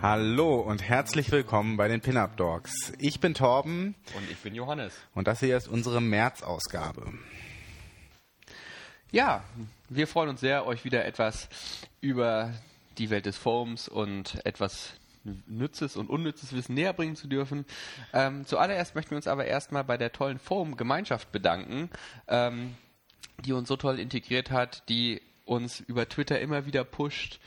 Hallo und herzlich willkommen bei den Pin-Up Dogs. Ich bin Torben. Und ich bin Johannes. Und das hier ist unsere März-Ausgabe. Ja, wir freuen uns sehr, euch wieder etwas über die Welt des Forums und etwas nützes und unnützes Wissen näher bringen zu dürfen. Ähm, zuallererst möchten wir uns aber erstmal bei der tollen Forum-Gemeinschaft bedanken, ähm, die uns so toll integriert hat, die uns über Twitter immer wieder pusht,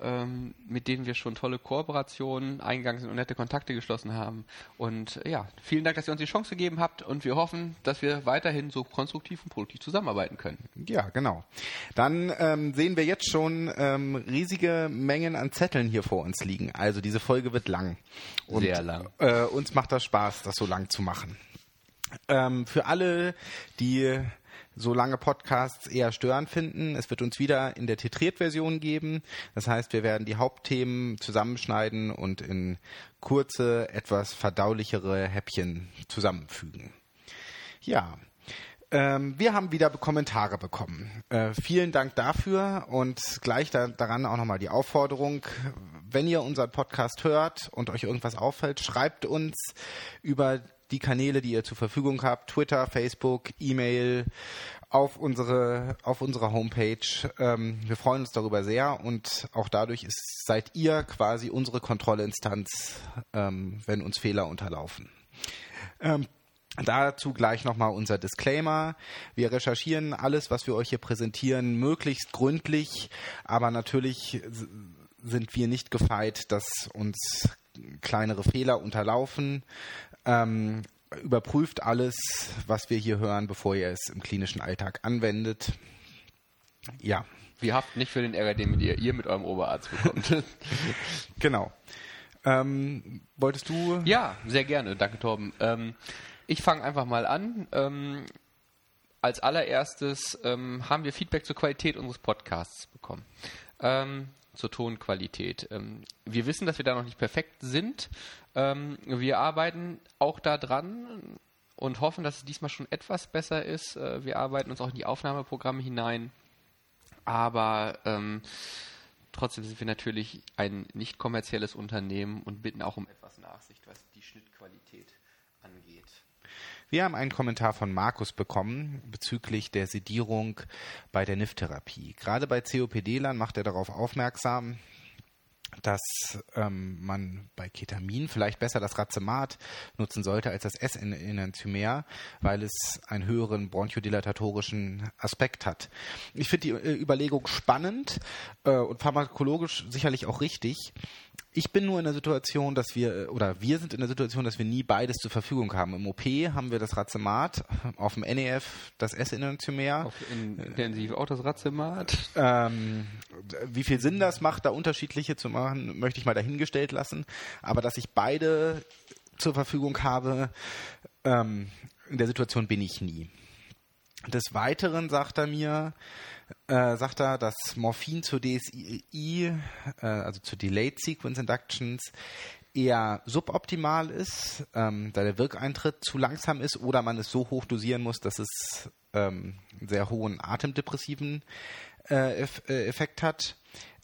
ähm, mit denen wir schon tolle Kooperationen eingegangen sind und nette Kontakte geschlossen haben. Und äh, ja, vielen Dank, dass ihr uns die Chance gegeben habt und wir hoffen, dass wir weiterhin so konstruktiv und produktiv zusammenarbeiten können. Ja, genau. Dann ähm, sehen wir jetzt schon ähm, riesige Mengen an Zetteln hier vor uns liegen. Also diese Folge wird lang. Und, Sehr lang. Äh, uns macht das Spaß, das so lang zu machen. Ähm, für alle, die so lange Podcasts eher störend finden. Es wird uns wieder in der Titriert-Version geben. Das heißt, wir werden die Hauptthemen zusammenschneiden und in kurze, etwas verdaulichere Häppchen zusammenfügen. Ja, ähm, wir haben wieder Kommentare bekommen. Äh, vielen Dank dafür und gleich da, daran auch nochmal die Aufforderung, wenn ihr unseren Podcast hört und euch irgendwas auffällt, schreibt uns über die Kanäle, die ihr zur Verfügung habt, Twitter, Facebook, E-Mail, auf unsere, auf unserer Homepage. Ähm, wir freuen uns darüber sehr und auch dadurch ist, seid ihr quasi unsere Kontrollinstanz, ähm, wenn uns Fehler unterlaufen. Ähm, Dazu gleich nochmal unser Disclaimer. Wir recherchieren alles, was wir euch hier präsentieren, möglichst gründlich, aber natürlich sind wir nicht gefeit, dass uns kleinere Fehler unterlaufen. Ähm, überprüft alles, was wir hier hören, bevor ihr es im klinischen Alltag anwendet. Ja. Wir habt nicht für den Ärger, den ihr, ihr mit eurem Oberarzt bekommt. genau. Ähm, wolltest du? Ja, sehr gerne. Danke, Torben. Ähm, ich fange einfach mal an. Ähm, als allererstes ähm, haben wir Feedback zur Qualität unseres Podcasts bekommen. Zur Tonqualität. Ähm, wir wissen, dass wir da noch nicht perfekt sind. Ähm, wir arbeiten auch daran und hoffen, dass es diesmal schon etwas besser ist. Äh, wir arbeiten uns auch in die Aufnahmeprogramme hinein. Aber ähm, trotzdem sind wir natürlich ein nicht kommerzielles Unternehmen und bitten auch um etwas Nachsicht, was. Wir haben einen Kommentar von Markus bekommen bezüglich der Sedierung bei der NIF-Therapie. Gerade bei COPD-Lern macht er darauf aufmerksam, dass ähm, man bei Ketamin vielleicht besser das Racemat nutzen sollte als das S-Enantiomer, weil es einen höheren bronchodilatatorischen Aspekt hat. Ich finde die äh, Überlegung spannend äh, und pharmakologisch sicherlich auch richtig. Ich bin nur in der Situation, dass wir, oder wir sind in der Situation, dass wir nie beides zur Verfügung haben. Im OP haben wir das Racemat, auf dem NEF das S-Enantiomer. Auf intensiv auch das Racemat. Ähm, wie viel Sinn das macht, da unterschiedliche zu machen, möchte ich mal dahingestellt lassen. Aber dass ich beide zur Verfügung habe, ähm, in der Situation bin ich nie. Des Weiteren sagt er mir, äh, sagt er, dass Morphin zur DSI, äh, also zu Delayed Sequence Inductions, eher suboptimal ist, ähm, da der Wirkeintritt zu langsam ist oder man es so hoch dosieren muss, dass es ähm, einen sehr hohen atemdepressiven äh, äh Effekt hat.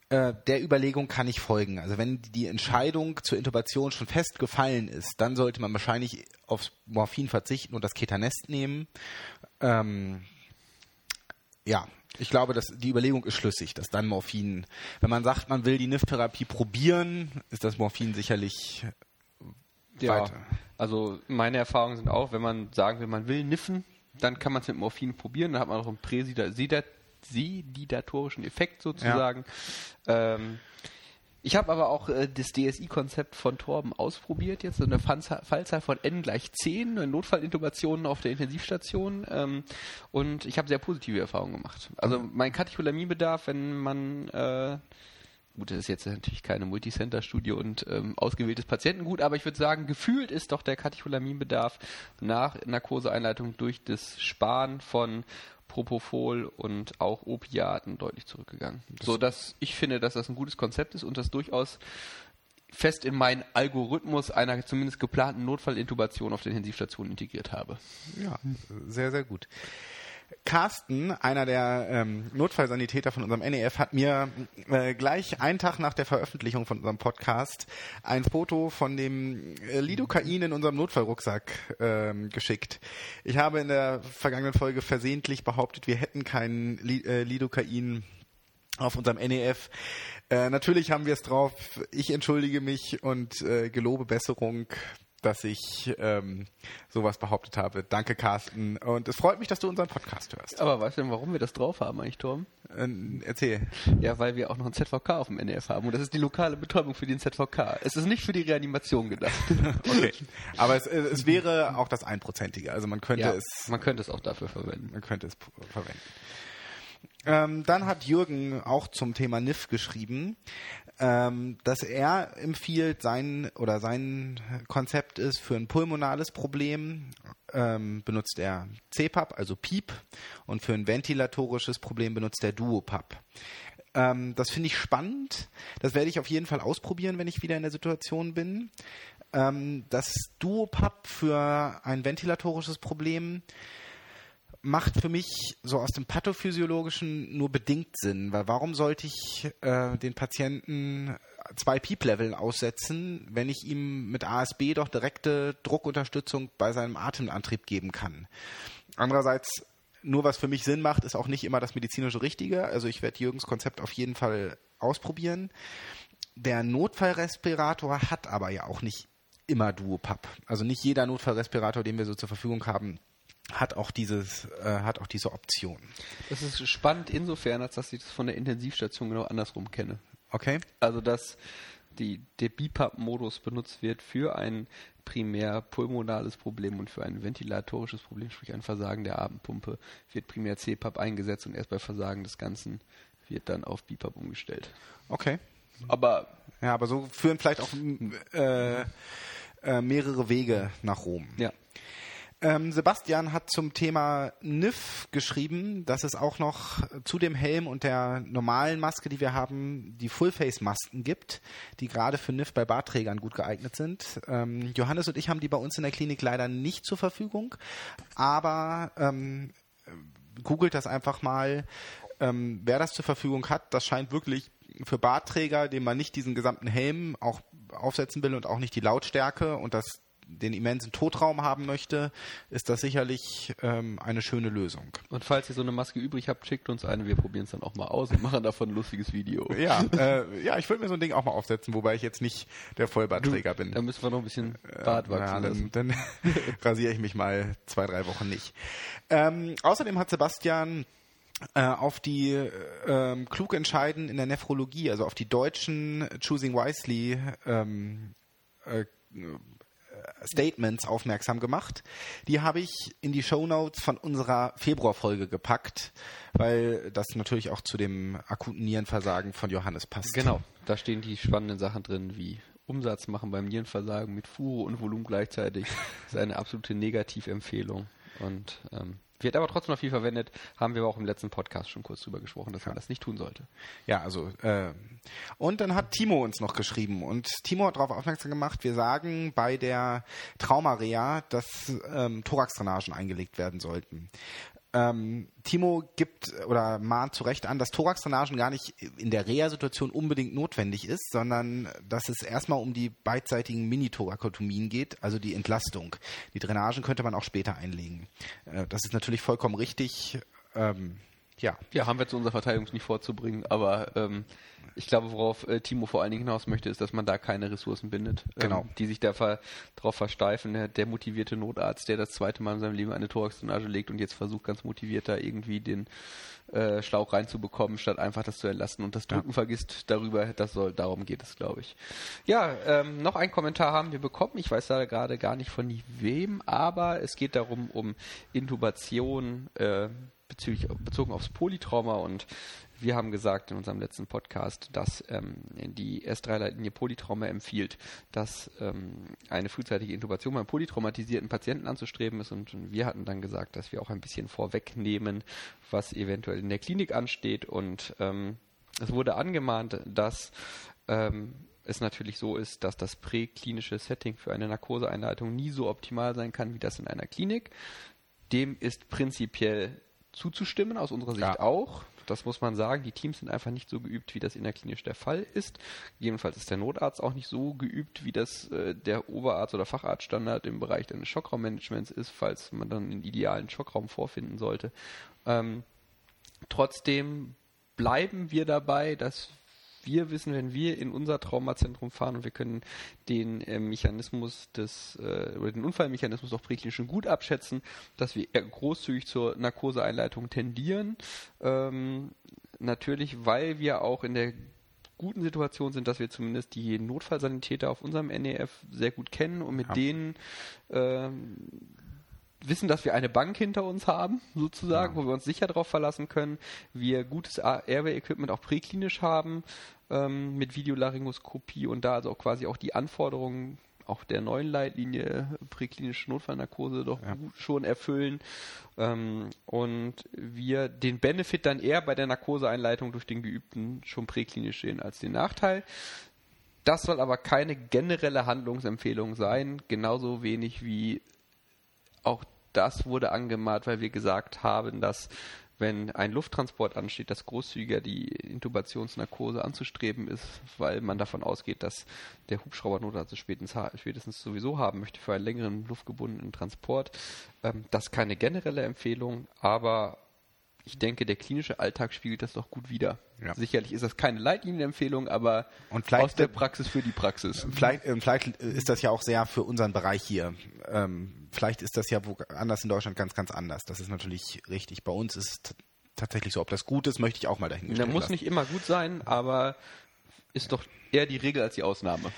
Äh, der Überlegung kann ich folgen. Also wenn die Entscheidung zur Intubation schon festgefallen ist, dann sollte man wahrscheinlich aufs Morphin verzichten und das Ketanest nehmen. Ähm, ja, ich glaube, dass die Überlegung ist schlüssig, dass dann Morphin, wenn man sagt, man will die NIF-Therapie probieren, ist das Morphin sicherlich ja, weiter. Also meine Erfahrungen sind auch, wenn man sagen will, man will niffen, dann kann man es mit Morphin probieren, dann hat man auch einen präsidatorischen Effekt sozusagen. Ja. Ähm, ich habe aber auch äh, das DSI-Konzept von Torben ausprobiert, jetzt so eine Fallzahl von n gleich 10, Notfallintubationen auf der Intensivstation ähm, und ich habe sehr positive Erfahrungen gemacht. Also mhm. mein Katecholaminbedarf, wenn man äh, gut, das ist jetzt natürlich keine Multicenter-Studie und ähm, ausgewähltes Patientengut, aber ich würde sagen, gefühlt ist doch der Katecholaminbedarf nach Narkoseeinleitung durch das Sparen von Propofol und auch Opiaten deutlich zurückgegangen. So dass ich finde, dass das ein gutes Konzept ist und das durchaus fest in meinen Algorithmus einer zumindest geplanten Notfallintubation auf der Intensivstation integriert habe. Ja, sehr, sehr gut. Carsten, einer der ähm, Notfallsanitäter von unserem NEF, hat mir äh, gleich einen Tag nach der Veröffentlichung von unserem Podcast ein Foto von dem äh, Lidocain in unserem Notfallrucksack ähm, geschickt. Ich habe in der vergangenen Folge versehentlich behauptet, wir hätten kein Li äh, Lidocain auf unserem NEF. Äh, natürlich haben wir es drauf. Ich entschuldige mich und äh, gelobe Besserung dass ich ähm, sowas behauptet habe. Danke, Carsten. Und es freut mich, dass du unseren Podcast hörst. Aber weißt du denn, warum wir das drauf haben eigentlich, Tom? Ähm, erzähl. Ja, weil wir auch noch ein ZVK auf dem NRF haben. Und das ist die lokale Betäubung für den ZVK. Es ist nicht für die Reanimation gedacht. okay. Aber es, es wäre auch das Einprozentige. Also man könnte Ja, es, man könnte es auch dafür verwenden. man könnte es verwenden. Ähm, dann hat Jürgen auch zum Thema NIF geschrieben, ähm, dass er empfiehlt, sein oder sein Konzept ist für ein pulmonales Problem ähm, benutzt er CPAP, also PIEP, und für ein ventilatorisches Problem benutzt er Duopap. Ähm, das finde ich spannend. Das werde ich auf jeden Fall ausprobieren, wenn ich wieder in der Situation bin. Ähm, das Duopap für ein ventilatorisches Problem macht für mich so aus dem pathophysiologischen nur bedingt Sinn, weil warum sollte ich äh, den Patienten zwei Piep-Leveln aussetzen, wenn ich ihm mit ASB doch direkte Druckunterstützung bei seinem Atemantrieb geben kann? Andererseits, nur was für mich Sinn macht, ist auch nicht immer das medizinische Richtige. Also ich werde Jürgens Konzept auf jeden Fall ausprobieren. Der Notfallrespirator hat aber ja auch nicht immer Duopap. Also nicht jeder Notfallrespirator, den wir so zur Verfügung haben, hat auch dieses, äh, hat auch diese Option. Das ist spannend insofern, als dass ich das von der Intensivstation genau andersrum kenne. Okay? Also dass die, der BiPAP-Modus benutzt wird für ein primär pulmonales Problem und für ein ventilatorisches Problem, sprich ein Versagen der Abendpumpe, wird primär CPAP eingesetzt und erst bei Versagen des Ganzen wird dann auf BiPAP umgestellt. Okay. Aber Ja, aber so führen vielleicht auch äh, äh, mehrere Wege nach Rom. ja, Ähm, Sebastian hat zum Thema NIF geschrieben, dass es auch noch zu dem Helm und der normalen Maske, die wir haben, die Full-Face-Masken gibt, die gerade für NIF bei Bartträgern gut geeignet sind. Ähm, Johannes und ich haben die bei uns in der Klinik leider nicht zur Verfügung, aber ähm, googelt das einfach mal. Ähm, wer das zur Verfügung hat, das scheint wirklich für Bartträger, dem man nicht diesen gesamten Helm auch aufsetzen will und auch nicht die Lautstärke und das den immensen Totraum haben möchte, ist das sicherlich ähm, eine schöne Lösung. und falls ihr so eine Maske übrig habt, schickt uns eine, wir probieren es dann auch mal aus und machen davon ein lustiges Video. Ja, äh, ja, ich würde mir so ein Ding auch mal aufsetzen, wobei ich jetzt nicht der Vollbartträger bin. Da müssen wir noch ein bisschen Bart Ja, wachsen lassen. dann, dann rasiere ich mich mal zwei, drei Wochen nicht. Ähm, außerdem hat Sebastian äh, auf die ähm, klug entscheiden in der Nephrologie, also auf die deutschen Choosing Wisely ähm, äh, Statements aufmerksam gemacht. Die habe ich in die Shownotes von unserer Februarfolge gepackt, weil das natürlich auch zu dem akuten Nierenversagen von Johannes passt. Genau, da stehen die spannenden Sachen drin, wie Umsatz machen beim Nierenversagen mit Fure und Volumen gleichzeitig. Das ist eine absolute Negativempfehlung. Und ähm, wird aber trotzdem noch viel verwendet, haben wir aber auch im letzten Podcast schon kurz drüber gesprochen, dass man das nicht tun sollte. Ja, also äh, und dann hat Timo uns noch geschrieben und Timo hat darauf aufmerksam gemacht, wir sagen bei der Traumarea, dass ähm, Thoraxdrainagen eingelegt werden sollten. Ähm, Timo gibt oder mahnt zu Recht an, dass Thoraxdrainagen gar nicht in der Reha-Situation unbedingt notwendig ist, sondern dass es erstmal um die beidseitigen Mini-Thorakotomien geht, also die Entlastung. Die Drainagen könnte man auch später einlegen. Äh, das ist natürlich vollkommen richtig. Ähm, ja, Ja, haben wir zu unserer Verteidigung nicht vorzubringen, aber ähm, ich glaube, worauf äh, Timo vor allen Dingen hinaus möchte, ist, dass man da keine Ressourcen bindet, Genau. ähm, die sich da ver drauf versteifen. Der, der motivierte Notarzt, der das zweite Mal in seinem Leben eine Thoraxdrainage legt und jetzt versucht, ganz motiviert da irgendwie den äh, Schlauch reinzubekommen, statt einfach das zu erlassen und das Drücken vergisst darüber, das soll, darum geht es, glaube ich. Ja, ähm, noch ein Kommentar haben wir bekommen. Ich weiß da gerade gar nicht von wem, aber es geht darum, um Intubation äh, bezüglich, bezogen aufs Polytrauma und wir haben gesagt in unserem letzten Podcast, dass ähm, die S3-Leitlinie Polytrauma empfiehlt, dass ähm, eine frühzeitige Intubation beim polytraumatisierten Patienten anzustreben ist. Und wir hatten dann gesagt, dass wir auch ein bisschen vorwegnehmen, was eventuell in der Klinik ansteht. Und ähm, es wurde angemahnt, dass ähm, es natürlich so ist, dass das präklinische Setting für eine Narkoseeinleitung nie so optimal sein kann wie das in einer Klinik. Dem ist prinzipiell zuzustimmen, aus unserer Sicht ja. auch. Das muss man sagen. Die Teams sind einfach nicht so geübt, wie das innerklinisch der Fall ist. Jedenfalls ist der Notarzt auch nicht so geübt, wie das äh, der Oberarzt- oder Facharztstandard im Bereich eines Schockraummanagements ist, falls man dann einen idealen Schockraum vorfinden sollte. Ähm, trotzdem bleiben wir dabei, dass wir wissen, wenn wir in unser Traumazentrum fahren und wir können den äh, Mechanismus des äh, oder den Unfallmechanismus auch präklinisch gut abschätzen, dass wir großzügig zur Narkoseeinleitung tendieren. Ähm, natürlich, weil wir auch in der guten Situation sind, dass wir zumindest die Notfallsanitäter auf unserem NEF sehr gut kennen und mit ja. denen ähm, wissen, dass wir eine Bank hinter uns haben, sozusagen, ja. wo wir uns sicher darauf verlassen können. Wir gutes Airway-Equipment auch präklinisch haben ähm, mit Videolaryngoskopie und da also auch quasi auch die Anforderungen auch der neuen Leitlinie präklinische Notfallnarkose doch ja. schon erfüllen ähm, und wir den Benefit dann eher bei der Narkoseeinleitung durch den Geübten schon präklinisch sehen als den Nachteil. Das soll aber keine generelle Handlungsempfehlung sein, genauso wenig wie auch das wurde angemahnt, weil wir gesagt haben, dass wenn ein Lufttransport ansteht, dass großzügiger die Intubationsnarkose anzustreben ist, weil man davon ausgeht, dass der Hubschrauber Notarzt spätestens, spätestens sowieso haben möchte für einen längeren luftgebundenen Transport. Ähm, das ist keine generelle Empfehlung, aber ich denke, der klinische Alltag spiegelt das doch gut wider. Ja. Sicherlich ist das keine Leitlinienempfehlung, aber aus der Praxis für die Praxis. Vielleicht, äh, vielleicht ist das ja auch sehr für unseren Bereich hier. Ähm, vielleicht ist das ja woanders in Deutschland ganz, ganz anders. Das ist natürlich richtig. Bei uns ist es tatsächlich so. Ob das gut ist, möchte ich auch mal dahingestellt Da muss lassen. nicht immer gut sein, aber ist doch eher die Regel als die Ausnahme.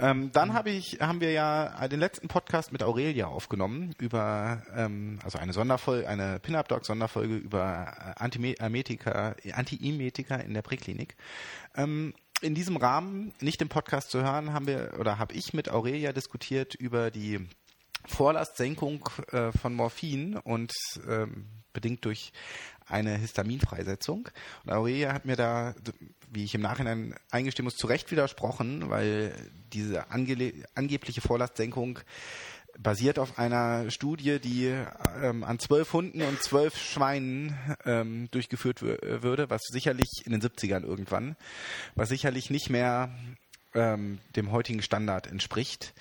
Ähm, dann habe ich, haben wir ja den letzten Podcast mit Aurelia aufgenommen über, ähm, also eine Sonderfolge, eine Pin-Up-Dog-Sonderfolge über äh, Antiemetika, Antiemetika in der Präklinik. Ähm, in diesem Rahmen, nicht im Podcast zu hören, haben wir oder habe ich mit Aurelia diskutiert über die Vorlastsenkung äh, von Morphin und ähm, bedingt durch eine Histaminfreisetzung. Und Aurelia hat mir da, wie ich im Nachhinein eingestehen muss, zu Recht widersprochen, weil diese angebliche Vorlastsenkung basiert auf einer Studie, die ähm, an zwölf Hunden und zwölf Schweinen ähm, durchgeführt würde, was sicherlich in den 70ern irgendwann, was sicherlich nicht mehr ähm, dem heutigen Standard entspricht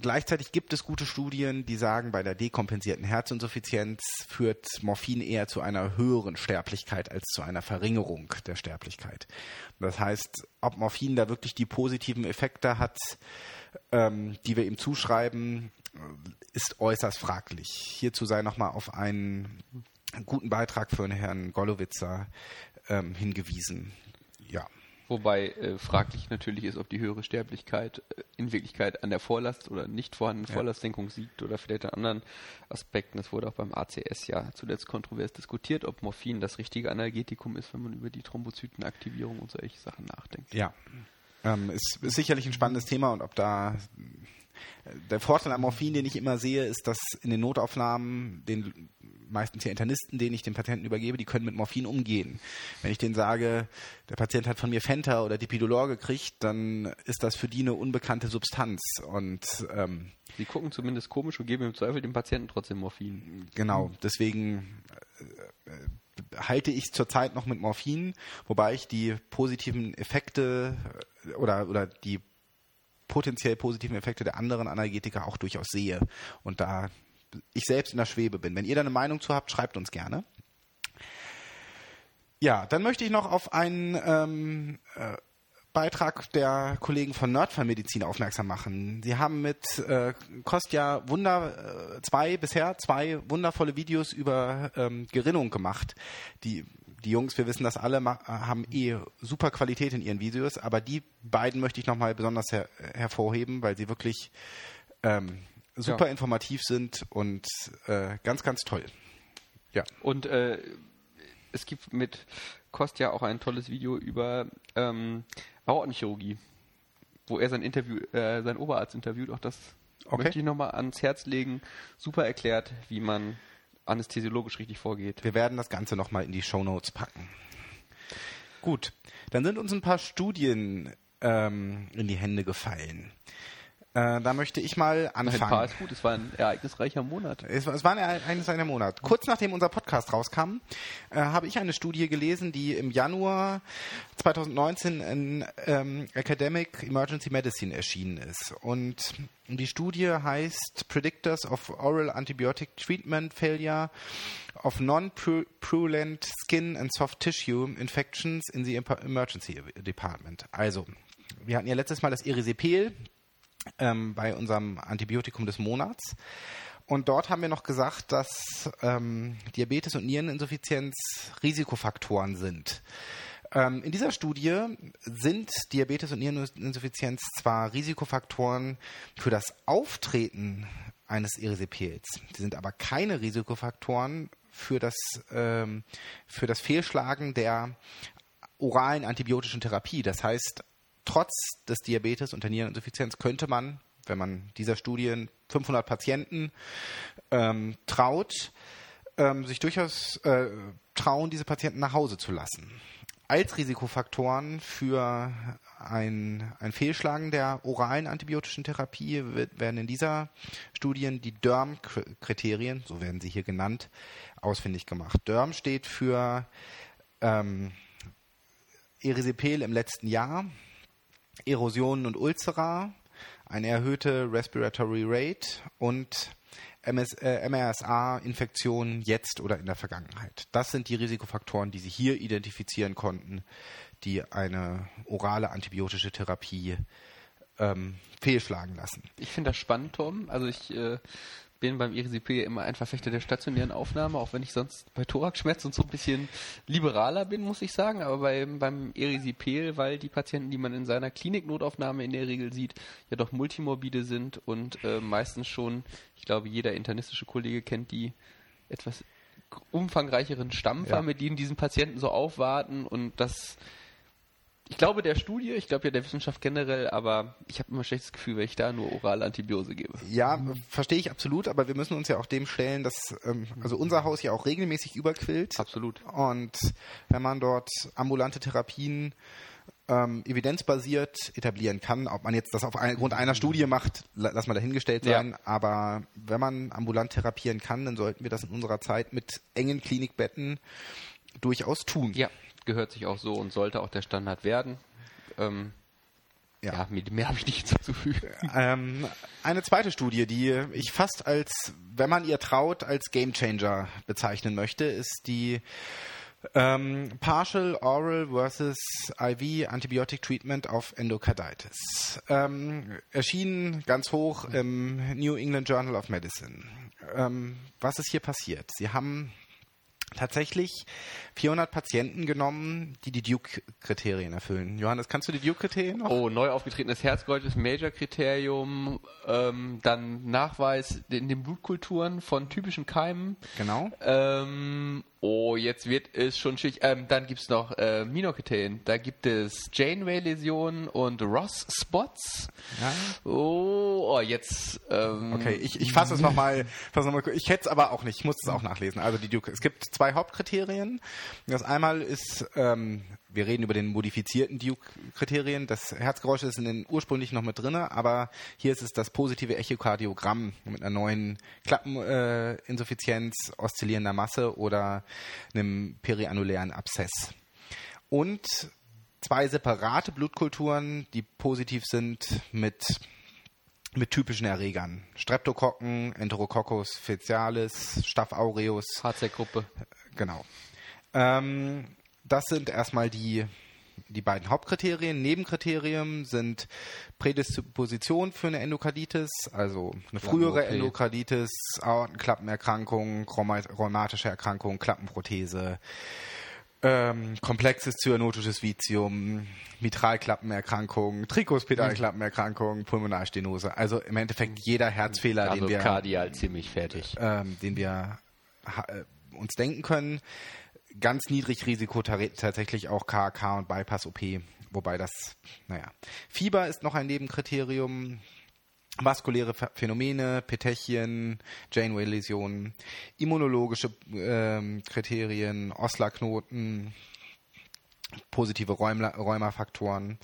gleichzeitig gibt es gute Studien, die sagen, bei der dekompensierten Herzinsuffizienz führt Morphin eher zu einer höheren Sterblichkeit als zu einer Verringerung der Sterblichkeit. Das heißt, ob Morphin da wirklich die positiven Effekte hat, ähm, die wir ihm zuschreiben, ist äußerst fraglich. Hierzu sei nochmal auf einen guten Beitrag für Herrn Gollowitzer ähm, hingewiesen. Ja. Wobei äh, fraglich natürlich ist, ob die höhere Sterblichkeit äh, in Wirklichkeit an der Vorlast oder nicht vorhandenen ja. Vorlastsenkung liegt oder vielleicht an anderen Aspekten. Das wurde auch beim ACS ja zuletzt kontrovers diskutiert, ob Morphin das richtige Analgetikum ist, wenn man über die Thrombozytenaktivierung und solche Sachen nachdenkt. Ja, ähm, ist, ist sicherlich ein spannendes Thema und ob da der Vorteil am Morphin, den ich immer sehe, ist, dass in den Notaufnahmen den meistens ja Internisten, denen ich den Patienten übergebe, die können mit Morphin umgehen. Wenn ich denen sage, der Patient hat von mir Fenta oder Dipidolor gekriegt, dann ist das für die eine unbekannte Substanz. Und ähm, die gucken zumindest komisch und geben im Zweifel dem Patienten trotzdem Morphin. Genau, deswegen äh, halte ich zurzeit noch mit Morphin, wobei ich die positiven Effekte äh, oder, oder die potenziell positiven Effekte der anderen Analgetika auch durchaus sehe und da ich selbst in der Schwebe bin. Wenn ihr da eine Meinung zu habt, schreibt uns gerne. Ja, dann möchte ich noch auf einen ähm, äh, Beitrag der Kollegen von Nerdfallmedizin aufmerksam machen. Sie haben mit äh, Kostja Wunder äh, zwei bisher zwei wundervolle Videos über ähm, Gerinnung gemacht. Die die Jungs, wir wissen das alle, haben eh super Qualität in ihren Videos, aber die beiden möchte ich nochmal besonders her hervorheben, weil sie wirklich ähm, super ja. informativ sind und äh, ganz, ganz toll. Ja. Und äh, es gibt mit Kostja auch ein tolles Video über ähm, Aortenchirurgie, wo er sein Interview, äh, sein Oberarzt interviewt. Auch das okay. möchte ich nochmal ans Herz legen. Super erklärt, wie man anästhesiologisch richtig vorgeht. Wir werden das Ganze nochmal in die Show Notes packen. Gut, dann sind uns ein paar Studien ähm, in die Hände gefallen. Äh, da möchte ich mal anfangen. Ein paar ist gut, es war ein ereignisreicher Monat. Es, es war ein ereignisreicher Monat. Kurz nachdem unser Podcast rauskam, äh, habe ich eine Studie gelesen, die im Januar 2019 in ähm, Academic Emergency Medicine erschienen ist. Und die Studie heißt Predictors of Oral Antibiotic Treatment Failure of Non-Purulent Skin and Soft Tissue Infections in the Emergency Department. Also, wir hatten ja letztes Mal das Erisipel ähm, bei unserem Antibiotikum des Monats. Und dort haben wir noch gesagt, dass ähm, Diabetes und Niereninsuffizienz Risikofaktoren sind. Ähm, in dieser Studie sind Diabetes und Niereninsuffizienz zwar Risikofaktoren für das Auftreten eines Erisipels, sie sind aber keine Risikofaktoren für das, ähm, für das Fehlschlagen der oralen antibiotischen Therapie. Das heißt, trotz des Diabetes und der Niereninsuffizienz könnte man, wenn man dieser Studien 500 Patienten ähm, traut, ähm, sich durchaus äh, trauen, diese Patienten nach Hause zu lassen. Als Risikofaktoren für ein, ein Fehlschlagen der oralen antibiotischen Therapie wird, werden in dieser Studien die DERM-Kriterien, so werden sie hier genannt, ausfindig gemacht. DERM steht für ähm, Erisipel im letzten Jahr, Erosionen und Ulcera, eine erhöhte Respiratory Rate und MS, äh, MRSA-Infektionen jetzt oder in der Vergangenheit. Das sind die Risikofaktoren, die Sie hier identifizieren konnten, die eine orale antibiotische Therapie ähm, fehlschlagen lassen. Ich finde das spannend, Tom. Also ich äh, bin beim IRCP immer ein Verfechter der stationären Aufnahme, auch wenn ich sonst bei Thoraxschmerz und so ein bisschen liberaler bin, muss ich sagen. Aber bei, beim Erisipel, weil die Patienten, die man in seiner Kliniknotaufnahme in der Regel sieht, ja doch multimorbide sind und äh, meistens schon, ich glaube, jeder internistische Kollege kennt die etwas umfangreicheren Stampfer, ja. mit denen diesen Patienten so aufwarten und das ich glaube der Studie, ich glaube ja der Wissenschaft generell, aber ich habe immer ein schlechtes Gefühl, wenn ich da nur orale Antibiose gebe. Ja, verstehe ich absolut, aber wir müssen uns ja auch dem stellen, dass ähm, also unser Haus ja auch regelmäßig überquillt. Absolut. Und wenn man dort ambulante Therapien ähm, evidenzbasiert etablieren kann, ob man jetzt das aufgrund einer Studie macht, lass mal dahingestellt sein, ja. aber wenn man ambulant therapieren kann, dann sollten wir das in unserer Zeit mit engen Klinikbetten durchaus tun. Ja gehört sich auch so und sollte auch der Standard werden. Ähm, ja. ja, mehr habe ich nicht hinzuzufügen. Ähm, eine zweite Studie, die ich fast als, wenn man ihr traut, als Gamechanger bezeichnen möchte, ist die ähm, Partial Oral versus IV Antibiotic Treatment of Endocarditis. Ähm, erschienen ganz hoch im New England Journal of Medicine. Ähm, was ist hier passiert? Sie haben tatsächlich 400 Patienten genommen, die die Duke-Kriterien erfüllen. Johannes, kannst du die Duke-Kriterien noch? Oh, neu aufgetretenes Herzkreuz ist Major-Kriterium, ähm, dann Nachweis in den Blutkulturen von typischen Keimen. Genau. Ähm, Oh, jetzt wird es schon schwierig. Ähm, dann gibt es noch äh, Minokriterien. Da gibt es Janeway-Läsionen und Ross-Spots. Ja. Oh, oh, jetzt. Ähm, okay, ich, ich fasse es nochmal. Noch ich hätte es aber auch nicht. Ich muss es auch nachlesen. Also die Duke. Es gibt zwei Hauptkriterien. Das einmal ist ähm, wir reden über den modifizierten Duke-Kriterien. Das Herzgeräusch ist in den ursprünglich noch mit drin, aber hier ist es das positive Echokardiogramm mit einer neuen Klappeninsuffizienz, äh, oszillierender Masse oder einem periannulären Abszess. Und zwei separate Blutkulturen, die positiv sind mit mit typischen Erregern. Streptokokken, Enterococcus faecialis, Staph aureus. HZ-Gruppe. Genau. Ähm, das sind erstmal die, die beiden Hauptkriterien. Nebenkriterien sind Prädisposition für eine Endokarditis, also eine frühere okay. Endokarditis, Aortenklappenerkrankung, rheumatische Erkrankung, Klappenprothese, ähm, komplexes zyanotisches Vitium, Mitralklappenerkrankung, Trikospedalklappenerkrankung, Pulmonalstenose. Also im Endeffekt jeder Herzfehler, also den wir kardial ziemlich fertig, ähm, den wir äh, uns denken können ganz niedrig Risiko tatsächlich auch KK und Bypass-OP, wobei das, naja. Fieber ist noch ein Nebenkriterium. Vaskuläre Phänomene, Petechien, Janeway-Läsionen, immunologische ähm, Kriterien, Osler-Knoten, positive Rheumla Rheumafaktoren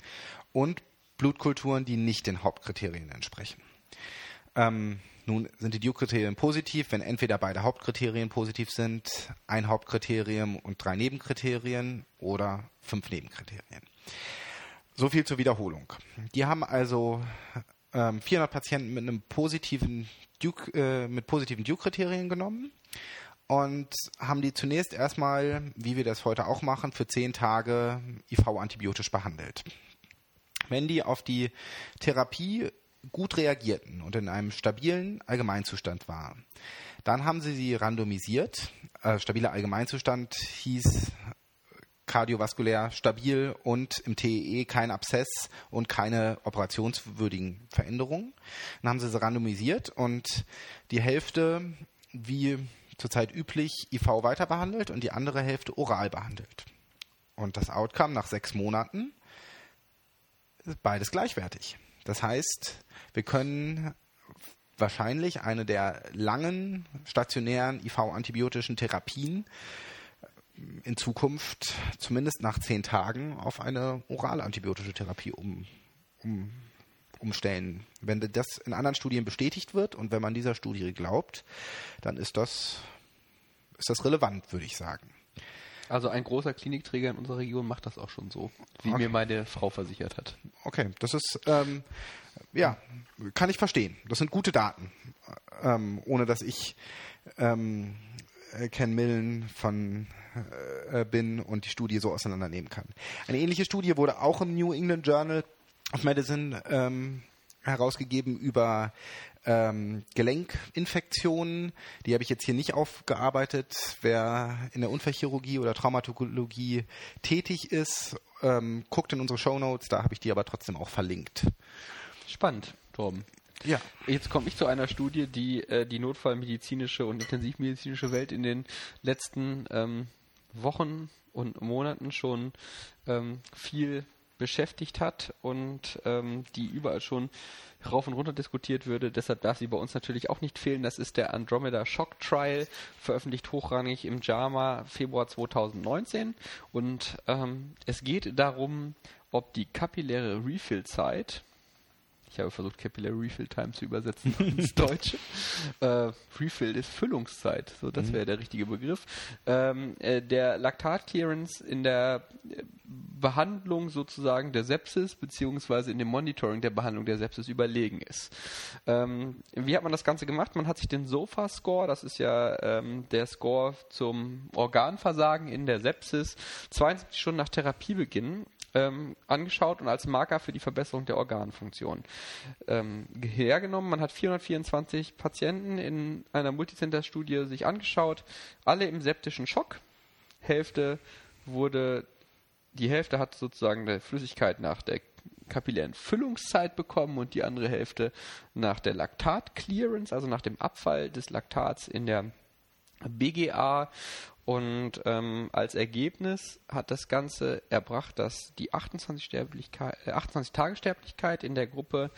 und Blutkulturen, die nicht den Hauptkriterien entsprechen. Ähm, nun sind die Duke-Kriterien positiv, wenn entweder beide Hauptkriterien positiv sind, ein Hauptkriterium und drei Nebenkriterien oder fünf Nebenkriterien. So viel zur Wiederholung. Die haben also ähm, 400 Patienten mit einem positiven Duke, äh, mit positiven Duke-Kriterien genommen und haben die zunächst erstmal, wie wir das heute auch machen, für zehn Tage IV-antibiotisch behandelt. Wenn die auf die Therapie gut reagierten und in einem stabilen Allgemeinzustand waren. Dann haben sie sie randomisiert. Äh, stabiler Allgemeinzustand hieß kardiovaskulär stabil und im TEE e kein Abszess und keine operationswürdigen Veränderungen. Dann haben sie sie randomisiert und die Hälfte, wie zurzeit üblich, IV weiter behandelt und die andere Hälfte oral behandelt. Und das Outcome nach sechs Monaten ist beides gleichwertig. Das heißt, wir können wahrscheinlich eine der langen stationären IV-antibiotischen Therapien in Zukunft zumindest nach zehn Tagen auf eine oralantibiotische Therapie um, um, umstellen. Wenn das in anderen Studien bestätigt wird und wenn man dieser Studie glaubt, dann ist das, ist das relevant, würde ich sagen. Also ein großer Klinikträger in unserer Region macht das auch schon so, wie okay. mir meine Frau versichert hat. Okay, das ist, ähm, ja, kann ich verstehen. Das sind gute Daten, ähm, ohne dass ich ähm, Ken Millen von äh, bin und die Studie so auseinandernehmen kann. Eine ähnliche Studie wurde auch im New England Journal of Medicine ähm, herausgegeben über ähm, Gelenkinfektionen. Die habe ich jetzt hier nicht aufgearbeitet. Wer in der Unfallchirurgie oder Traumatologie tätig ist, ähm, guckt in unsere Show Notes. Da habe ich die aber trotzdem auch verlinkt. Spannend, Torben. Ja. Jetzt komme ich zu einer Studie, die äh, die notfallmedizinische und intensivmedizinische Welt in den letzten ähm, Wochen und Monaten schon ähm, viel beschäftigt hat und ähm, die überall schon rauf und runter diskutiert würde. Deshalb darf sie bei uns natürlich auch nicht fehlen. Das ist der Andromeda Shock Trial, veröffentlicht hochrangig im JAMA Februar 2019. Und ähm, es geht darum, ob die kapilläre Refill-Zeit, ich habe versucht, Capillary Refill Time zu übersetzen ins Deutsche. äh, Refill ist Füllungszeit, so das mhm. wäre der richtige Begriff. Ähm, äh, der Laktat Clearance in der äh, Behandlung sozusagen der Sepsis beziehungsweise in dem Monitoring der Behandlung der Sepsis überlegen ist. Ähm, wie hat man das Ganze gemacht? Man hat sich den SOFA-Score, das ist ja ähm, der Score zum Organversagen in der Sepsis, 72 Stunden nach Therapiebeginn ähm, angeschaut und als Marker für die Verbesserung der Organfunktion ähm, hergenommen. Man hat 424 Patienten in einer Multicenter-Studie sich angeschaut, alle im septischen Schock. Hälfte wurde, die Hälfte hat sozusagen eine Flüssigkeit nach der kapillären Füllungszeit bekommen und die andere Hälfte nach der Laktat-Clearance, also nach dem Abfall des Laktats in der BGA und ähm, als Ergebnis hat das Ganze erbracht, dass die 28, Sterblichkeit, äh, 28 Tage Sterblichkeit in der Gruppe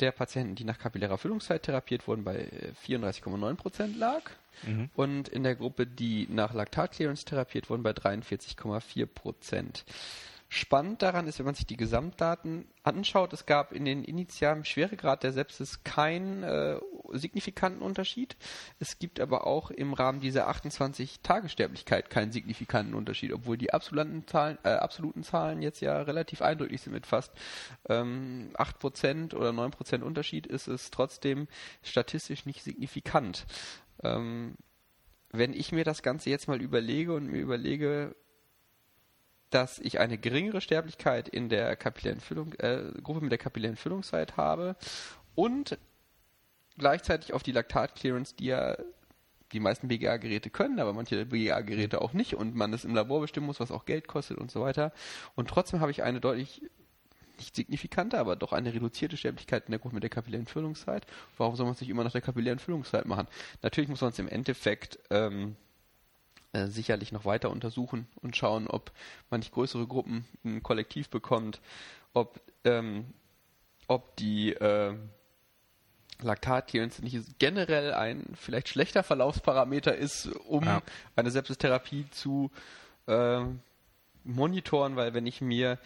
der Patienten, die nach kapillärer Füllungszeit therapiert wurden, bei 34,9% äh, lag. Mhm. Und in der Gruppe, die nach Laktatclearance therapiert wurden, bei 43,4 Spannend daran ist, wenn man sich die Gesamtdaten anschaut, es gab in den initialen Schweregrad der Sepsis keinen äh, signifikanten Unterschied. Es gibt aber auch im Rahmen dieser 28 Tagessterblichkeit keinen signifikanten Unterschied, obwohl die absoluten Zahlen, äh, absoluten Zahlen jetzt ja relativ eindrücklich sind mit fast ähm, 8% oder 9% Unterschied, ist es trotzdem statistisch nicht signifikant. Ähm, wenn ich mir das Ganze jetzt mal überlege und mir überlege, dass ich eine geringere Sterblichkeit in der kapillären Füllung, äh, Gruppe mit der kapillären Füllungszeit habe und gleichzeitig auf die Laktat-Clearance, die ja die meisten BGA-Geräte können, aber manche BGA-Geräte auch nicht und man es im Labor bestimmen muss, was auch Geld kostet und so weiter. Und trotzdem habe ich eine deutlich nicht signifikante, aber doch eine reduzierte Sterblichkeit in der Gruppe mit der kapillären Füllungszeit. Warum soll man es nicht immer nach der kapillären Füllungszeit machen? Natürlich muss man es im Endeffekt ähm, äh, sicherlich noch weiter untersuchen und schauen, ob man nicht größere Gruppen ein Kollektiv bekommt, ob, ähm, ob die äh, Laktatclearance nicht generell ein vielleicht schlechter Verlaufsparameter ist, um ja. eine Sepsistherapie zu äh, monitoren, weil wenn ich mir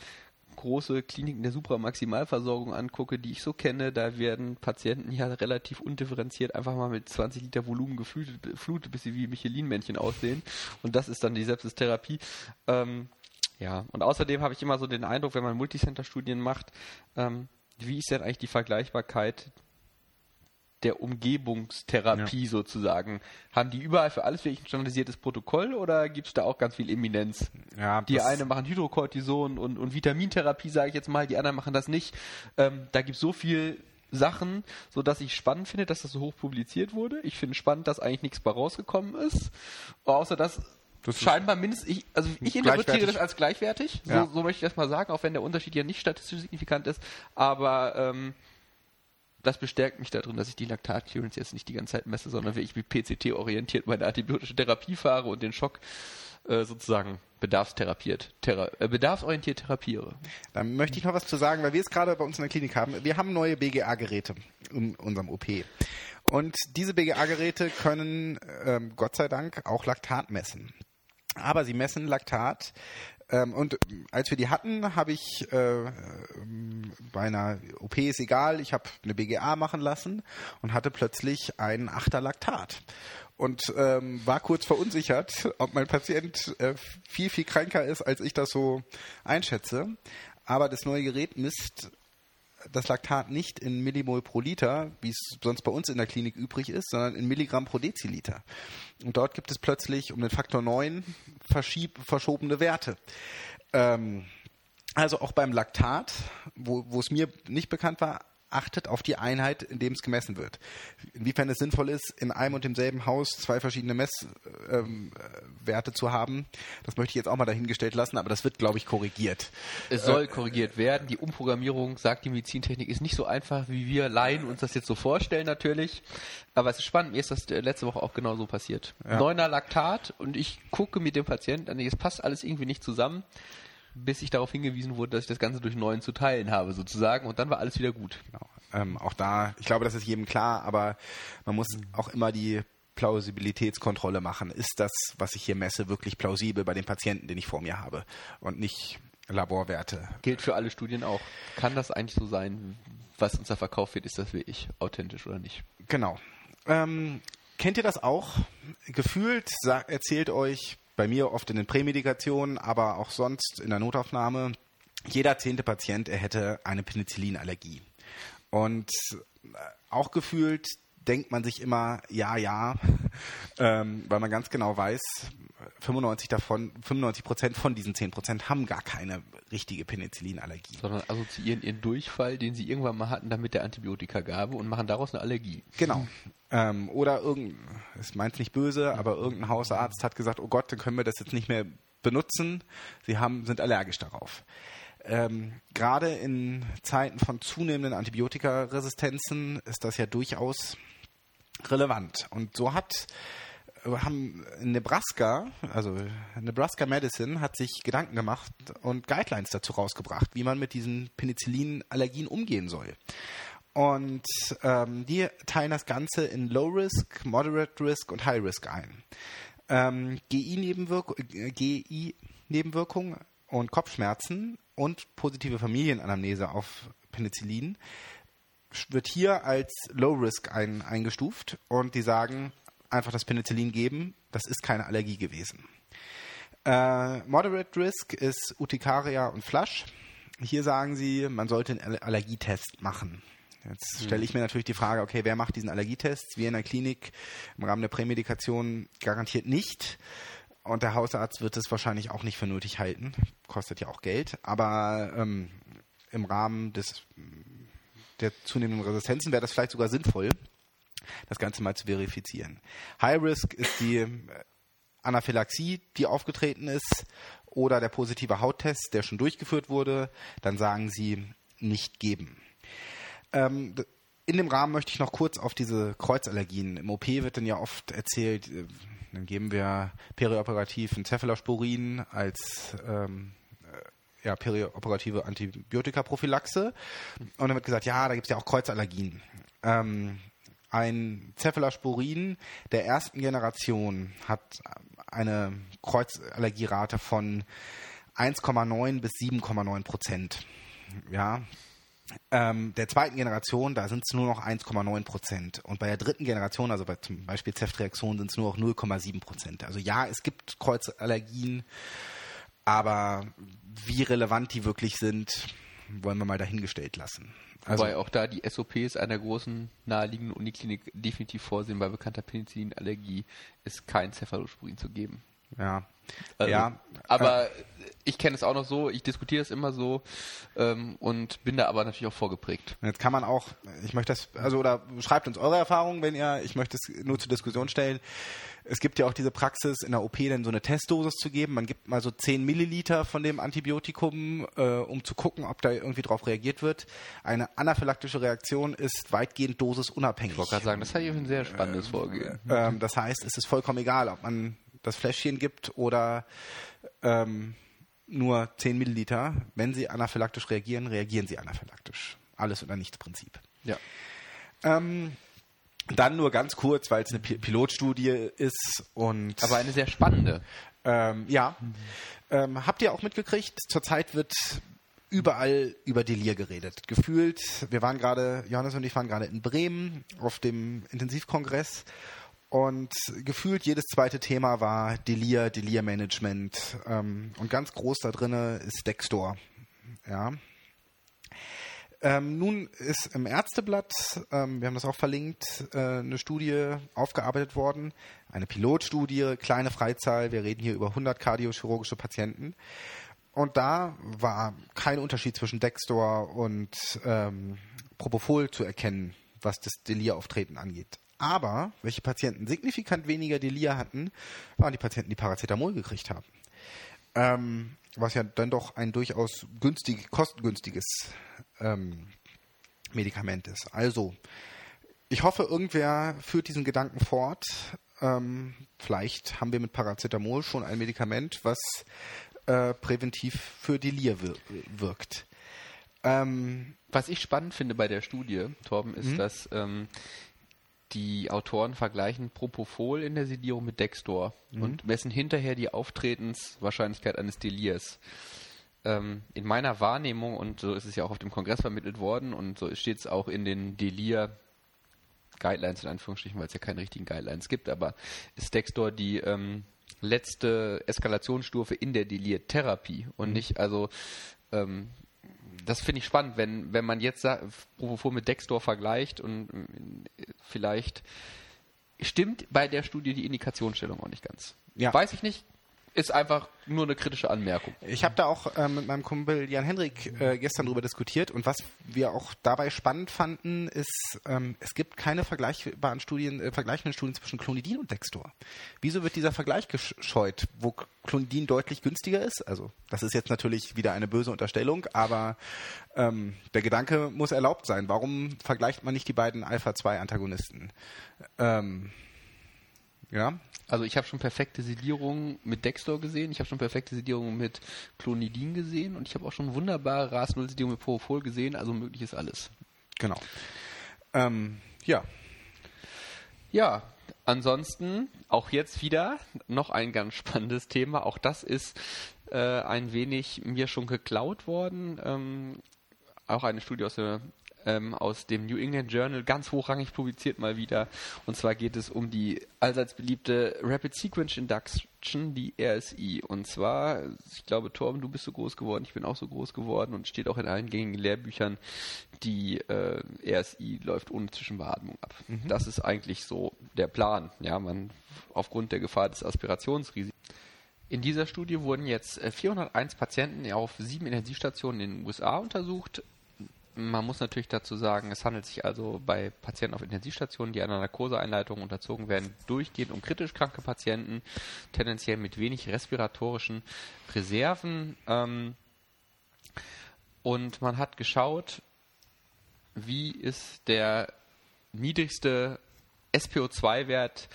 große Kliniken der Supramaximalversorgung angucke, die ich so kenne, da werden Patienten ja relativ undifferenziert einfach mal mit 20 Liter Volumen geflutet, bis sie wie Michelin-Männchen aussehen. Und das ist dann die Sepsistherapie. Ähm, ja, und außerdem habe ich immer so den Eindruck, wenn man Multicenter-Studien macht, ähm, wie ist denn eigentlich die Vergleichbarkeit der Umgebungstherapie ja. sozusagen? Haben die überall für alles wirklich ein standardisiertes Protokoll oder gibt es da auch ganz viel Eminenz? Ja, die eine machen Hydrocortison und, und Vitamintherapie, sage ich jetzt mal, die anderen machen das nicht. Ähm, da gibt es so viel Sachen, so dass ich spannend finde, dass das so hoch publiziert wurde. Ich finde spannend, dass eigentlich nichts bei rausgekommen ist, außer dass das scheinbar mindestens, ich, also ich interpretiere das als gleichwertig, ja. so, so, möchte ich das mal sagen, auch wenn der Unterschied ja nicht statistisch signifikant ist, aber ähm, das bestärkt mich darin, dass ich die Laktat-Clearance jetzt nicht die ganze Zeit messe, sondern wirklich mit PCT-orientiert meine antibiotische Therapie fahre und den Schock äh, sozusagen bedarfstherapiert, thera äh, bedarfsorientiert therapiere. Da möchte ich noch was zu sagen, weil wir es gerade bei uns in der Klinik haben. Wir haben neue BGA-Geräte in unserem OP. Und diese BGA-Geräte können, ähm, Gott sei Dank, auch Laktat messen. Aber sie messen Laktat ähm, und als wir die hatten, habe ich äh, bei einer OP ist egal, ich habe eine BGA machen lassen und hatte plötzlich ein Achter Laktat und ähm, war kurz verunsichert, ob mein Patient äh, viel, viel kränker ist, als ich das so einschätze. Aber das neue Gerät misst das Laktat nicht in Millimol pro Liter, wie es sonst bei uns in der Klinik übrig ist, sondern in Milligramm pro Deziliter. Und dort gibt es plötzlich um den Faktor 9 verschobene Werte. Ähm, also auch beim Laktat, wo, wo es mir nicht bekannt war, achtet auf die Einheit, in dem es gemessen wird. Inwiefern es sinnvoll ist, in einem und demselben Haus zwei verschiedene Messwerte ähm, äh, zu haben, das möchte ich jetzt auch mal dahingestellt lassen, aber das wird, glaube ich, korrigiert. Es soll äh, korrigiert werden. Die Umprogrammierung, sagt die Medizintechnik, ist nicht so einfach, wie wir Laien uns das jetzt so vorstellen, natürlich. Aber es ist spannend, mir ist das letzte Woche auch genauso passiert. Ja. Neuner Laktat und ich gucke mit dem Patienten an, es passt alles irgendwie nicht zusammen bis ich darauf hingewiesen wurde, dass ich das Ganze durch neun zu teilen habe, sozusagen. Und dann war alles wieder gut. Genau. Ähm, auch da, ich glaube, das ist jedem klar, aber man muss auch immer die Plausibilitätskontrolle machen. Ist das, was ich hier messe, wirklich plausibel bei dem Patienten, den ich vor mir habe? Und nicht Laborwerte. Gilt für alle Studien auch. Kann das eigentlich so sein, was uns da verkauft wird, ist das wirklich authentisch oder nicht? Genau. Ähm, kennt ihr das auch? Gefühlt erzählt euch bei mir oft in den Prämedikationen, aber auch sonst in der Notaufnahme, jeder zehnte Patient, er hätte eine Penicillinallergie. Und äh, auch gefühlt denkt man sich immer, ja, ja, ähm, weil man ganz genau weiß, 95 davon, 95 Prozent von diesen 10 Prozent haben gar keine richtige Penicillinallergie. Sondern assoziieren ihren Durchfall, den sie irgendwann mal hatten, damit der Antibiotikagabe und machen daraus eine Allergie. Genau. Ähm, oder irgendein, es meint nicht böse, aber irgendein Hausarzt hat gesagt, oh Gott, dann können wir das jetzt nicht mehr benutzen. Sie haben, sind allergisch darauf. Ähm, Gerade in Zeiten von zunehmenden Antibiotikaresistenzen ist das ja durchaus relevant. Und so hat haben Nebraska, also Nebraska Medicine hat sich Gedanken gemacht und Guidelines dazu rausgebracht, wie man mit diesen Penicillin-Allergien umgehen soll. Und ähm, die teilen das Ganze in Low Risk, Moderate Risk und High Risk ein. Ähm, GI-Nebenwirkungen GI und Kopfschmerzen und positive Familienanamnese auf Penicillin wird hier als Low Risk ein, eingestuft und die sagen, einfach das Penicillin geben. Das ist keine Allergie gewesen. Äh, Moderate Risk ist Urtikaria und Flush. Hier sagen sie, man sollte einen Allergietest machen. Jetzt mhm. stelle ich mir natürlich die Frage, okay, wer macht diesen Allergietest? Wir in der Klinik im Rahmen der Prämedikation garantiert nicht. Und der Hausarzt wird es wahrscheinlich auch nicht für nötig halten. Kostet ja auch Geld. Aber ähm, im Rahmen des, der zunehmenden Resistenzen wäre das vielleicht sogar sinnvoll, das Ganze mal zu verifizieren. High Risk ist die äh, Anaphylaxie, die aufgetreten ist, oder der positive Hauttest, der schon durchgeführt wurde. Dann sagen sie nicht geben. Ähm, in dem Rahmen möchte ich noch kurz auf diese Kreuzallergien. Im OP wird dann ja oft erzählt, äh, dann geben wir perioperativ Encephalosporin als ähm, äh, ja, perioperative Antibiotikaprophylaxe. Und dann wird gesagt, ja, da gibt es ja auch Kreuzallergien. Ähm, ein Cephalosporin der ersten Generation hat eine Kreuzallergierate von 1,9 bis 7,9 Prozent. Ja, ähm, der zweiten Generation, da sind es nur noch 1,9 Prozent. Und bei der dritten Generation, also bei zum Beispiel Zeftreaktionen, sind es nur noch 0,7 Prozent. Also ja, es gibt Kreuzallergien, aber wie relevant die wirklich sind, wollen wir mal dahingestellt lassen. Also, Wobei auch da die SOPs einer großen naheliegenden Uniklinik definitiv vorsehen, bei bekannter Penicillinallergie ist kein Cephalosporin zu geben. Ja. Also, ja. Aber äh, ich kenne es auch noch so, ich diskutiere es immer so ähm, und bin da aber natürlich auch vorgeprägt. Jetzt kann man auch, ich möchte das, also oder schreibt uns eure Erfahrungen, wenn ihr, ich möchte es nur zur Diskussion stellen. Es gibt ja auch diese Praxis, in der OP dann so eine Testdosis zu geben. Man gibt mal so 10 Milliliter von dem Antibiotikum, äh, um zu gucken, ob da irgendwie drauf reagiert wird. Eine anaphylaktische Reaktion ist weitgehend dosisunabhängig. Ich wollte gerade sagen, das ist ein sehr spannendes Vorgehen. Äh, äh, das heißt, es ist vollkommen egal, ob man das Fläschchen gibt oder ähm, nur 10 Milliliter. Wenn Sie anaphylaktisch reagieren, reagieren Sie anaphylaktisch. Alles oder nichts Prinzip. Ja. Ähm, dann nur ganz kurz, weil es eine Pilotstudie ist und. Aber eine sehr spannende. Ähm, ja. Mhm. Ähm, habt ihr auch mitgekriegt? Zurzeit wird überall über Delir geredet. Gefühlt, wir waren gerade, Johannes und ich waren gerade in Bremen auf dem Intensivkongress und gefühlt jedes zweite Thema war Delir, Delir-Management. Ähm, und ganz groß da drin ist Dextor. Ja. Ähm, nun ist im Ärzteblatt, ähm, wir haben das auch verlinkt, äh, eine Studie aufgearbeitet worden. Eine Pilotstudie, kleine Freizahl. Wir reden hier über 100 kardiochirurgische Patienten. Und da war kein Unterschied zwischen Dextor und ähm, Propofol zu erkennen, was das Delir-Auftreten angeht. Aber welche Patienten signifikant weniger Delir hatten, waren die Patienten, die Paracetamol gekriegt haben. Ähm, was ja dann doch ein durchaus günstig, kostengünstiges ähm, Medikament ist. Also, ich hoffe, irgendwer führt diesen Gedanken fort. Ähm, vielleicht haben wir mit Paracetamol schon ein Medikament, was äh, präventiv für Delir wir wirkt. Ähm, was ich spannend finde bei der Studie, Torben, ist, mhm. dass ähm, die Autoren vergleichen Propofol in der Sedierung mit Dextor mhm. und messen hinterher die Auftretenswahrscheinlichkeit eines Delirs. Ähm, in meiner Wahrnehmung, und so ist es ja auch auf dem Kongress vermittelt worden, und so steht es auch in den Delir Guidelines in Anführungsstrichen, weil es ja keine richtigen Guidelines gibt, aber ist Dextor die ähm, letzte Eskalationsstufe in der Delir-Therapie und mhm. nicht, also ähm, das finde ich spannend, wenn, wenn man jetzt Propofol mit Dextor vergleicht und äh, vielleicht stimmt bei der Studie die Indikationsstellung auch nicht ganz. Ja. Weiß ich nicht, ist einfach nur eine kritische Anmerkung. Ich habe da auch äh, mit meinem Kumpel Jan Hendrik äh, gestern drüber diskutiert und was wir auch dabei spannend fanden, ist, ähm, es gibt keine vergleichbaren Studien, äh, vergleichenden Studien zwischen Clonidin und Dextor. Wieso wird dieser Vergleich gescheut, wo Clonidin deutlich günstiger ist? Also das ist jetzt natürlich wieder eine böse Unterstellung, aber ähm, der Gedanke muss erlaubt sein. Warum vergleicht man nicht die beiden Alpha-2-Antagonisten? Ähm, ja. Also ich habe schon perfekte Sedierungen mit Dextor gesehen, ich habe schon perfekte Sedierungen mit Clonidin gesehen und ich habe auch schon wunderbare RAS-0-Sedierungen mit Propofol gesehen, also möglich ist alles. Genau. Ähm, ja. Ja, ansonsten auch jetzt wieder noch ein ganz spannendes Thema. Auch das ist äh, ein wenig mir schon geklaut worden. Ähm, auch eine Studie aus der ähm, aus dem New England Journal ganz hochrangig publiziert mal wieder. Und zwar geht es um die allseits beliebte Rapid Sequence Induction, die RSI. Und zwar, ich glaube, Torben, du bist so groß geworden, ich bin auch so groß geworden und steht auch in allen gängigen Lehrbüchern, die äh, RSI läuft ohne Zwischenbeatmung ab. Mhm. Das ist eigentlich so der Plan. Ja, man aufgrund der Gefahr des Aspirationsrisikos. In dieser Studie wurden jetzt 401 äh, Patienten auf sieben Intensivstationen in den USA untersucht. Man muss natürlich dazu sagen, es handelt sich also bei Patienten auf Intensivstationen, die einer Narkoseeinleitung unterzogen werden, durchgehend um kritisch kranke Patienten, tendenziell mit wenig respiratorischen Reserven. Ähm, und man hat geschaut, wie ist der niedrigste SPO2-Wert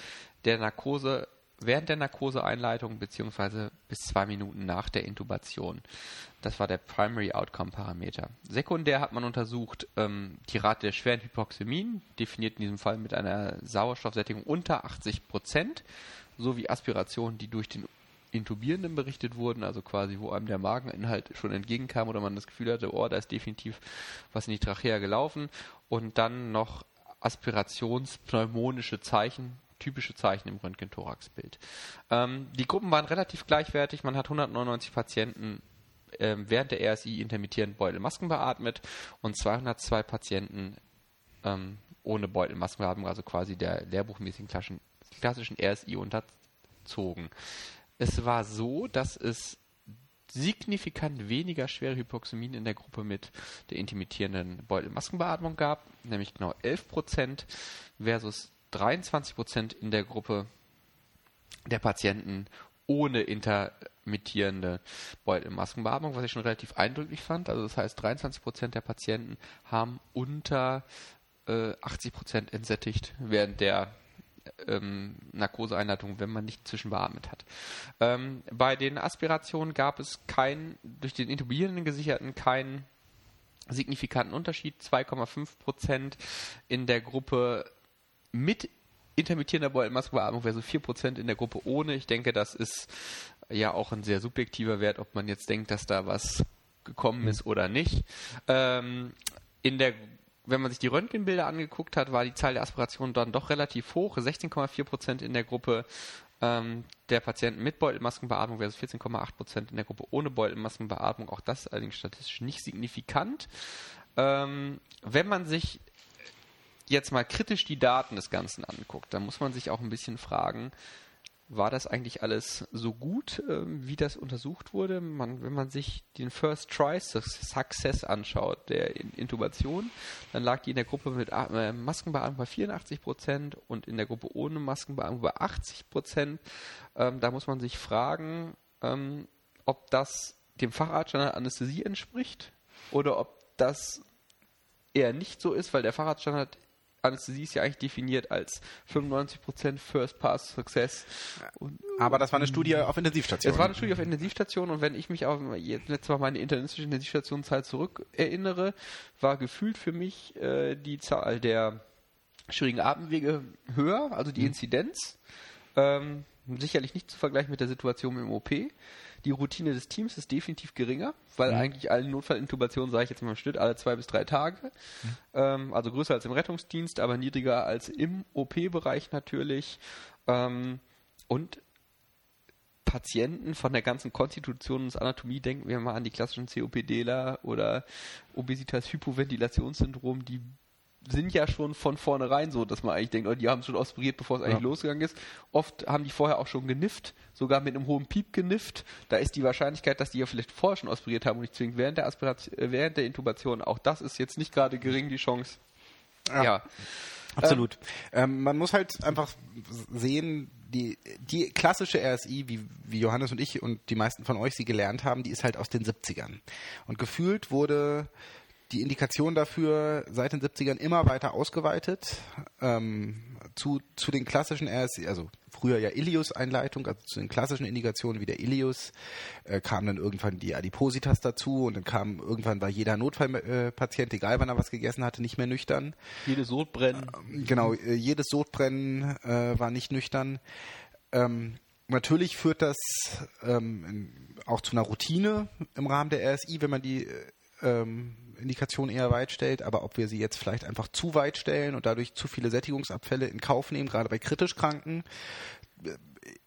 der Narkose während der Narkoseeinleitung beziehungsweise bis zwei Minuten nach der Intubation. Das war der Primary Outcome Parameter. Sekundär hat man untersucht ähm, die Rate der schweren Hypoxämien, definiert in diesem Fall mit einer Sauerstoffsättigung unter 80 Prozent, sowie Aspiration, die durch den Intubierenden berichtet wurden, also quasi, wo einem der Mageninhalt schon entgegenkam oder man das Gefühl hatte, oh, da ist definitiv was in die Trachea gelaufen. Und dann noch aspirationspneumonische Zeichen, typische Zeichen im Röntgen-Thorax-Bild. Ähm, die Gruppen waren relativ gleichwertig. Man hat 199 Patienten ähm, während der RSI intermittierend Beutelmasken beatmet und 202 Patienten ähm, ohne Beutelmaskenbeatmung, also quasi der lehrbuchmäßigen klassischen, RSI unterzogen. Es war so, dass es signifikant weniger schwere Hypoxämien in der Gruppe mit der intermittierenden Beutelmaskenbeatmung gab, nämlich genau 11% versus 23% in der Gruppe der Patienten ohne intermittierende Beutelmaskenbeatmung, was ich schon relativ eindrücklich fand. Also das heißt, 23% der Patienten haben unter äh, 80% entsättigt während der ähm, Narkoseeinleitung, wenn man nicht zwischenbeatmet hat. Ähm, bei den Aspirationen gab es keinen, durch den Intubierenden gesicherten, keinen signifikanten Unterschied. 2,5% in der Gruppe mit intermittierender Beutelmaskenbeatmung wäre so 4% in der Gruppe ohne. Ich denke, das ist ja auch ein sehr subjektiver Wert, ob man jetzt denkt, dass da was gekommen ist oder nicht. Ähm, in der wenn man sich die Röntgenbilder angeguckt hat, war die Zahl der Aspirationen dann doch relativ hoch. 16,4% in der Gruppe ähm, der Patienten mit Beutelmaskenbeatmung versus 14,8% in der Gruppe ohne Beutelmaskenbeatmung. Auch das allerdings statistisch nicht signifikant. Ähm, wenn man sich jetzt mal kritisch die Daten des Ganzen anguckt, dann muss man sich auch ein bisschen fragen, war das eigentlich alles so gut, äh, wie das untersucht wurde? Man, wenn man sich den First Try Success anschaut, der Intubation, dann lag die in der Gruppe mit äh, Maskenbeatmung bei 84 Prozent und in der Gruppe ohne Maskenbeatmung bei 80 Prozent. Ähm, da muss man sich fragen, ähm, ob das dem Facharzt einer Anästhesie entspricht oder ob das eher nicht so ist, weil der Facharztstandard Anästhesie ist ja eigentlich definiert als 95% First Pass Success. Und, Aber das war eine Studie auf Intensivstation. Es war eine Studie auf Intensivstation und wenn ich mich auf jetzt mal meine internistische Intensivstationenzeit zurück erinnere, war gefühlt für mich äh, die Zahl der schwierigen Atemwege höher, also die mhm. Inzidenz. Ähm, sicherlich nicht zu vergleichen mit der Situation im OP. Die Routine des Teams ist definitiv geringer, weil mhm. eigentlich alle Notfallintubationen, sage ich jetzt mal im Schnitt, alle zwei bis drei Tage. Mhm. Ähm, also größer als im Rettungsdienst, aber niedriger als im OP-Bereich natürlich. Ähm, und Patienten von der ganzen Konstitution und Anatomie, denken wir mal an die klassischen COPDler oder Obesitas-Hypoventilationssyndrom, die sind ja schon von vornherein so, dass man eigentlich denkt, oh, die haben schon aspiriert, bevor es eigentlich ja. losgegangen ist. Oft haben die vorher auch schon genifft, sogar mit einem hohen Piep genifft. Da ist die Wahrscheinlichkeit, dass die ja vielleicht vorher schon aspiriert haben und nicht zwingend während der, Aspiration, äh, während der Intubation. Auch das ist jetzt nicht gerade gering, die Chance. Ja. ja. Absolut. Ähm, ähm, man muss halt einfach sehen, die, die klassische RSI, wie, wie Johannes und ich und die meisten von euch sie gelernt haben, die ist halt aus den 70ern. Und gefühlt wurde die Indikation dafür seit den 70ern immer weiter ausgeweitet ähm, zu, zu den klassischen RSI, also früher ja Ilius-Einleitung, also zu den klassischen Indikationen wie der Ilius, äh, kam dann irgendwann die Adipositas dazu und dann kam irgendwann war jeder Notfallpatient, egal wann er was gegessen hatte, nicht mehr nüchtern. Jedes Sodbrennen. Äh, genau, äh, jedes Sodbrennen äh, war nicht nüchtern. Ähm, natürlich führt das ähm, auch zu einer Routine im Rahmen der RSI, wenn man die äh, ähm, Indikation eher weit stellt, aber ob wir sie jetzt vielleicht einfach zu weit stellen und dadurch zu viele Sättigungsabfälle in Kauf nehmen, gerade bei kritisch Kranken.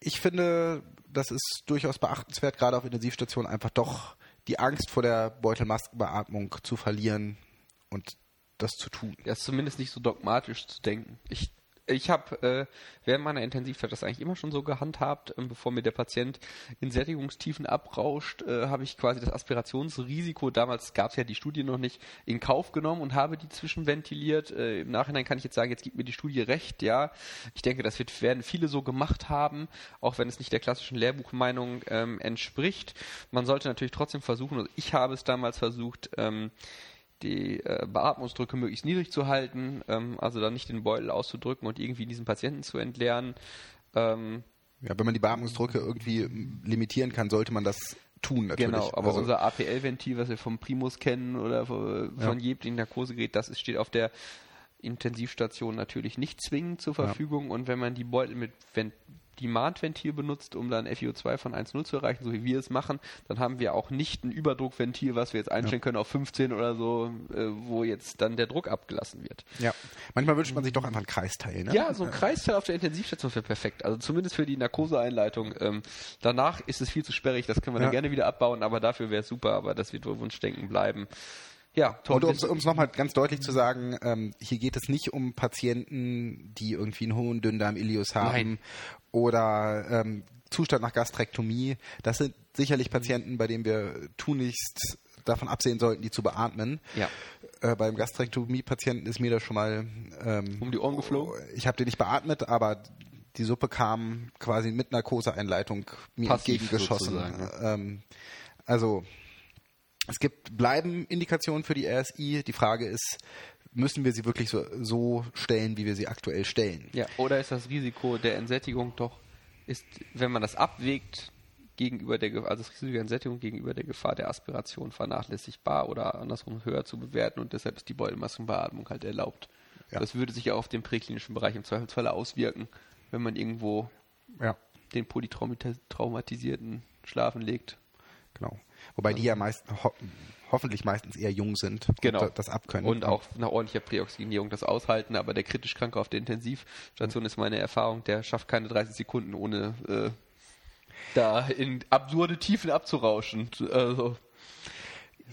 Ich finde, das ist durchaus beachtenswert, gerade auf Intensivstationen einfach doch die Angst vor der Beutelmaskenbeatmung zu verlieren und das zu tun. Ja, zumindest nicht so dogmatisch zu denken. Ich ich habe äh, während meiner Intensivzeit das eigentlich immer schon so gehandhabt, äh, bevor mir der Patient in Sättigungstiefen abrauscht, äh, habe ich quasi das Aspirationsrisiko, damals gab es ja die Studie noch nicht, in Kauf genommen und habe die zwischenventiliert. Äh, Im Nachhinein kann ich jetzt sagen, jetzt gibt mir die Studie recht, ja. Ich denke, das wird, werden viele so gemacht haben, auch wenn es nicht der klassischen Lehrbuchmeinung ähm, entspricht. Man sollte natürlich trotzdem versuchen, also ich habe es damals versucht, ähm, die äh, Beatmungsdrücke möglichst niedrig zu halten, ähm, also dann nicht den Beutel auszudrücken und irgendwie diesen Patienten zu entleeren. Ähm, ja, wenn man die Beatmungsdrücke irgendwie limitieren kann, sollte man das tun natürlich. Genau, aber also, unser APL-Ventil, was wir vom Primus kennen oder von, ja. jedem Narkosegerät, das steht auf der Intensivstationen natürlich nicht zwingend zur Verfügung und wenn man die Beutel mit Vent Demand-Ventil benutzt, um dann FiO2 von 1,0 zu erreichen, so wie wir es machen, dann haben wir auch nicht ein Überdruckventil, was wir jetzt einstellen können auf 15 oder so, äh, wo jetzt dann der Druck abgelassen wird. Ja, manchmal wünscht man sich doch einfach ein Kreisteil. Ne? Ja, so ein Kreisteil auf der Intensivstation wäre perfekt. Also zumindest für die Narkoseeinleitung. Ähm, danach ist es viel zu sperrig, das können wir Ja. dann gerne wieder abbauen, aber dafür wäre es super, aber das wird wohl Wunschdenken bleiben. Ja, Und um es nochmal ganz deutlich zu sagen, ähm, hier geht es nicht um Patienten, die irgendwie einen hohen Dünndarm Ilius haben Nein. oder ähm, Zustand nach Gastrektomie. Das sind sicherlich Patienten, bei denen wir tunlichst davon absehen sollten, die zu beatmen. Ja. Äh, beim Gastrektomie-Patienten ist mir das schon mal ähm, Um die Ohren geflogen? Ich habe den nicht beatmet, aber die Suppe kam quasi mit Narkoseeinleitung mir Passiv entgegengeschossen. Ähm, also es gibt bleiben Indikationen für die RSI. Die Frage ist, müssen wir sie wirklich so, so stellen, wie wir sie aktuell stellen? Ja, oder ist das Risiko der Entsättigung doch, ist, wenn man das abwägt, gegenüber der, also das Risiko der Entsättigung gegenüber der Gefahr der Aspiration vernachlässigbar oder andersrum höher zu bewerten und deshalb ist die Beutelmassenbeatmung halt erlaubt. Ja. Das würde sich ja auf den präklinischen Bereich im Zweifelsfalle auswirken, wenn man irgendwo Ja, den polytraumatisierten schlafen legt. genau. Wobei die ja meist, ho hoffentlich meistens eher jung sind und Genau. da- das abkönnen. Und auch nach ordentlicher Präoxygenierung das aushalten, aber der kritisch Kranke auf der Intensivstation ist meine Erfahrung, der schafft keine 30 Sekunden ohne äh, da in absurde Tiefen abzurauschen. Also,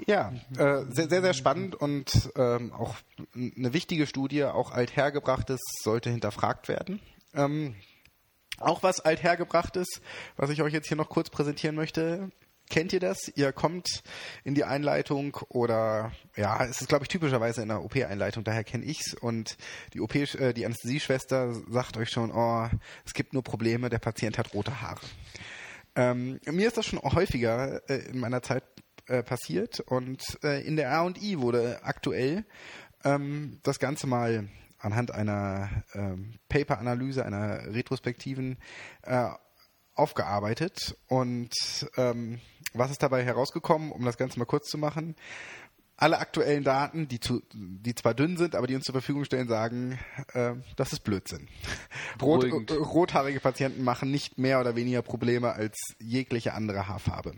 Ja, äh, sehr, sehr, sehr spannend und ähm, auch eine wichtige Studie, auch althergebrachtes sollte hinterfragt werden. Ähm, auch was althergebrachtes, was ich euch jetzt hier noch kurz präsentieren möchte. Kennt ihr das? Ihr kommt in die Einleitung oder ja, es ist glaube ich typischerweise in der OP-Einleitung, daher kenne ich's und die OP, äh, die Anästhesieschwester sagt euch schon, oh, es gibt nur Probleme, der Patient hat rote Haare. Ähm, mir ist das schon häufiger äh, in meiner Zeit äh, passiert und äh, in der R&I wurde aktuell ähm, das Ganze mal anhand einer ähm, Paper-Analyse, einer retrospektiven äh, aufgearbeitet und ähm, was ist dabei herausgekommen, um das Ganze mal kurz zu machen? Alle aktuellen Daten, die, zu, die zwar dünn sind, aber die uns zur Verfügung stellen, sagen, äh, das ist Blödsinn. Rot, äh, rothaarige Patienten machen nicht mehr oder weniger Probleme als jegliche andere Haarfarbe.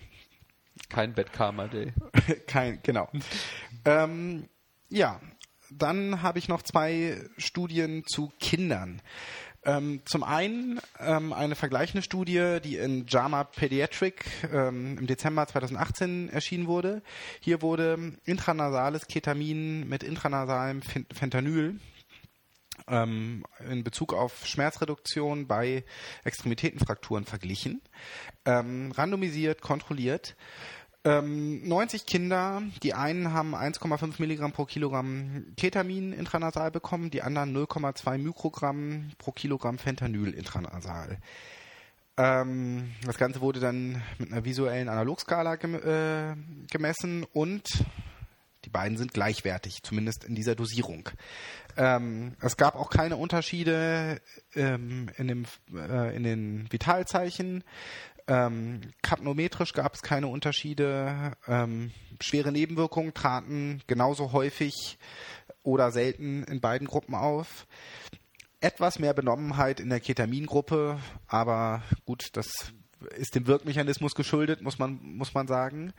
kein Bad Karma Day. Kein, genau. ähm, ja, dann habe ich noch zwei Studien zu Kindern. Ähm, zum einen ähm, eine vergleichende Studie, die in JAMA Pediatric ähm, im Dezember 2018 erschienen wurde. Hier wurde intranasales Ketamin mit intranasalem Fen- Fentanyl ähm, in Bezug auf Schmerzreduktion bei Extremitätenfrakturen verglichen. Ähm, randomisiert, kontrolliert. Ähm, 90 Kinder, die einen haben 1,5 Milligramm pro Kilogramm Ketamin intranasal bekommen, die anderen 0,2 Mikrogramm pro Kilogramm Fentanyl intranasal. Ähm, das Ganze wurde dann mit einer visuellen Analogskala gem äh, gemessen und die beiden sind gleichwertig, zumindest in dieser Dosierung. Ähm, es gab auch keine Unterschiede ähm, in, dem, äh, in den Vitalzeichen. Ähm, kapnometrisch gab es keine Unterschiede. Ähm, schwere Nebenwirkungen traten genauso häufig oder selten in beiden Gruppen auf. Etwas mehr Benommenheit in der Ketamingruppe, aber gut, das ist dem Wirkmechanismus geschuldet, muss man, muss man sagen.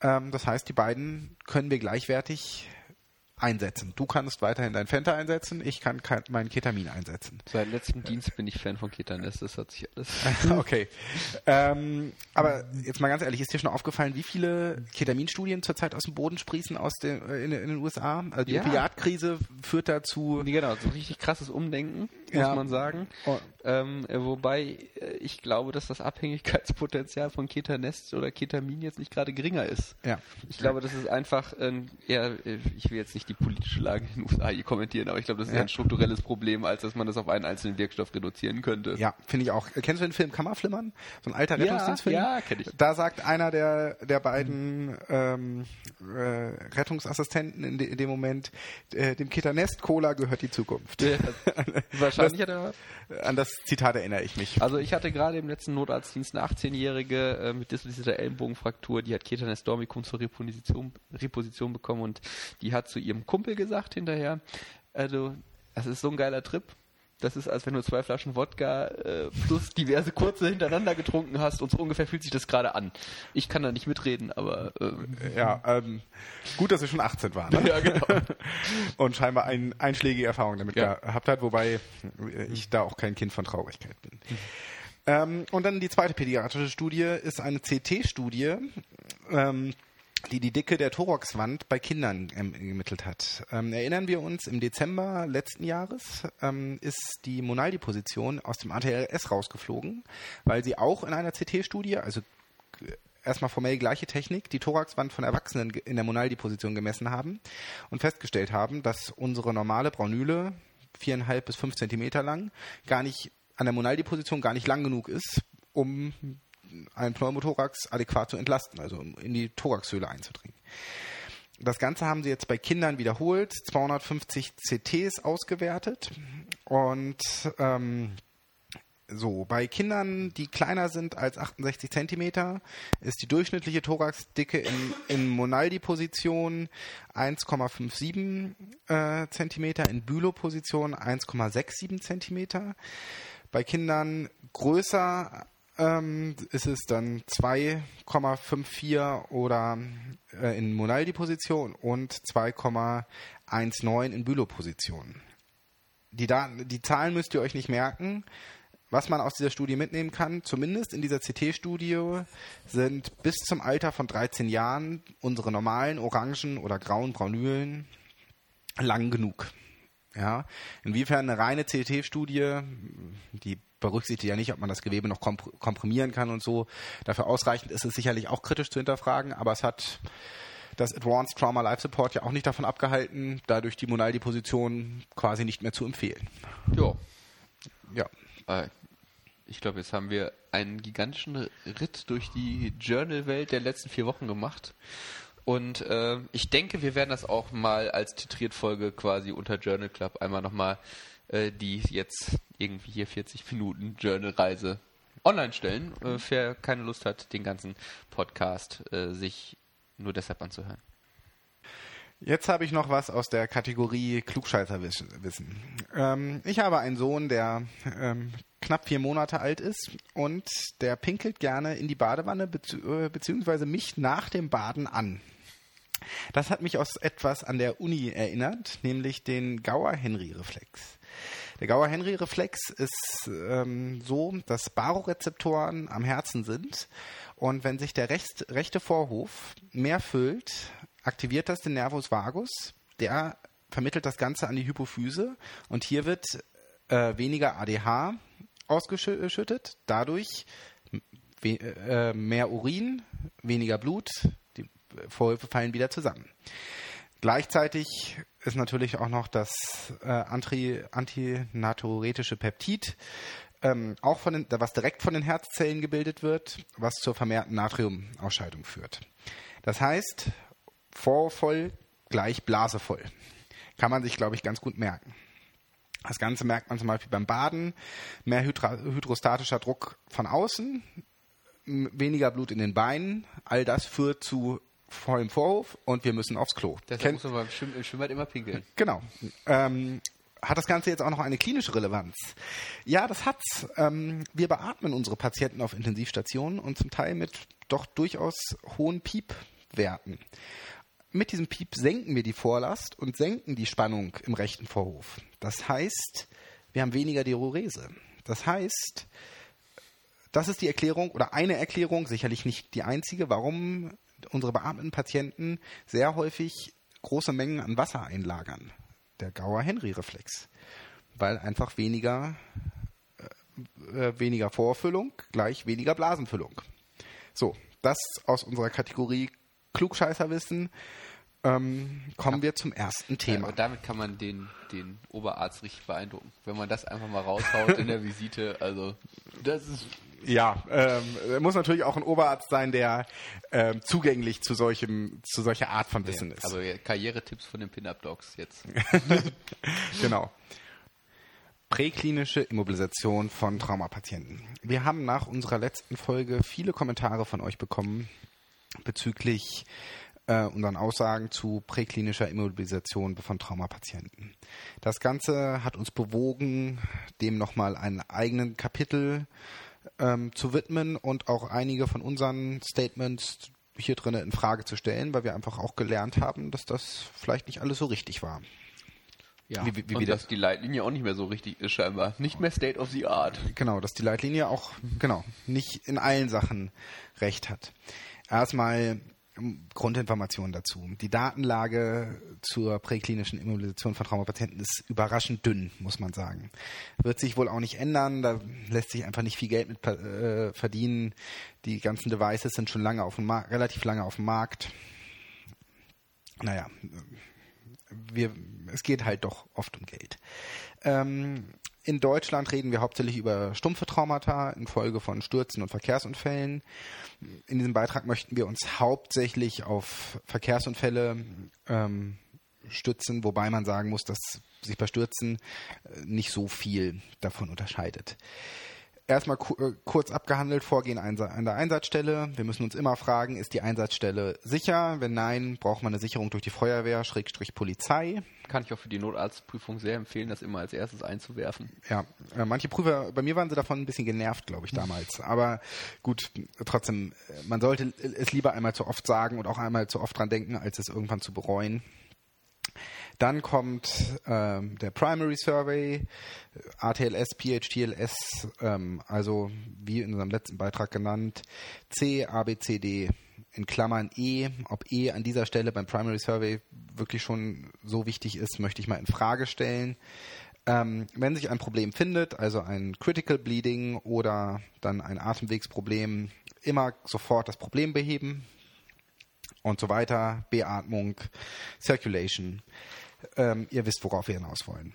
Ähm, das heißt, die beiden können wir gleichwertig einsetzen. Du kannst weiterhin dein Fenta einsetzen, ich kann kein, mein Ketamin einsetzen. Seit letztem Dienst bin ich Fan von Ketanes, das hat sich alles. okay. Ähm, aber jetzt mal ganz ehrlich, ist dir schon aufgefallen, wie viele Ketaminstudien zurzeit aus dem Boden sprießen aus den, äh, in, in den USA? Also die Ja. Opiatkrise führt dazu. Nee, genau, so richtig krasses Umdenken, muss Ja. man sagen. Oh. Ähm, äh, wobei äh, ich glaube, dass das Abhängigkeitspotenzial von Ketanest oder Ketamin jetzt nicht gerade geringer ist. Ja. Ich glaube, das ist einfach ein, eher, äh, ich will jetzt nicht die politische Lage in den USA hier kommentieren, aber ich glaube, das ist Ja. ein strukturelles Problem, als dass man das auf einen einzelnen Wirkstoff reduzieren könnte. Ja, finde ich auch. Kennst du den Film Kammerflimmern? So ein alter Ja, Rettungsdienstfilm? ja, kenn ich. Da sagt einer der, der beiden ähm, äh, Rettungsassistenten in, de, in dem Moment, äh, dem Kitanest Cola gehört die Zukunft. Ja, Wahrscheinlich hat er An das Zitat erinnere ich mich. Also ich hatte gerade im letzten Notarztdienst eine 18-Jährige äh, mit dislozierter Ellenbogenfraktur, die hat Ketanes Dormicum zur Reposition, Reposition bekommen und die hat zu ihrem Kumpel gesagt hinterher, Also, das ist so ein geiler Trip. Das ist, als wenn du zwei Flaschen Wodka äh, plus diverse kurze hintereinander getrunken hast und so ungefähr fühlt sich das gerade an. Ich kann da nicht mitreden, aber ähm, Ja, ähm, gut, dass er schon 18 war. Ne? ja, genau. Und scheinbar ein, einschlägige Erfahrung damit Ja. gehabt hat, wobei ich da auch kein Kind von Traurigkeit bin. Ähm, und dann die zweite pädiatrische Studie ist eine CT-Studie, ähm, die die Dicke der Thoraxwand bei Kindern ähm, ermittelt hat. Ähm, erinnern wir uns, im Dezember letzten Jahres ähm, ist die Monaldi-Position aus dem ATLS rausgeflogen, weil sie auch in einer CT-Studie, also erstmal formell gleiche Technik, die Thoraxwand von Erwachsenen in der Monaldi-Position gemessen haben und festgestellt haben, dass unsere normale Braunüle, viereinhalb bis fünf Zentimeter lang, gar nicht an der Monaldi-Position gar nicht lang genug ist, um einen Pneumothorax adäquat zu entlasten, also in die Thoraxhöhle einzudringen. Das Ganze haben sie jetzt bei Kindern wiederholt, 250 CTs ausgewertet und ähm, so, bei Kindern, die kleiner sind als 68 Zentimeter, ist die durchschnittliche Thoraxdicke in, in Monaldi-Position 1,57 äh, Zentimeter, in Bülow-Position 1,67 Zentimeter. Bei Kindern größer ähm, ist es dann 2,54 oder äh, in Monaldi-Position und 2,19 in Bülow-Position die, die Zahlen müsst ihr euch nicht merken. Was man aus dieser Studie mitnehmen kann, zumindest in dieser CT-Studie, sind bis zum Alter von 13 Jahren unsere normalen orangen oder grauen Braunülen lang genug. Ja, inwiefern eine reine CT-Studie, die berücksichtigt ja nicht, ob man das Gewebe noch komp komprimieren kann und so, dafür ausreichend ist es sicherlich auch kritisch zu hinterfragen, aber es hat das Advanced Trauma Life Support ja auch nicht davon abgehalten, dadurch die Monaldi-Position quasi nicht mehr zu empfehlen. ja. Ja. Äh, ich glaube, jetzt haben wir einen gigantischen Ritt durch die Journal-Welt der letzten vier Wochen gemacht. Und äh, ich denke, wir werden das auch mal als Titriert-Folge quasi unter Journal Club einmal nochmal äh, die jetzt irgendwie hier 40 Minuten Journal-Reise online stellen. Äh, wer keine Lust hat, den ganzen Podcast äh, sich nur deshalb anzuhören. Jetzt habe ich noch was aus der Kategorie Klugscheißerwissen. Ähm, ich habe einen Sohn, der ähm, knapp vier Monate alt ist und der pinkelt gerne in die Badewanne bezieh äh, beziehungsweise mich nach dem Baden an. Das hat mich aus etwas an der Uni erinnert, nämlich den Gauer-Henry-Reflex. Der Gauer-Henry-Reflex ist ähm, so, dass Barorezeptoren am Herzen sind und wenn sich der recht, rechte Vorhof mehr füllt, aktiviert das den Nervus vagus, der vermittelt das Ganze an die Hypophyse und hier wird äh, weniger ADH ausgeschüttet, dadurch äh, mehr Urin, weniger Blut, Vorhöfe fallen wieder zusammen. Gleichzeitig ist natürlich auch noch das äh, Anti Peptid, ähm, auch von den, was direkt von den Herzzellen gebildet wird, was zur vermehrten Natriumausscheidung führt. Das heißt, vorvoll gleich blasevoll. Kann man sich, glaube ich, ganz gut merken. Das Ganze merkt man zum Beispiel beim Baden, mehr hydra hydrostatischer Druck von außen, weniger Blut in den Beinen, all das führt zu vollem Vorhof und wir müssen aufs Klo. Deshalb Kennt- muss man beim Schwimmen, im Schwimmbad immer pinkeln. Genau. Ähm, hat das Ganze jetzt auch noch eine klinische Relevanz? Ja, das hat's. Ähm, wir beatmen unsere Patienten auf Intensivstationen und zum Teil mit doch durchaus hohen Piepwerten. Mit diesem Piep senken wir die Vorlast und senken die Spannung im rechten Vorhof. Das heißt, wir haben weniger Diurese. Das heißt, das ist die Erklärung oder eine Erklärung, sicherlich nicht die einzige, warum unsere beatmeten Patienten sehr häufig große Mengen an Wasser einlagern. Der Gauer-Henry-Reflex. Weil einfach weniger, äh, äh, weniger Vorfüllung gleich weniger Blasenfüllung. So, das aus unserer Kategorie Klugscheißerwissen. Ähm, kommen wir zum ersten Ja, Thema. und damit kann man den, den Oberarzt richtig beeindrucken. Wenn man das einfach mal raushaut in der Visite, also das ist Ja, ähm, muss natürlich auch ein Oberarzt sein, der ähm, zugänglich zu solchem, zu solcher Art von Wissen ist. aber ja, Karrieretipps von den Pin-Up-Dogs jetzt. Genau. Präklinische Immobilisation von Traumapatienten. Wir haben nach unserer letzten Folge viele Kommentare von euch bekommen bezüglich äh, unseren Aussagen zu präklinischer Immobilisation von Traumapatienten. Das Ganze hat uns bewogen, dem nochmal einen eigenen Kapitel ähm, zu widmen und auch einige von unseren Statements hier drinnen in Frage zu stellen, weil wir einfach auch gelernt haben, dass das vielleicht nicht alles so richtig war. Ja, wie, wie, wie und dass die Leitlinie auch nicht mehr so richtig ist scheinbar. Nicht mehr State of the Art. Genau, dass die Leitlinie auch, genau, nicht in allen Sachen recht hat. Erstmal Grundinformationen dazu. Die Datenlage zur präklinischen Immunisation von Traumapatienten ist überraschend dünn, muss man sagen. Wird sich wohl auch nicht ändern. Da lässt sich einfach nicht viel Geld mit äh, verdienen. Die ganzen Devices sind schon lange auf dem Markt, relativ lange auf dem Markt. Naja, wir, es geht halt doch oft um Geld. Ähm, in Deutschland reden wir hauptsächlich über stumpfe Traumata infolge von Stürzen und Verkehrsunfällen. In diesem Beitrag möchten wir uns hauptsächlich auf Verkehrsunfälle ähm, stützen, wobei man sagen muss, dass sich bei Stürzen äh, nicht so viel davon unterscheidet erstmal äh, kurz abgehandelt, Vorgehen an der Einsatzstelle. Wir müssen uns immer fragen, ist die Einsatzstelle sicher? Wenn nein, braucht man eine Sicherung durch die Feuerwehr, Schrägstrich Polizei. Kann ich auch für die Notarztprüfung sehr empfehlen, das immer als erstes einzuwerfen. Ja, äh, manche Prüfer, bei mir waren sie davon ein bisschen genervt, glaube ich, damals. Aber gut, trotzdem, äh, man sollte es lieber einmal zu oft sagen und auch einmal zu oft dran denken, als es irgendwann zu bereuen. Dann kommt ähm, der Primary Survey, ATLS, PHTLS, ähm, also wie in unserem letzten Beitrag genannt, C, A, B, C, D in Klammern E. Ob E an dieser Stelle beim Primary Survey wirklich schon so wichtig ist, möchte ich mal in Frage stellen. Ähm, wenn sich ein Problem findet, also ein Critical Bleeding oder dann ein Atemwegsproblem, immer sofort das Problem beheben und so weiter, Beatmung, Circulation ähm, ihr wisst, worauf wir hinaus wollen.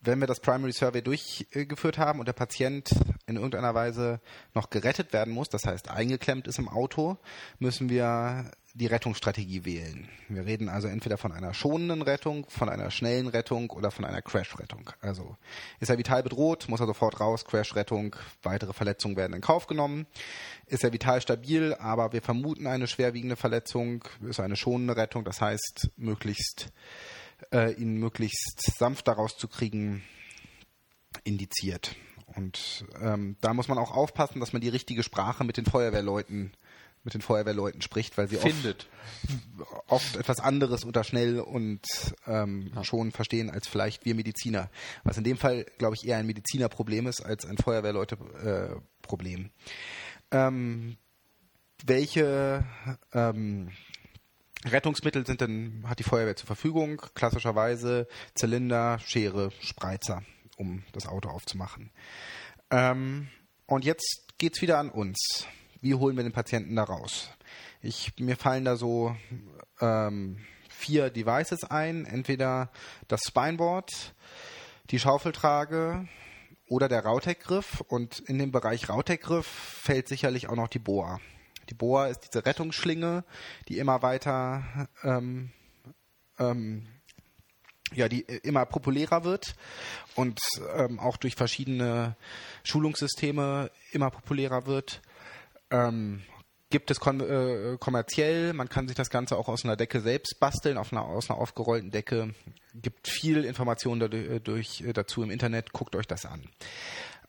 Wenn wir das Primary Survey durchgeführt haben und der Patient in irgendeiner Weise noch gerettet werden muss, das heißt eingeklemmt ist im Auto, müssen wir die Rettungsstrategie wählen. Wir reden also entweder von einer schonenden Rettung, von einer schnellen Rettung oder von einer Crash-Rettung. Also ist er vital bedroht, muss er sofort raus, Crash-Rettung, weitere Verletzungen werden in Kauf genommen. Ist er vital stabil, aber wir vermuten eine schwerwiegende Verletzung, ist eine schonende Rettung, das heißt möglichst äh, ihn möglichst sanft daraus zu kriegen, indiziert. Und ähm, da muss man auch aufpassen, dass man die richtige Sprache mit den Feuerwehrleuten mit den Feuerwehrleuten spricht, weil sie Findet. Oft, oft etwas anderes unter schnell und ähm, ja. schon verstehen als vielleicht wir Mediziner. Was in dem Fall, glaube ich, eher ein Medizinerproblem ist als ein Feuerwehrleute-Problem. Äh, ähm, welche ähm, Rettungsmittel sind denn, hat die Feuerwehr zur Verfügung? Klassischerweise Zylinder, Schere, Spreizer, um das Auto aufzumachen. Ähm, und jetzt geht's wieder an uns. Wie holen wir den Patienten da raus? Ich, mir fallen da so ähm, vier Devices ein. Entweder das Spineboard, die Schaufeltrage oder der Rautec-Griff. Und in dem Bereich Rautec-Griff fällt sicherlich auch noch die Boa. Die Boa ist diese Rettungsschlinge, die immer weiter, ähm, ähm, ja, die immer populärer wird und ähm, auch durch verschiedene Schulungssysteme immer populärer wird. Ähm, gibt es äh, kommerziell, man kann sich das Ganze auch aus einer Decke selbst basteln, auf einer, aus einer aufgerollten Decke. Gibt viel Informationen dadurch, äh, dazu im Internet, guckt euch das an.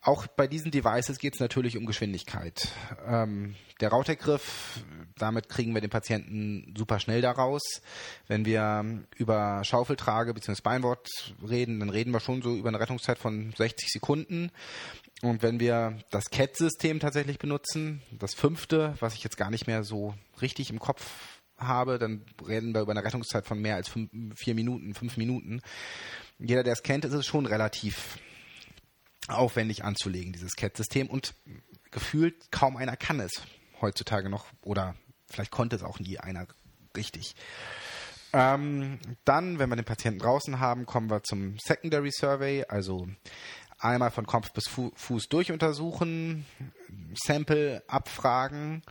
Auch bei diesen Devices geht es natürlich um Geschwindigkeit. Ähm, der Rautec-Griff, damit kriegen wir den Patienten super schnell daraus. Wenn wir über Schaufeltrage bzw. Beinwort reden, dann reden wir schon so über eine Rettungszeit von 60 Sekunden. Und wenn wir das CAT-System tatsächlich benutzen, das fünfte, was ich jetzt gar nicht mehr so richtig im Kopf habe, dann reden wir über eine Rettungszeit von mehr als fünf, vier Minuten, fünf Minuten. Jeder, der es kennt, ist es schon relativ aufwendig anzulegen, dieses CAT-System. Und gefühlt kaum einer kann es heutzutage noch oder vielleicht konnte es auch nie einer richtig. Ähm, dann, wenn wir den Patienten draußen haben, kommen wir zum Secondary Survey, also einmal von Kopf bis Fu Fuß durchuntersuchen, Sample abfragen.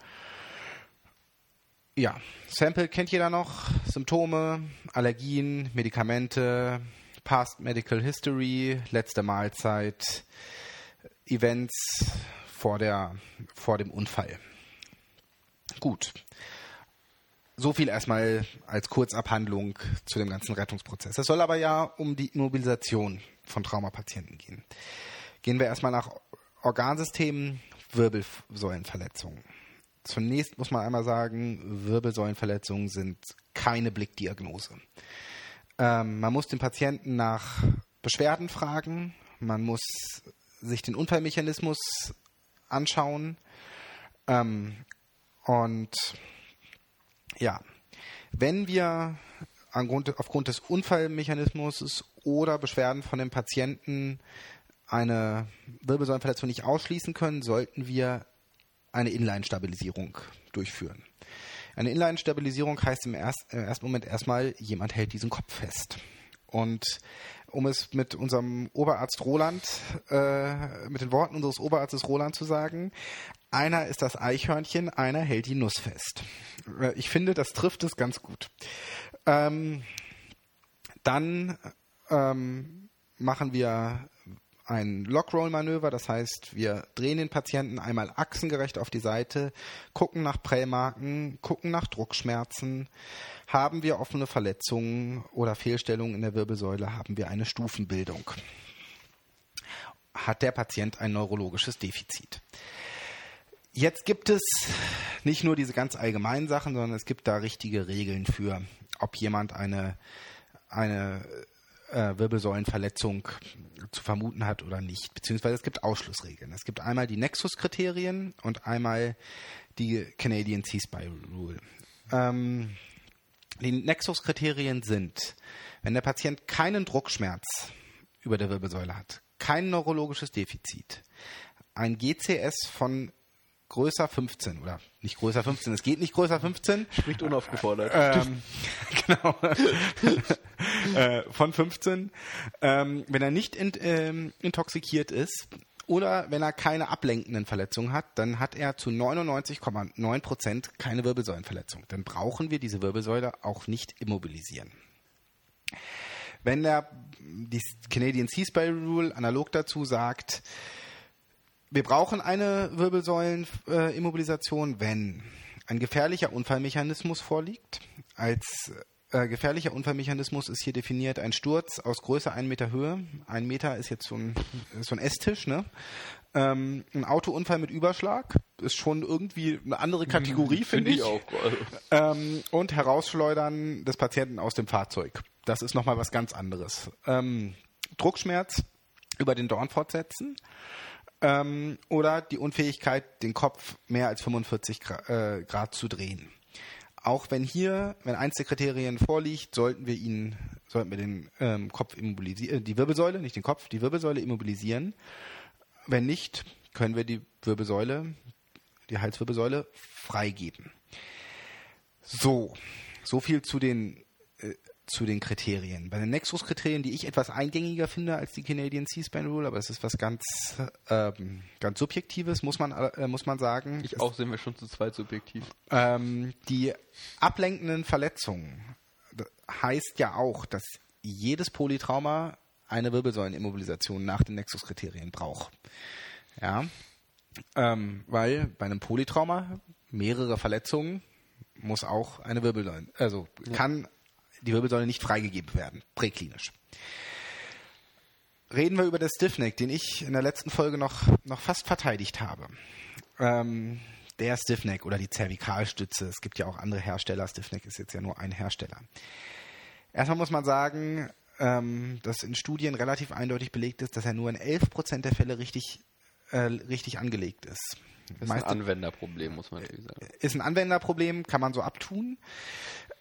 Ja, Sample kennt jeder noch, Symptome, Allergien, Medikamente, Past Medical History, letzte Mahlzeit, Events vor, der, vor dem Unfall. Gut. so viel erstmal als Kurzabhandlung zu dem ganzen Rettungsprozess. Es soll aber ja um die Immobilisation von Traumapatienten gehen. Gehen wir erstmal nach Organsystemen, Wirbelsäulenverletzungen. Zunächst muss man einmal sagen, Wirbelsäulenverletzungen sind keine Blickdiagnose. Ähm, man muss den Patienten nach Beschwerden fragen, man muss sich den Unfallmechanismus anschauen ähm, und ja, wenn wir aufgrund des Unfallmechanismus oder Beschwerden von dem Patienten eine Wirbelsäulenverletzung nicht ausschließen können, sollten wir eine Inline-Stabilisierung durchführen. Eine Inline-Stabilisierung heißt im, erst, im ersten Moment erstmal, jemand hält diesen Kopf fest. Und um es mit unserem Oberarzt Roland, äh, mit den Worten unseres Oberarztes Roland zu sagen, einer ist das Eichhörnchen, einer hält die Nuss fest. Äh, ich finde, das trifft es ganz gut. Ähm, dann ähm, machen wir ein Lockroll-Manöver, das heißt, wir drehen den Patienten einmal achsengerecht auf die Seite, gucken nach Prellmarken, gucken nach Druckschmerzen. Haben wir offene Verletzungen oder Fehlstellungen in der Wirbelsäule, haben wir eine Stufenbildung. Hat der Patient ein neurologisches Defizit? Jetzt gibt es nicht nur diese ganz allgemeinen Sachen, sondern es gibt da richtige Regeln für, ob jemand eine, eine äh, Wirbelsäulenverletzung zu vermuten hat oder nicht. Beziehungsweise es gibt Ausschlussregeln. Es gibt einmal die Nexus-Kriterien und einmal die Canadian C-Spy Rule. Ähm, die Nexus-Kriterien sind, wenn der Patient keinen Druckschmerz über der Wirbelsäule hat, kein neurologisches Defizit, ein GCS von größer 15 oder nicht größer 15, es geht nicht größer 15. Spricht unaufgefordert. Ähm, genau. äh, von 15. Ähm, wenn er nicht in, ähm, intoxikiert ist oder wenn er keine ablenkenden Verletzungen hat, dann hat er zu 99,9 Prozent keine Wirbelsäulenverletzung. Dann brauchen wir diese Wirbelsäule auch nicht immobilisieren. Wenn der die Canadian C-Spy Rule analog dazu sagt, wir brauchen eine Wirbelsäulenimmobilisation, äh, wenn ein gefährlicher Unfallmechanismus vorliegt. Als äh, gefährlicher Unfallmechanismus ist hier definiert ein Sturz aus größer 1 Meter Höhe. Ein Meter ist jetzt so ein, so ein Esstisch, ne? Ähm, ein Autounfall mit Überschlag ist schon irgendwie eine andere mhm, Kategorie, finde find ich. auch. Ähm, und Herausschleudern des Patienten aus dem Fahrzeug. Das ist nochmal was ganz anderes. Ähm, Druckschmerz über den Dorn fortsetzen ähm, oder die Unfähigkeit, den Kopf mehr als 45 Grad, äh, Grad zu drehen. Auch wenn hier, wenn eins der Kriterien vorliegt, sollten wir ihn, sollten wir den ähm, Kopf immobilisieren, äh, die Wirbelsäule, nicht den Kopf, die Wirbelsäule immobilisieren. Wenn nicht, können wir die Wirbelsäule, die Halswirbelsäule freigeben. So, so viel zu den zu den Kriterien. Bei den Nexus-Kriterien, die ich etwas eingängiger finde als die Canadian C-Span Rule, aber es ist was ganz, ähm, ganz Subjektives, muss man, äh, muss man sagen. Ich auch, sind wir schon zu zweit subjektiv. Ähm, die ablenkenden Verletzungen heißt ja auch, dass jedes Polytrauma eine Wirbelsäulenimmobilisation nach den Nexus-Kriterien braucht. Ja, ähm, weil bei einem Polytrauma mehrere Verletzungen muss auch eine Wirbelsäule, also kann die Wirbelsäule nicht freigegeben werden, präklinisch. Reden wir über das Stiffneck, den ich in der letzten Folge noch, noch fast verteidigt habe. Ähm, der Stiffneck oder die Zervikalstütze. Es gibt ja auch andere Hersteller. Stiffneck ist jetzt ja nur ein Hersteller. Erstmal muss man sagen, ähm, dass in Studien relativ eindeutig belegt ist, dass er nur in 11% der Fälle richtig, äh, richtig angelegt ist. Ist ein Anwenderproblem, muss man natürlich sagen. Ist ein Anwenderproblem, kann man so abtun.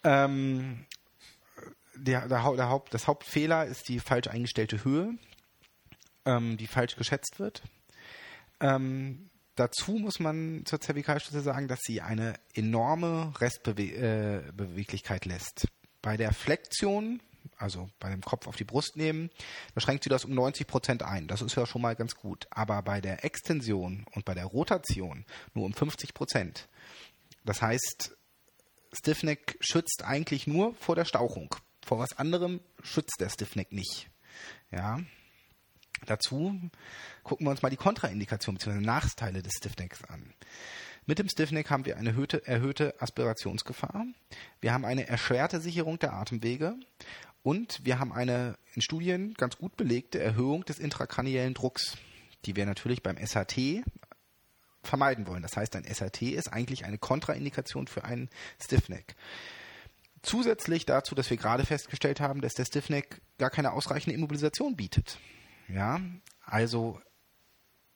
Ähm, der, der, der Haupt, das Hauptfehler ist die falsch eingestellte Höhe, ähm, die falsch geschätzt wird. Ähm, dazu muss man zur Zervikalstütze sagen, dass sie eine enorme Restbeweglichkeit äh, lässt. Bei der Flexion, also bei dem Kopf auf die Brust nehmen, da schränkt sie das um 90 Prozent ein. Das ist ja schon mal ganz gut. Aber bei der Extension und bei der Rotation nur um 50 Prozent. Das heißt, Stiffneck schützt eigentlich nur vor der Stauchung. Vor was anderem schützt der Stiffneck nicht. Ja. Dazu gucken wir uns mal die Kontraindikation bzw. Nachteile des Stiffnecks an. Mit dem Stiffneck haben wir eine erhöhte, erhöhte Aspirationsgefahr. Wir haben eine erschwerte Sicherung der Atemwege und wir haben eine in Studien ganz gut belegte Erhöhung des intrakraniellen Drucks, die wir natürlich beim SHT vermeiden wollen. Das heißt, ein SHT ist eigentlich eine Kontraindikation für einen Stiffneck. Zusätzlich dazu, dass wir gerade festgestellt haben, dass der Stiffneck gar keine ausreichende Immobilisation bietet. Ja, also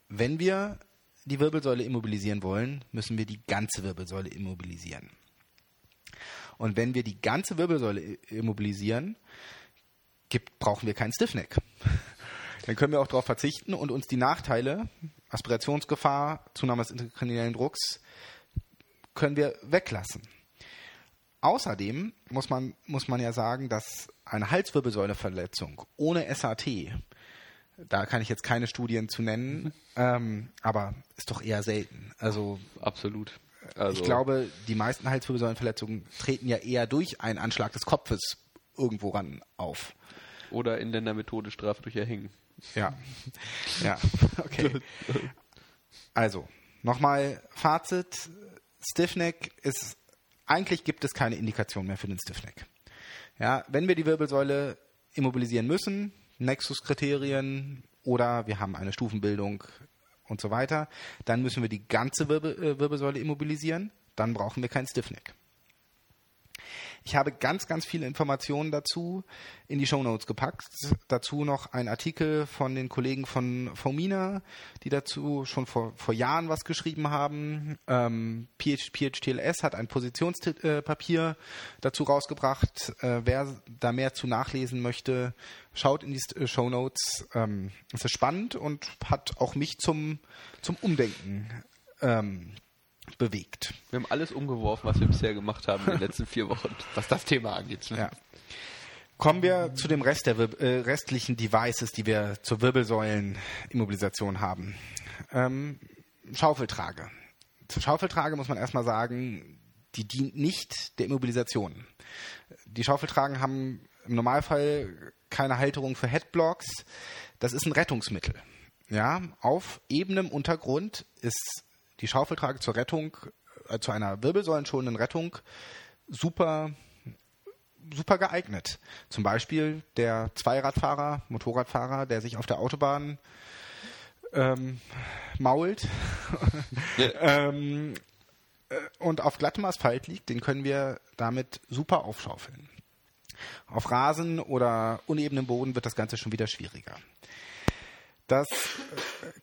wenn wir die Wirbelsäule immobilisieren wollen, müssen wir die ganze Wirbelsäule immobilisieren. Und wenn wir die ganze Wirbelsäule immobilisieren, gibt, brauchen wir keinen Stiffneck. Dann können wir auch darauf verzichten und uns die Nachteile, Aspirationsgefahr, Zunahme des intrakraniellen Drucks, können wir weglassen. Außerdem muss man, muss man ja sagen, dass eine Halswirbelsäuleverletzung ohne SAT, da kann ich jetzt keine Studien zu nennen, ähm, aber ist doch eher selten. Also absolut. Also ich glaube, die meisten Halswirbelsäulenverletzungen treten ja eher durch einen Anschlag des Kopfes irgendwo ran auf. Oder in der Methode Strafe durch Erhängen. Ja. Ja, okay. Also, nochmal Fazit. Stiffneck ist, eigentlich gibt es keine Indikation mehr für den Stiffneck. Ja, wenn wir die Wirbelsäule immobilisieren müssen, Nexus-Kriterien oder wir haben eine Stufenbildung und so weiter, dann müssen wir die ganze Wirbel, äh, Wirbelsäule immobilisieren, dann brauchen wir keinen Stiffneck. Ich habe ganz, ganz viele Informationen dazu in die Show Notes gepackt. Dazu noch ein Artikel von den Kollegen von Fomina, die dazu schon vor, vor Jahren was geschrieben haben. Ähm, PH, PHTLS hat ein Positionspapier dazu rausgebracht. Äh, wer da mehr zu nachlesen möchte, schaut in die äh, Show Notes. Ähm, es ist spannend und hat auch mich zum, zum Umdenken ähm, bewegt. Wir haben alles umgeworfen, was wir bisher gemacht haben in den letzten vier Wochen, was das Thema angeht. Ja. Kommen wir zu dem Rest der äh, restlichen Devices, die wir zur Wirbelsäulenimmobilisation haben. Ähm, Schaufeltrage. Zur Schaufeltrage muss man erstmal sagen, die dient nicht der Immobilisation. Die Schaufeltragen haben im Normalfall keine Halterung für Headblocks. Das ist ein Rettungsmittel. Ja, auf ebenem Untergrund ist die Schaufeltrage zur Rettung, äh, zu einer wirbelsäulenschonenden Rettung super super geeignet. Zum Beispiel der Zweiradfahrer, Motorradfahrer, der sich auf der Autobahn ähm, mault ähm, äh, und auf glattem Asphalt liegt, den können wir damit super aufschaufeln. Auf Rasen oder unebenem Boden wird das Ganze schon wieder schwieriger. Das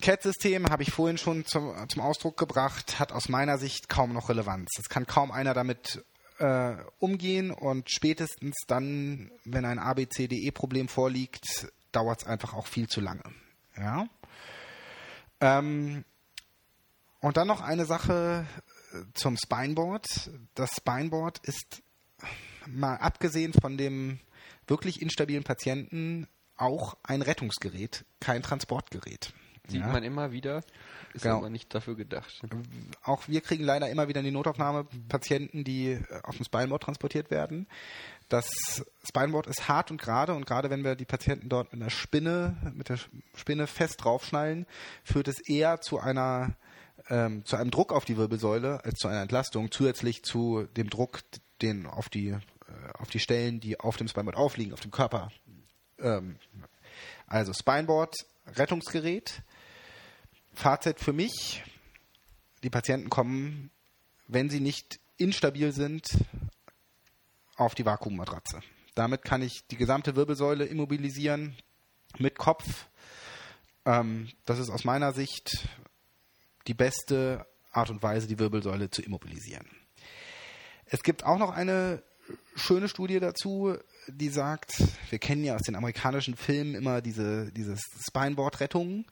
CAT-System habe ich vorhin schon zum, zum, Ausdruck gebracht, hat aus meiner Sicht kaum noch Relevanz. Es kann kaum einer damit äh, umgehen und spätestens dann, wenn ein ABCDE-Problem vorliegt, dauert es einfach auch viel zu lange. Ja. Ähm, und dann noch eine Sache äh, zum Spineboard. Das Spineboard ist mal abgesehen von dem wirklich instabilen Patienten auch ein Rettungsgerät, kein Transportgerät. Sieht ja. man immer wieder, ist genau. aber nicht dafür gedacht. Auch wir kriegen leider immer wieder in die Notaufnahme Patienten, die äh, auf dem Spineboard transportiert werden. Das Spineboard ist hart und gerade und gerade wenn wir die Patienten dort mit einer Spinne, mit der Spinne fest draufschnallen, führt es eher zu einer ähm, zu einem Druck auf die Wirbelsäule als zu einer Entlastung, zusätzlich zu dem Druck, den auf die äh, auf die Stellen, die auf dem Spineboard aufliegen, auf dem Körper ähm, also Spineboard, Rettungsgerät. Fazit für mich, die Patienten kommen, wenn sie nicht instabil sind, auf die Vakuummatratze. Damit kann ich die gesamte Wirbelsäule immobilisieren mit Kopf. Ähm, das ist aus meiner Sicht die beste Art und Weise, die Wirbelsäule zu immobilisieren. Es gibt auch noch eine schöne Studie dazu, die sagt, wir kennen ja aus den amerikanischen Filmen immer diese, diese Spineboard-Rettungen.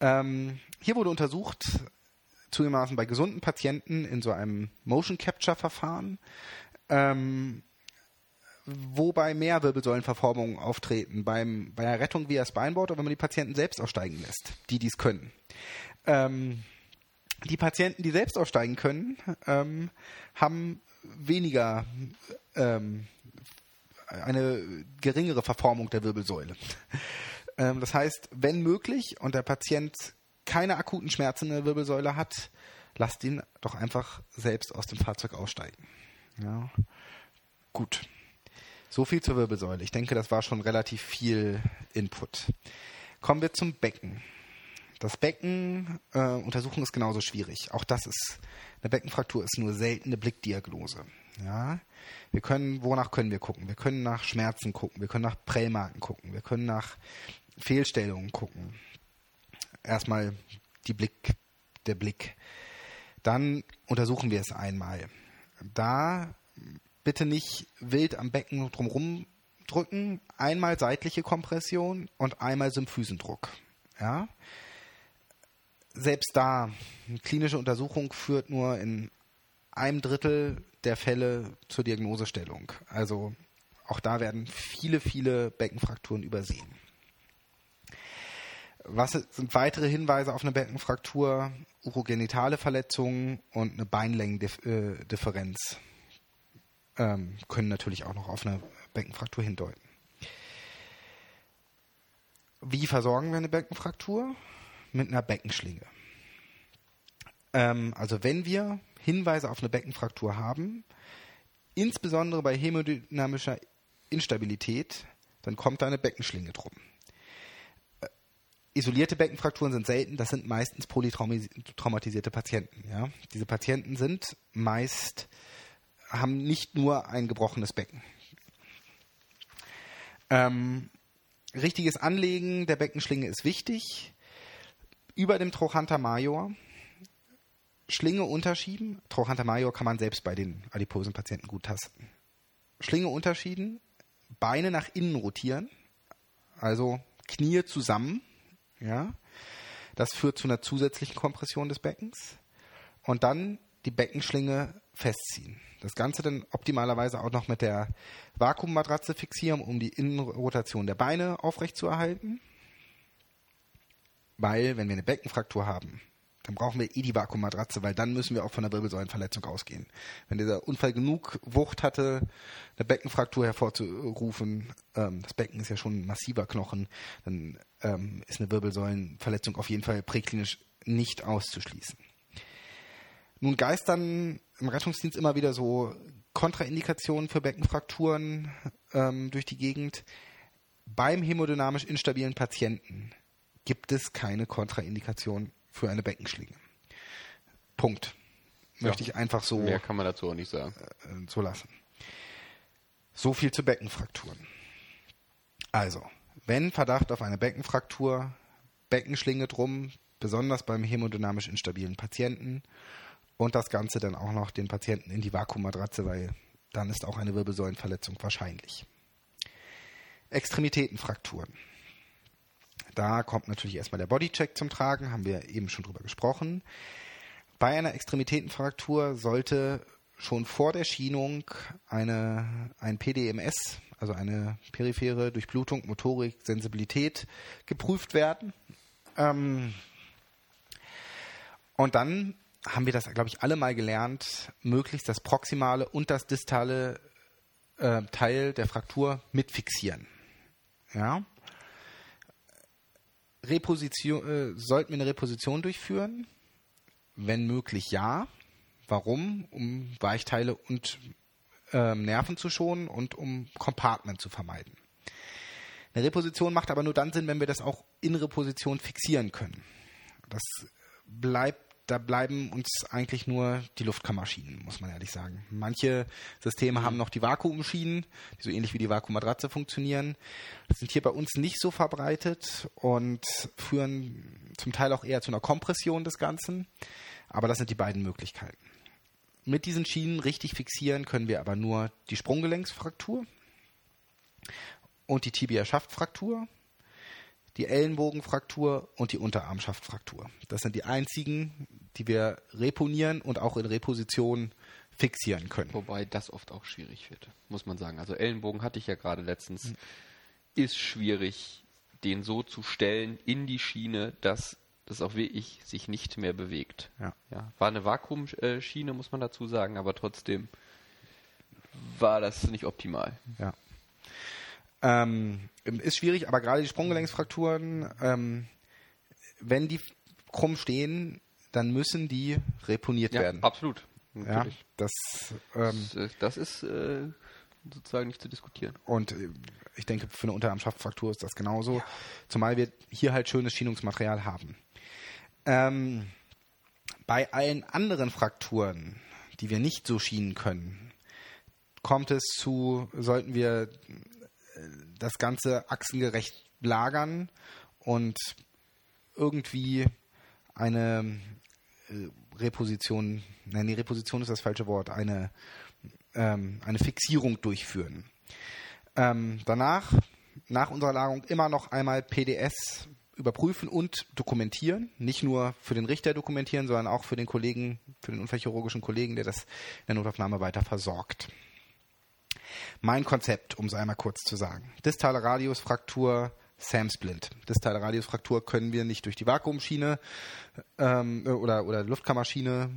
Ähm, hier wurde untersucht, zugegebenermaßen bei gesunden Patienten in so einem Motion Capture-Verfahren, ähm, wobei mehr Wirbelsäulenverformungen auftreten, beim, bei einer Rettung via Spineboard oder wenn man die Patienten selbst aussteigen lässt, die dies können. Ähm, die Patienten, die selbst aussteigen können, ähm, haben weniger ähm, eine geringere Verformung der Wirbelsäule. Ähm, das heißt, wenn möglich und der Patient keine akuten Schmerzen in der Wirbelsäule hat, lasst ihn doch einfach selbst aus dem Fahrzeug aussteigen. Ja. Gut. So viel zur Wirbelsäule. Ich denke, das war schon relativ viel Input. Kommen wir zum Becken. Das Becken äh, untersuchen ist genauso schwierig. Auch das ist eine Beckenfraktur ist nur seltene Blickdiagnose. Ja, wir können, wonach können wir gucken? Wir können nach Schmerzen gucken, wir können nach Prellmarken gucken, wir können nach Fehlstellungen gucken. Erstmal die Blick, der Blick. Dann untersuchen wir es einmal. Da bitte nicht wild am Becken drumherum drücken. Einmal seitliche Kompression und einmal Symphysendruck. Ja. Selbst da, eine klinische Untersuchung führt nur in einem Drittel der Fälle zur Diagnosestellung. Also auch da werden viele, viele Beckenfrakturen übersehen. Was sind weitere Hinweise auf eine Beckenfraktur? Urogenitale Verletzungen und eine Beinlängendifferenz ähm, können natürlich auch noch auf eine Beckenfraktur hindeuten. Wie versorgen wir eine Beckenfraktur? Mit einer Beckenschlinge. Ähm, also wenn wir Hinweise auf eine Beckenfraktur haben, insbesondere bei hämodynamischer Instabilität, dann kommt da eine Beckenschlinge drum. Äh, isolierte Beckenfrakturen sind selten, das sind meistens polytraumatisierte Patienten. Ja? Diese Patienten sind meist, haben nicht nur ein gebrochenes Becken. Ähm, richtiges Anlegen der Beckenschlinge ist wichtig. Über dem Trochanter major Schlinge unterschieden. Trochanter major kann man selbst bei den adiposen Patienten gut tasten. Schlinge unterschieden, Beine nach innen rotieren, also Knie zusammen, ja. Das führt zu einer zusätzlichen Kompression des Beckens. Und dann die Beckenschlinge festziehen. Das Ganze dann optimalerweise auch noch mit der Vakuummatratze fixieren, um die Innenrotation der Beine aufrechtzuerhalten. Weil, wenn wir eine Beckenfraktur haben, dann brauchen wir eh die Vakuummatratze, weil dann müssen wir auch von der Wirbelsäulenverletzung ausgehen. Wenn dieser Unfall genug Wucht hatte, eine Beckenfraktur hervorzurufen, ähm, das Becken ist ja schon ein massiver Knochen, dann ähm, ist eine Wirbelsäulenverletzung auf jeden Fall präklinisch nicht auszuschließen. Nun geistern im Rettungsdienst immer wieder so Kontraindikationen für Beckenfrakturen ähm, durch die Gegend. Beim hemodynamisch instabilen Patienten gibt es keine Kontraindikation für eine Beckenschlinge. Punkt. Möchte ja. ich einfach so. Mehr kann man dazu auch nicht sagen. Äh, so lassen. So viel zu Beckenfrakturen. Also, wenn Verdacht auf eine Beckenfraktur, Beckenschlinge drum, besonders beim hemodynamisch instabilen Patienten und das Ganze dann auch noch den Patienten in die Vakuummatratze, weil dann ist auch eine Wirbelsäulenverletzung wahrscheinlich. Extremitätenfrakturen. Da kommt natürlich erstmal der Bodycheck zum Tragen, haben wir eben schon drüber gesprochen. Bei einer Extremitätenfraktur sollte schon vor der Schienung eine, ein PDMS, also eine periphere Durchblutung, Motorik, Sensibilität geprüft werden. Ähm, und dann haben wir das, glaube ich, alle mal gelernt, möglichst das proximale und das distale äh, Teil der Fraktur mit fixieren. Ja. Reposition, äh, sollten wir eine Reposition durchführen? Wenn möglich, ja. Warum? Um Weichteile und ähm, Nerven zu schonen und um Compartment zu vermeiden. Eine Reposition macht aber nur dann Sinn, wenn wir das auch in Reposition fixieren können. Das bleibt da bleiben uns eigentlich nur die Luftkammerschienen, muss man ehrlich sagen. Manche Systeme haben noch die Vakuumschienen, die so ähnlich wie die Vakuummatratze funktionieren. Das sind hier bei uns nicht so verbreitet und führen zum Teil auch eher zu einer Kompression des Ganzen. Aber das sind die beiden Möglichkeiten. Mit diesen Schienen richtig fixieren können wir aber nur die Sprunggelenksfraktur und die Tibia-Schaftfraktur die Ellenbogenfraktur und die Unterarmschaftfraktur. Das sind die einzigen, die wir reponieren und auch in Reposition fixieren können. Wobei das oft auch schwierig wird, muss man sagen. Also Ellenbogen hatte ich ja gerade letztens. Mhm. Ist schwierig, den so zu stellen in die Schiene, dass das auch wirklich sich nicht mehr bewegt. Ja. ja war eine Vakuumschiene, muss man dazu sagen, aber trotzdem war das nicht optimal. Ja. Ähm, ist schwierig, aber gerade die Sprunggelenksfrakturen, ähm, wenn die krumm stehen, dann müssen die reponiert Ja, werden. absolut. Ja, Natürlich. das ähm, Das, äh, das ist äh, sozusagen nicht zu diskutieren. und äh, ich denke, für eine Unterarmschaftfraktur ist das genauso. Zumal wir hier halt schönes Schienungsmaterial haben. Ähm, bei allen anderen Frakturen, die wir nicht so schienen können, kommt es zu, sollten wir das Ganze achsengerecht lagern und irgendwie eine äh, Reposition, nein, die Reposition ist das falsche Wort, eine, ähm, eine Fixierung durchführen. Ähm, danach, nach unserer Lagerung, immer noch einmal PDS überprüfen und dokumentieren. Nicht nur für den Richter dokumentieren, sondern auch für den Kollegen, für den unfallchirurgischen Kollegen, der das in der Notaufnahme weiter versorgt. Mein Konzept, um es einmal kurz zu sagen. Distale Radiusfraktur, Sam-Splint. Distale Radiusfraktur können wir nicht durch die Vakuumschiene ähm, oder, oder Luftkammerschiene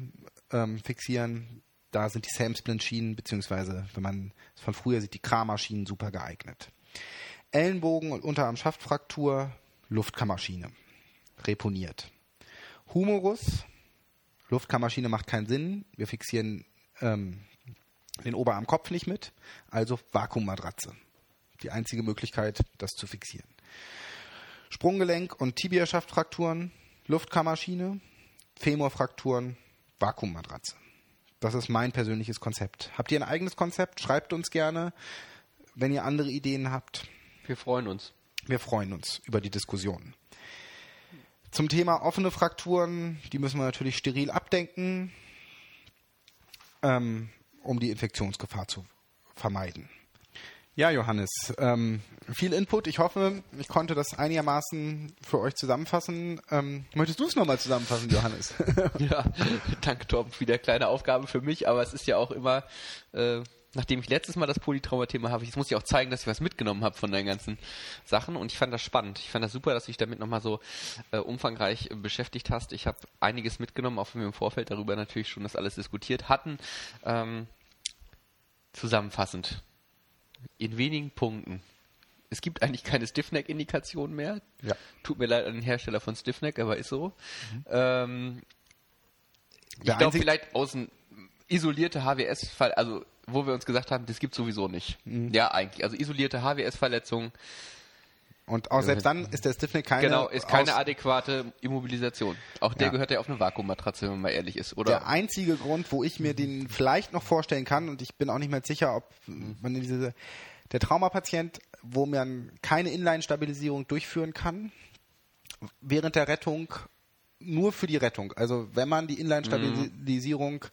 ähm, fixieren. Da sind die Sam-Splint-Schienen, beziehungsweise, wenn man es von früher sieht, die Kramer-Schienen super geeignet. Ellenbogen- und Unterarmschaftfraktur, Luftkammerschiene. Reponiert. Humorus, Luftkammerschiene macht keinen Sinn. Wir fixieren ähm, den Oberarmkopf nicht mit, also Vakuummatratze. Die einzige Möglichkeit, das zu fixieren. Sprunggelenk- und Tibiaschaftfrakturen, Luftkammerschiene, Femurfrakturen, Vakuummatratze. Das ist mein persönliches Konzept. Habt ihr ein eigenes Konzept? Schreibt uns gerne, wenn ihr andere Ideen habt. Wir freuen uns. Wir freuen uns über die Diskussion. Zum Thema offene Frakturen, die müssen wir natürlich steril abdenken, ähm, um die Infektionsgefahr zu vermeiden. Ja, Johannes, ähm, viel Input. Ich hoffe, ich konnte das einigermaßen für euch zusammenfassen. Ähm, möchtest du es nochmal zusammenfassen, Johannes? Ja, danke Torben. Wieder eine kleine Aufgabe für mich, aber es ist ja auch immer, äh, nachdem ich letztes Mal das Polytrauma-Thema habe, jetzt muss ich auch zeigen, dass ich was mitgenommen habe von deinen ganzen Sachen und ich fand das spannend. Ich fand das super, dass du dich damit nochmal so äh, umfangreich äh, beschäftigt hast. Ich habe einiges mitgenommen, auch wenn wir im Vorfeld darüber natürlich schon das alles diskutiert hatten. Ähm, zusammenfassend, in wenigen Punkten. Es gibt eigentlich keine Stiffneck-Indikation mehr. Ja. Tut mir leid an den Hersteller von Stiffneck, aber ist so. Ähm, ich glaube vielleicht aus einem isolierte HWS-Fall, also wo wir uns gesagt haben, das gibt sowieso nicht. Ja, eigentlich. Also isolierte HWS-Verletzung, Und auch selbst dann ist der Stiffneck keine, genau, ist keine adäquate Immobilisation. Auch der Ja. gehört ja auf eine Vakuummatratze, wenn man mal ehrlich ist, oder? Der einzige Grund, wo ich mir den vielleicht noch vorstellen kann, und ich bin auch nicht mehr sicher, ob man in diese, der Traumapatient, wo man keine Inline-Stabilisierung durchführen kann, während der Rettung nur für die Rettung. Also wenn man die Inline-Stabilisierung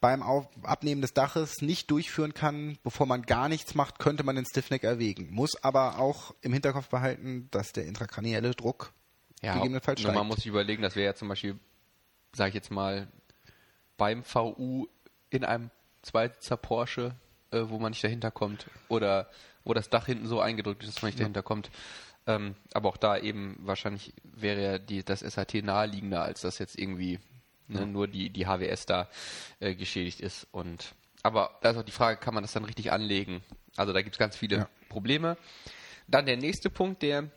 beim Auf Abnehmen des Daches nicht durchführen kann, bevor man gar nichts macht, könnte man den Stiffneck erwägen. Muss aber auch im Hinterkopf behalten, dass der intrakranielle Druck ja, gegebenenfalls nur man steigt. muss sich überlegen, das wäre ja zum Beispiel, sage ich jetzt mal, beim VU in einem Zweisitzer Porsche, äh, wo man nicht dahinter kommt, oder wo das Dach hinten so eingedrückt ist, dass man nicht dahinter kommt. Ähm, aber auch da eben wahrscheinlich wäre ja die, das SAT naheliegender, als dass jetzt irgendwie ne, nur die, die HWS da äh, geschädigt ist. Und aber da ist auch die Frage, kann man das dann richtig anlegen? Also da gibt es ganz viele Ja. Probleme. Dann der nächste Punkt, der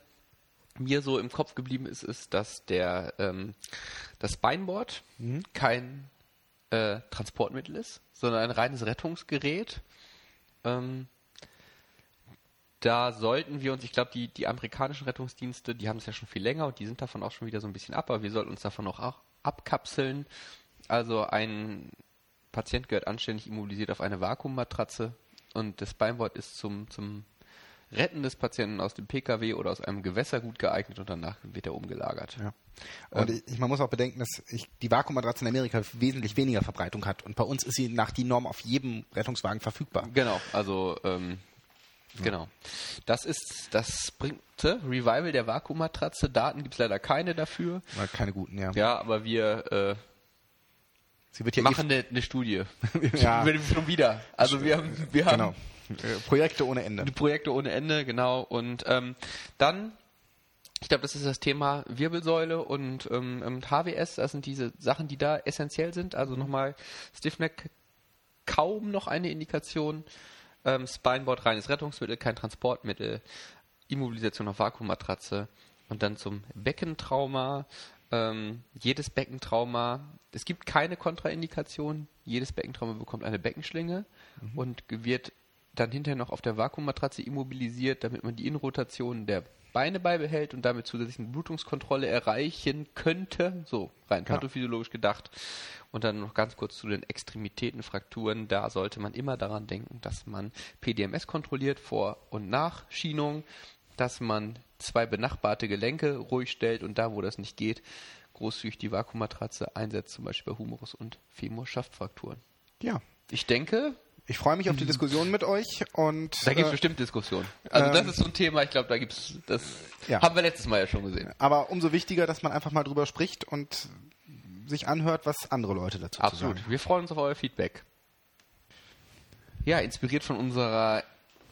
mir so im Kopf geblieben ist, ist, dass der ähm, das Beinboard kein äh, Transportmittel ist, sondern ein reines Rettungsgerät. Ähm, da sollten wir uns, ich glaube, die, die amerikanischen Rettungsdienste, die haben es ja schon viel länger und die sind davon auch schon wieder so ein bisschen ab, aber wir sollten uns davon auch, auch abkapseln. Also ein Patient gehört anständig immobilisiert auf eine Vakuummatratze und das Beinboard ist zum, zum Retten des Patienten aus dem PKW oder aus einem Gewässer gut geeignet und danach wird er umgelagert. Ja. Und ich, man muss auch bedenken, dass ich, die Vakuummatratze in Amerika wesentlich weniger Verbreitung hat. Und bei uns ist sie nach die Norm auf jedem Rettungswagen verfügbar. Genau, also ähm, genau. Das ist das bringt Revival der Vakuummatratze. Daten gibt es leider keine dafür. Weil keine guten, ja. Ja, aber wir äh, Sie wird ja machen eine ne Studie. Ja. Wir- Schon wieder. Also wir haben, wir eh, haben genau. Äh, Projekte ohne Ende. Projekte ohne Ende, genau. Und ähm, dann, ich glaube, das ist das Thema Wirbelsäule und ähm, HWS. Das sind diese Sachen, die da essentiell sind. Also nochmal Stiffneck kaum noch eine Indikation. Ähm, Spineboard reines Rettungsmittel, kein Transportmittel. Immobilisation auf Vakuummatratze. Und dann zum Beckentrauma. Ähm, jedes Beckentrauma, es gibt keine Kontraindikation, jedes Beckentrauma bekommt eine Beckenschlinge mhm. und wird dann hinterher noch auf der Vakuummatratze immobilisiert, damit man die Innenrotation der Beine beibehält und damit zusätzlich eine Blutungskontrolle erreichen könnte. So, rein genau. pathophysiologisch gedacht. Und dann noch ganz kurz zu den Extremitätenfrakturen. Da sollte man immer daran denken, dass man PDMS kontrolliert vor und nach Schienung, dass man zwei benachbarte Gelenke ruhig stellt und da, wo das nicht geht, großzügig die Vakuummatratze einsetzt, zum Beispiel bei Humerus und Femur-Schaftfrakturen. Ja. Ich denke, ich freue mich auf die Diskussion mit euch und. Da gibt es äh, bestimmt Diskussionen. Also das ähm, ist so ein Thema, ich glaube, da gibt es, das ja. haben wir letztes Mal ja schon gesehen. Aber umso wichtiger, dass man einfach mal drüber spricht und sich anhört, was andere Leute dazu Absolut. sagen. Wir freuen uns auf euer Feedback. Ja, inspiriert von unserer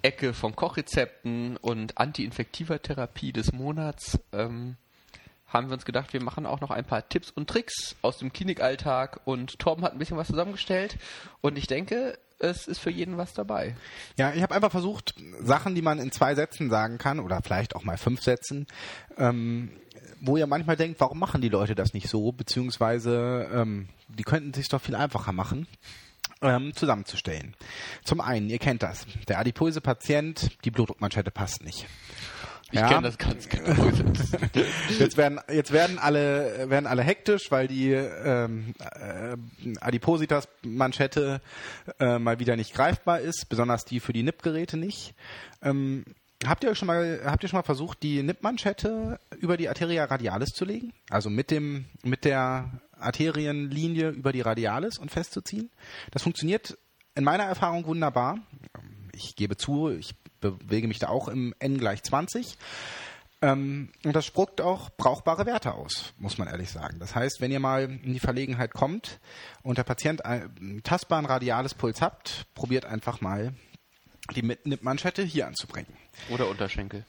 Ecke von Kochrezepten und antiinfektiver Therapie des Monats ähm, haben wir uns gedacht, wir machen auch noch ein paar Tipps und Tricks aus dem Klinikalltag und Torben hat ein bisschen was zusammengestellt und ich denke, es ist für jeden was dabei. Ja, ich habe einfach versucht, Sachen, die man in zwei Sätzen sagen kann oder vielleicht auch mal fünf Sätzen, ähm, wo ihr manchmal denkt, warum machen die Leute das nicht so, beziehungsweise ähm, die könnten sich doch viel einfacher machen. Ähm, zusammenzustellen. Zum einen, ihr kennt das, der adipöse Patient, die Blutdruckmanschette passt nicht. Ich ja. kenne das ganz genau. jetzt werden jetzt werden alle werden alle hektisch, weil die ähm, äh, Adipositas-Manschette äh, mal wieder nicht greifbar ist, besonders die für die NIP-Geräte nicht. Ähm, habt ihr schon mal habt ihr schon mal versucht, die NIP-Manschette über die Arteria radialis zu legen? Also mit dem mit der Arterienlinie über die Radialis und festzuziehen? Das funktioniert in meiner Erfahrung wunderbar. Ich gebe zu, ich bewege mich da auch im N gleich 20. Ähm, und das spuckt auch brauchbare Werte aus, muss man ehrlich sagen. Das heißt, wenn ihr mal in die Verlegenheit kommt und der Patient einen tastbaren radiales Puls habt, probiert einfach mal die Manschette hier anzubringen. Oder Unterschenkel.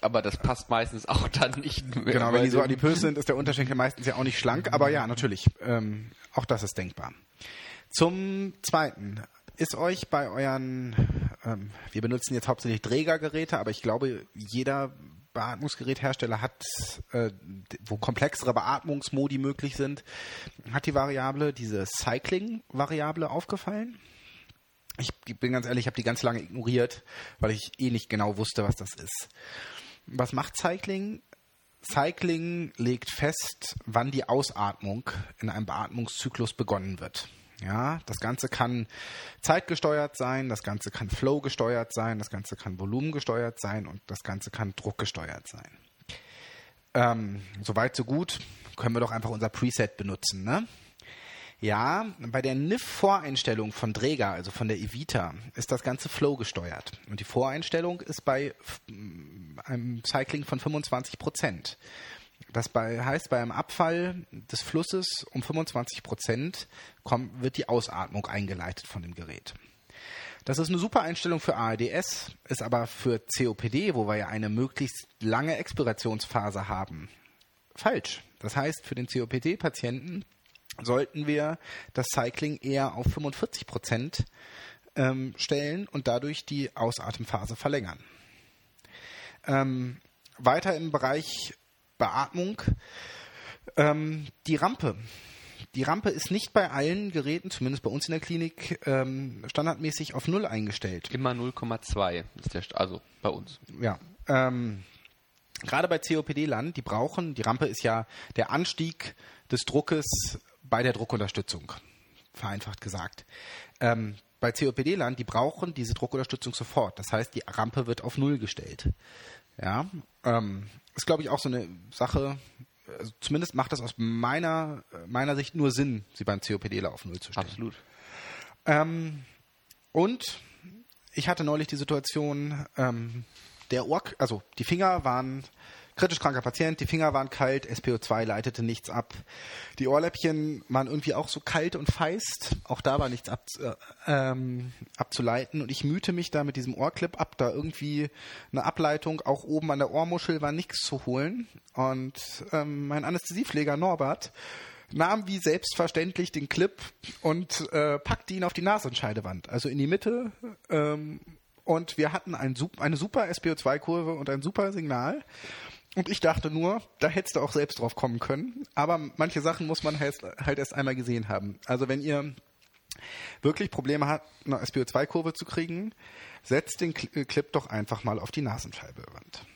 Aber das passt meistens auch dann nicht mehr. Genau, wenn die so adipös sind, ist der Unterschenkel meistens ja auch nicht schlank. Aber ja, natürlich, ähm, auch das ist denkbar. Zum Zweiten, ist euch bei euren, ähm, wir benutzen jetzt hauptsächlich Trägergeräte, aber ich glaube, jeder Beatmungsgeräthersteller hat, äh, wo komplexere Beatmungsmodi möglich sind, hat die Variable, diese Cycling-Variable aufgefallen. Ich bin ganz ehrlich, ich habe die ganz lange ignoriert, weil ich eh nicht genau wusste, was das ist. Was macht Cycling? Cycling legt fest, wann die Ausatmung in einem Beatmungszyklus begonnen wird. Ja, das Ganze kann zeitgesteuert sein, das Ganze kann Flow gesteuert sein, das Ganze kann Volumen gesteuert sein und das Ganze kann Druck gesteuert sein. Ähm, Soweit so gut, können wir doch einfach unser Preset benutzen, ne? Ja, bei der NIF-Voreinstellung von Dräger, also von der Evita, ist das Ganze Flow gesteuert. Und die Voreinstellung ist bei einem Cycling von 25 Prozent. Das bei, heißt, bei einem Abfall des Flusses um 25 Prozent wird die Ausatmung eingeleitet von dem Gerät. Das ist eine super Einstellung für ARDS, ist aber für COPD, wo wir ja eine möglichst lange Expirationsphase haben, falsch. Das heißt, für den COPD-Patienten sollten wir das Cycling eher auf 45 Prozent ähm, stellen und dadurch die Ausatemphase verlängern. Ähm, weiter im Bereich Beatmung. Ähm, die Rampe. Die Rampe ist nicht bei allen Geräten, zumindest bei uns in der Klinik, ähm, standardmäßig auf Null eingestellt. Immer 0,2 ist der, also bei uns. Ja. Ähm, gerade bei COPD-Land, die brauchen, die Rampe ist ja der Anstieg des Druckes bei der Druckunterstützung, vereinfacht gesagt. Ähm, bei COPD-Land, die brauchen diese Druckunterstützung sofort. Das heißt, die Rampe wird auf Null gestellt. Ja, ähm, ist, glaube ich, auch so eine Sache, also zumindest macht das aus meiner, meiner Sicht nur Sinn, sie beim COPD auf Null zu stellen. Absolut. Ähm, und ich hatte neulich die Situation, ähm, der Ohr, also die Finger waren kritisch kranker Patient, die Finger waren kalt, SPO2 leitete nichts ab. Die Ohrläppchen waren irgendwie auch so kalt und feist, auch da war nichts ab, äh, ähm, abzuleiten. Und ich mühte mich da mit diesem Ohrclip ab, da irgendwie eine Ableitung auch oben an der Ohrmuschel war nichts zu holen. Und ähm, mein Anästhesiepfleger Norbert nahm wie selbstverständlich den Clip und äh, packte ihn auf die Nasenscheidewand, also in die Mitte. Ähm, und wir hatten ein, eine super SPO2-Kurve und ein super Signal. Und ich dachte nur, da hättest du auch selbst drauf kommen können. Aber manche Sachen muss man halt, halt erst einmal gesehen haben. Also wenn ihr wirklich Probleme habt, eine SPO2-Kurve zu kriegen, setzt den Clip doch einfach mal auf die Nasenscheibenwand.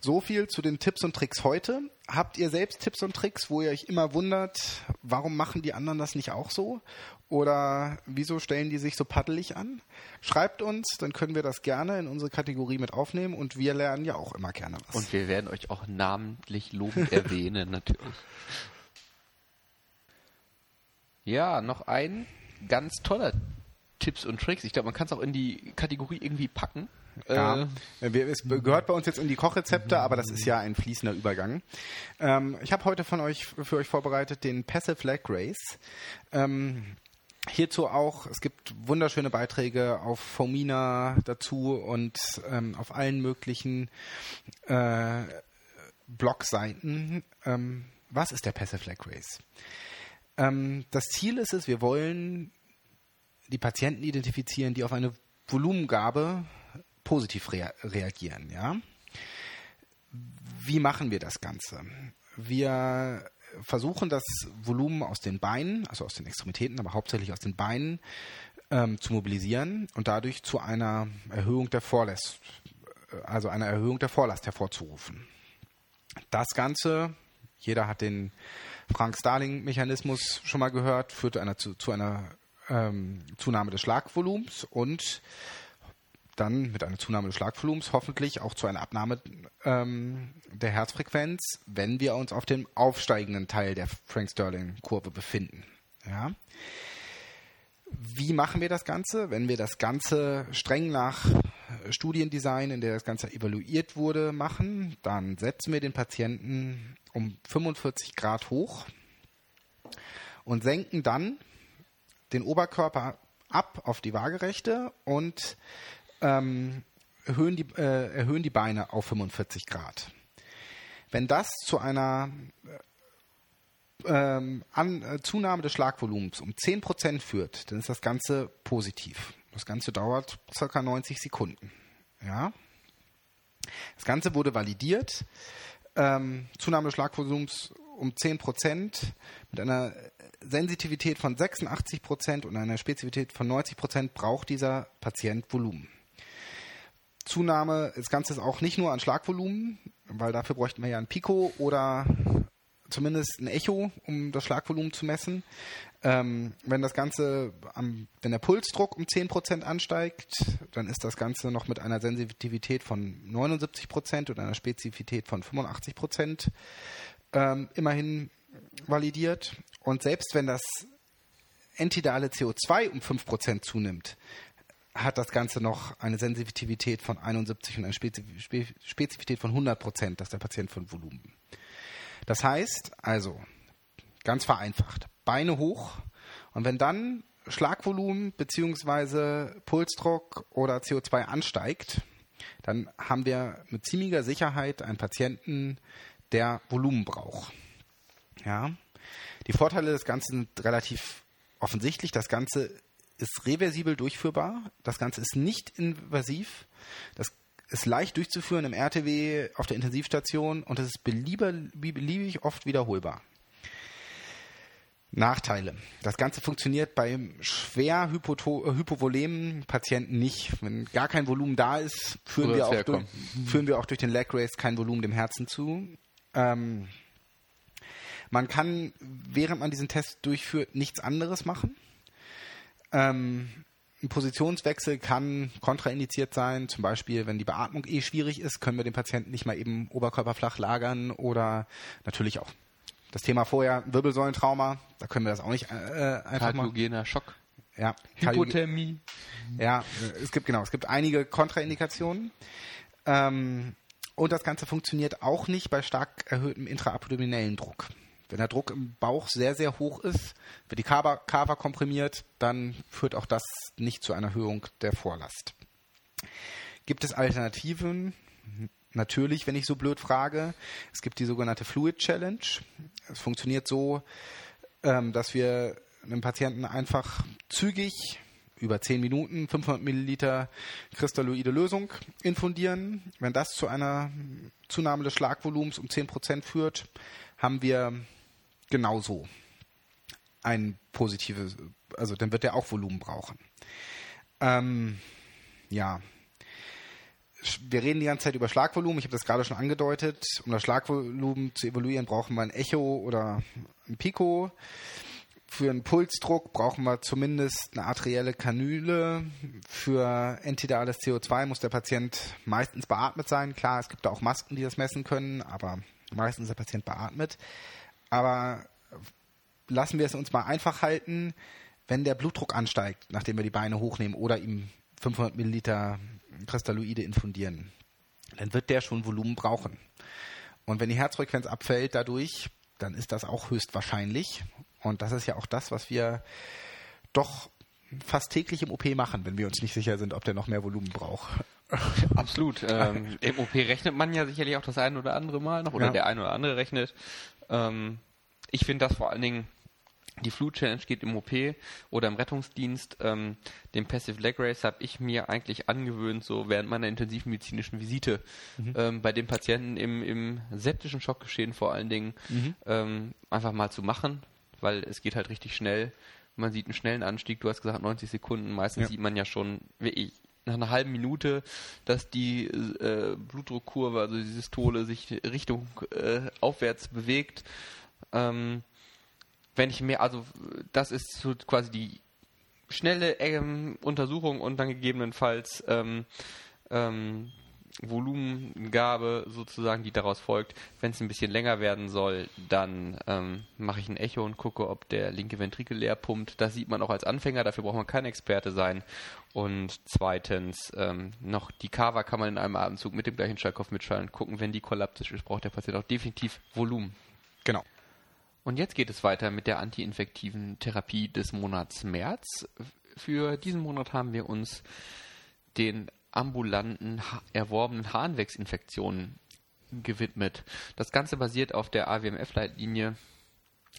So viel zu den Tipps und Tricks heute. Habt ihr selbst Tipps und Tricks, wo ihr euch immer wundert, warum machen die anderen das nicht auch so? Oder wieso stellen die sich so paddelig an? Schreibt uns, dann können wir das gerne in unsere Kategorie mit aufnehmen und wir lernen ja auch immer gerne was. Und wir werden euch auch namentlich lobend erwähnen, natürlich. Ja, noch ein ganz toller Tipps und Tricks. Ich glaube, man kann es auch in die Kategorie irgendwie packen. Ja, äh, es gehört bei uns jetzt in die Kochrezepte, aber das ist ja ein fließender Übergang. Ähm, ich habe heute von euch für euch vorbereitet den Passive Leg Race. Ähm, hierzu auch, es gibt wunderschöne Beiträge auf Fomina dazu und ähm, auf allen möglichen äh, Blogseiten. Ähm, was ist der Passive Leg Race? Ähm, das Ziel ist es, wir wollen die Patienten identifizieren, die auf eine Volumengabe positiv rea reagieren. Ja? Wie machen wir das Ganze? Wir versuchen das Volumen aus den Beinen, also aus den Extremitäten, aber hauptsächlich aus den Beinen ähm, zu mobilisieren und dadurch zu einer Erhöhung der Vorlast, also einer Erhöhung der Vorlast hervorzurufen. Das Ganze, jeder hat den Frank-Starling-Mechanismus schon mal gehört, führt einer zu, zu einer ähm, Zunahme des Schlagvolumens und dann mit einer Zunahme des Schlagvolumens hoffentlich auch zu einer Abnahme ähm, der Herzfrequenz, wenn wir uns auf dem aufsteigenden Teil der Frank-Sterling-Kurve befinden. Ja. Wie machen wir das Ganze? Wenn wir das Ganze streng nach Studiendesign, in der das Ganze evaluiert wurde, machen, dann setzen wir den Patienten um 45 Grad hoch und senken dann den Oberkörper ab auf die Waagerechte und ähm, erhöhen, die, äh, erhöhen die Beine auf 45 Grad. Wenn das zu einer äh, ähm, an, äh, Zunahme des Schlagvolumens um 10% führt, dann ist das Ganze positiv. Das Ganze dauert ca. 90 Sekunden. Ja? Das Ganze wurde validiert. Ähm, Zunahme des Schlagvolumens um 10% mit einer Sensitivität von 86% und einer Spezifität von 90% braucht dieser Patient Volumen. Zunahme, das Ganze ist auch nicht nur an Schlagvolumen, weil dafür bräuchten wir ja ein Pico oder zumindest ein Echo, um das Schlagvolumen zu messen. Ähm, wenn das Ganze, am, wenn der Pulsdruck um 10% ansteigt, dann ist das Ganze noch mit einer Sensitivität von 79% und einer Spezifität von 85% ähm, immerhin validiert. Und selbst wenn das entidale CO2 um 5% zunimmt, hat das Ganze noch eine Sensitivität von 71 und eine Spezifität von 100 Prozent, dass der Patient von Volumen. Das heißt also, ganz vereinfacht, Beine hoch und wenn dann Schlagvolumen bzw. Pulsdruck oder CO2 ansteigt, dann haben wir mit ziemlicher Sicherheit einen Patienten, der Volumen braucht. Ja. Die Vorteile des Ganzen sind relativ offensichtlich. Das Ganze ist reversibel durchführbar. Das Ganze ist nicht invasiv. Das ist leicht durchzuführen im RTW auf der Intensivstation und es ist beliebig oft wiederholbar. Nachteile. Das Ganze funktioniert bei schwer hypovolemen Patienten nicht. Wenn gar kein Volumen da ist, führen, wir auch, durch, führen wir auch durch den Leg Race kein Volumen dem Herzen zu. Ähm, man kann, während man diesen Test durchführt, nichts anderes machen. Ähm, ein Positionswechsel kann kontraindiziert sein, zum Beispiel, wenn die Beatmung eh schwierig ist, können wir den Patienten nicht mal eben oberkörperflach lagern oder natürlich auch das Thema vorher Wirbelsäulentrauma, da können wir das auch nicht äh, einfach Kardiogener Schock. Ja, Hypothermie. Ja, es gibt genau, es gibt einige Kontraindikationen. Ähm, und das Ganze funktioniert auch nicht bei stark erhöhtem intraabdominellen Druck. Wenn der Druck im Bauch sehr, sehr hoch ist, wird die Kava, komprimiert, dann führt auch das nicht zu einer Erhöhung der Vorlast. Gibt es Alternativen? Natürlich, wenn ich so blöd frage. Es gibt die sogenannte Fluid Challenge. Es funktioniert so, ähm, dass wir einem Patienten einfach zügig über 10 Minuten 500 Milliliter kristalloide Lösung infundieren. Wenn das zu einer Zunahme des Schlagvolumens um 10% führt, haben wir genauso ein positives, also dann wird er auch Volumen brauchen. Ähm, ja, wir reden die ganze Zeit über Schlagvolumen. Ich habe das gerade schon angedeutet. Um das Schlagvolumen zu evaluieren, brauchen wir ein Echo oder ein Pico. Für einen Pulsdruck brauchen wir zumindest eine arterielle Kanüle. Für entidales CO2 muss der Patient meistens beatmet sein. Klar, es gibt da auch Masken, die das messen können, aber meistens ist der Patient beatmet. Aber lassen wir es uns mal einfach halten, wenn der Blutdruck ansteigt, nachdem wir die Beine hochnehmen oder ihm 500 Milliliter Kristalloide infundieren, dann wird der schon Volumen brauchen. Und wenn die Herzfrequenz abfällt dadurch, dann ist das auch höchstwahrscheinlich. Und das ist ja auch das, was wir doch fast täglich im OP machen, wenn wir uns nicht sicher sind, ob der noch mehr Volumen braucht. Absolut. Ähm, Im OP rechnet man ja sicherlich auch das ein oder andere Mal noch, oder ja. der ein oder andere rechnet. Ähm, ich finde das vor allen Dingen die Flu Challenge geht im OP oder im Rettungsdienst. Ähm, den Passive Leg Race habe ich mir eigentlich angewöhnt, so während meiner intensivmedizinischen Visite mhm. ähm, bei den Patienten im, im septischen Schockgeschehen vor allen Dingen mhm. ähm, einfach mal zu machen, weil es geht halt richtig schnell. Man sieht einen schnellen Anstieg, du hast gesagt 90 Sekunden, meistens ja. sieht man ja schon, ich, nach einer halben Minute, dass die äh, Blutdruckkurve, also die Systole, sich Richtung äh, aufwärts bewegt. Ähm, wenn ich mir, also das ist so quasi die schnelle ähm, Untersuchung und dann gegebenenfalls ähm, ähm, Volumengabe sozusagen, die daraus folgt. Wenn es ein bisschen länger werden soll, dann ähm, mache ich ein Echo und gucke, ob der linke Ventrikel leer pumpt. Das sieht man auch als Anfänger, dafür braucht man kein Experte sein. Und zweitens, ähm, noch die Kava kann man in einem Atemzug mit dem gleichen Schallkopf mitschalten, gucken, wenn die kollaptisch ist, braucht der Patient auch definitiv Volumen. Genau. Und jetzt geht es weiter mit der antiinfektiven Therapie des Monats März. Für diesen Monat haben wir uns den ambulanten erworbenen Harnwegsinfektionen gewidmet. Das Ganze basiert auf der AWMF-Leitlinie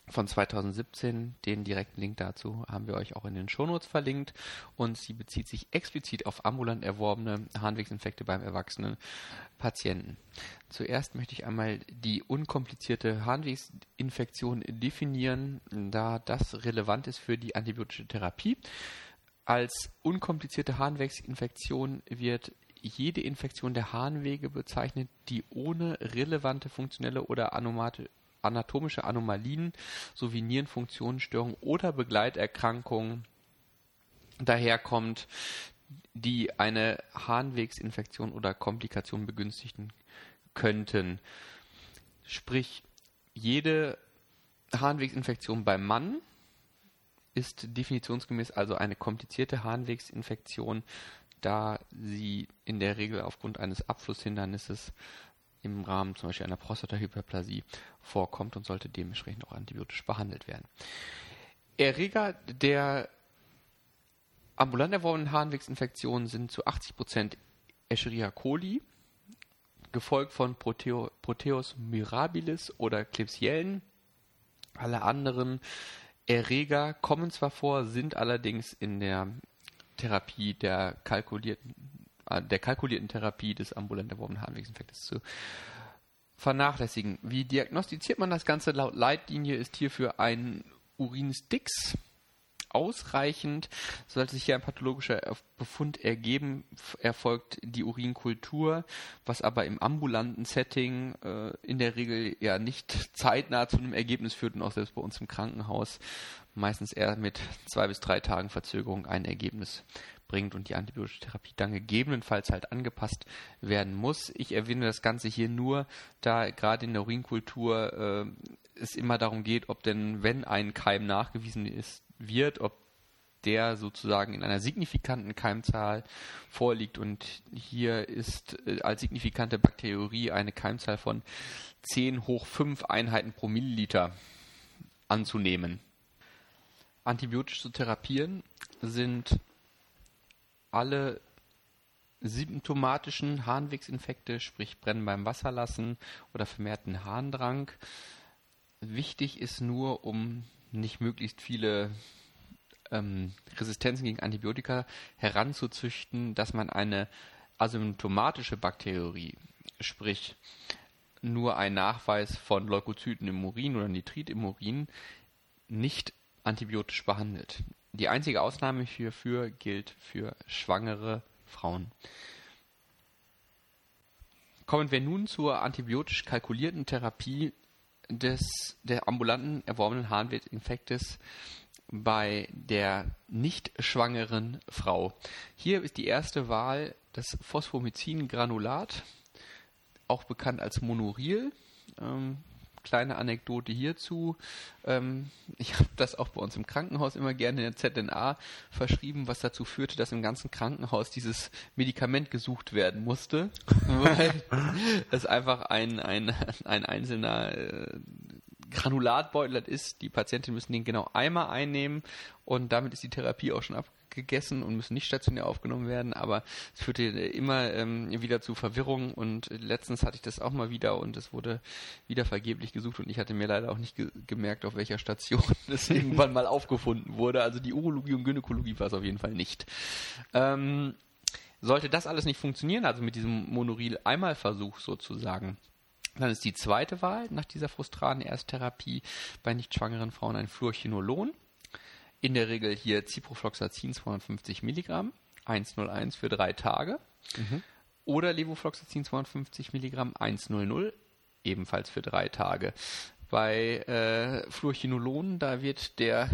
von 2017. Den direkten Link dazu haben wir euch auch in den Shownotes verlinkt. Und sie bezieht sich explizit auf ambulant erworbene Harnwegsinfekte beim erwachsenen Patienten. Zuerst möchte ich einmal die unkomplizierte Harnwegsinfektion definieren, da das relevant ist für die antibiotische Therapie. Als unkomplizierte Harnwegsinfektion wird jede Infektion der Harnwege bezeichnet, die ohne relevante funktionelle oder anatomische Anomalien sowie Nierenfunktionsstörungen oder Begleiterkrankungen daherkommt, die eine Harnwegsinfektion oder Komplikation begünstigen könnten. Sprich, jede Harnwegsinfektion beim Mann ist definitionsgemäß also eine komplizierte Harnwegsinfektion, da sie in der Regel aufgrund eines Abflusshindernisses im Rahmen zum Beispiel einer Prostatahyperplasie vorkommt und sollte dementsprechend auch antibiotisch behandelt werden. Erreger der ambulant erworbenen Harnwegsinfektionen sind zu 80% Escherichia coli, gefolgt von Proteo, Proteus mirabilis oder Klebsiellen. Alle anderen Erreger kommen zwar vor, sind allerdings in der Therapie der kalkulierten äh, der kalkulierten Therapie des ambulant erworbenen Harnwegsinfektes zu vernachlässigen. Wie diagnostiziert man das Ganze? Laut Leitlinie ist hierfür ein Urinstix ausreichend. Sollte sich hier ein pathologischer Befund ergeben, erfolgt die Urinkultur, was aber im ambulanten Setting äh, in der Regel ja nicht zeitnah zu einem Ergebnis führt und auch selbst bei uns im Krankenhaus meistens eher mit zwei bis drei Tagen Verzögerung ein Ergebnis bringt und die antibiotische Therapie dann gegebenenfalls halt angepasst werden muss. Ich erwähne das Ganze hier nur, da gerade in der Urinkultur äh, es immer darum geht, ob denn, wenn ein Keim nachgewiesen ist, wird, ob der sozusagen in einer signifikanten Keimzahl vorliegt. Und hier ist äh, als signifikante Bakteriorie eine Keimzahl von 10 hoch 5 Einheiten pro Milliliter anzunehmen. Antibiotisch zu therapieren sind alle symptomatischen Harnwegsinfekte, sprich Brennen beim Wasserlassen oder vermehrten Harndrang. Wichtig ist nur, um nicht möglichst viele ähm, Resistenzen gegen Antibiotika heranzuzüchten, dass man eine asymptomatische Bakterie, sprich nur ein Nachweis von Leukozyten im Urin oder Nitrit im Urin, nicht antibiotisch behandelt. Die einzige Ausnahme hierfür gilt für schwangere Frauen. Kommen wir nun zur antibiotisch kalkulierten Therapie des, der ambulanten erworbenen Harnwegsinfektes bei der nicht schwangeren Frau. Hier ist die erste Wahl das Phosphomycin-Granulat, auch bekannt als Monoril. Ähm, kleine Anekdote hierzu. Ähm, ich habe das auch bei uns im Krankenhaus immer gerne in der ZNA verschrieben, was dazu führte, dass im ganzen Krankenhaus dieses Medikament gesucht werden musste, weil es einfach ein, ein, ein einzelner äh, Granulatbeutel ist. Die Patienten müssen den genau einmal einnehmen und damit ist die Therapie auch schon abgegessen und müssen nicht stationär aufgenommen werden. Aber es führte immer ähm, wieder zu Verwirrung und letztens hatte ich das auch mal wieder und es wurde wieder vergeblich gesucht und ich hatte mir leider auch nicht ge gemerkt, auf welcher Station es irgendwann mal aufgefunden wurde. Also die Urologie und Gynäkologie war es auf jeden Fall nicht. Ähm, sollte das alles nicht funktionieren, also mit diesem Monoril-Einmalversuch sozusagen, dann ist die zweite Wahl nach dieser frustraten Ersttherapie bei nicht schwangeren Frauen ein Fluorchinolon. In der Regel hier Ciprofloxacin 250 Milligramm, 101 für drei Tage. Mhm. Oder Levofloxacin 250 Milligramm, 100, ebenfalls für drei Tage. Bei äh, Fluorchinolon, da wird der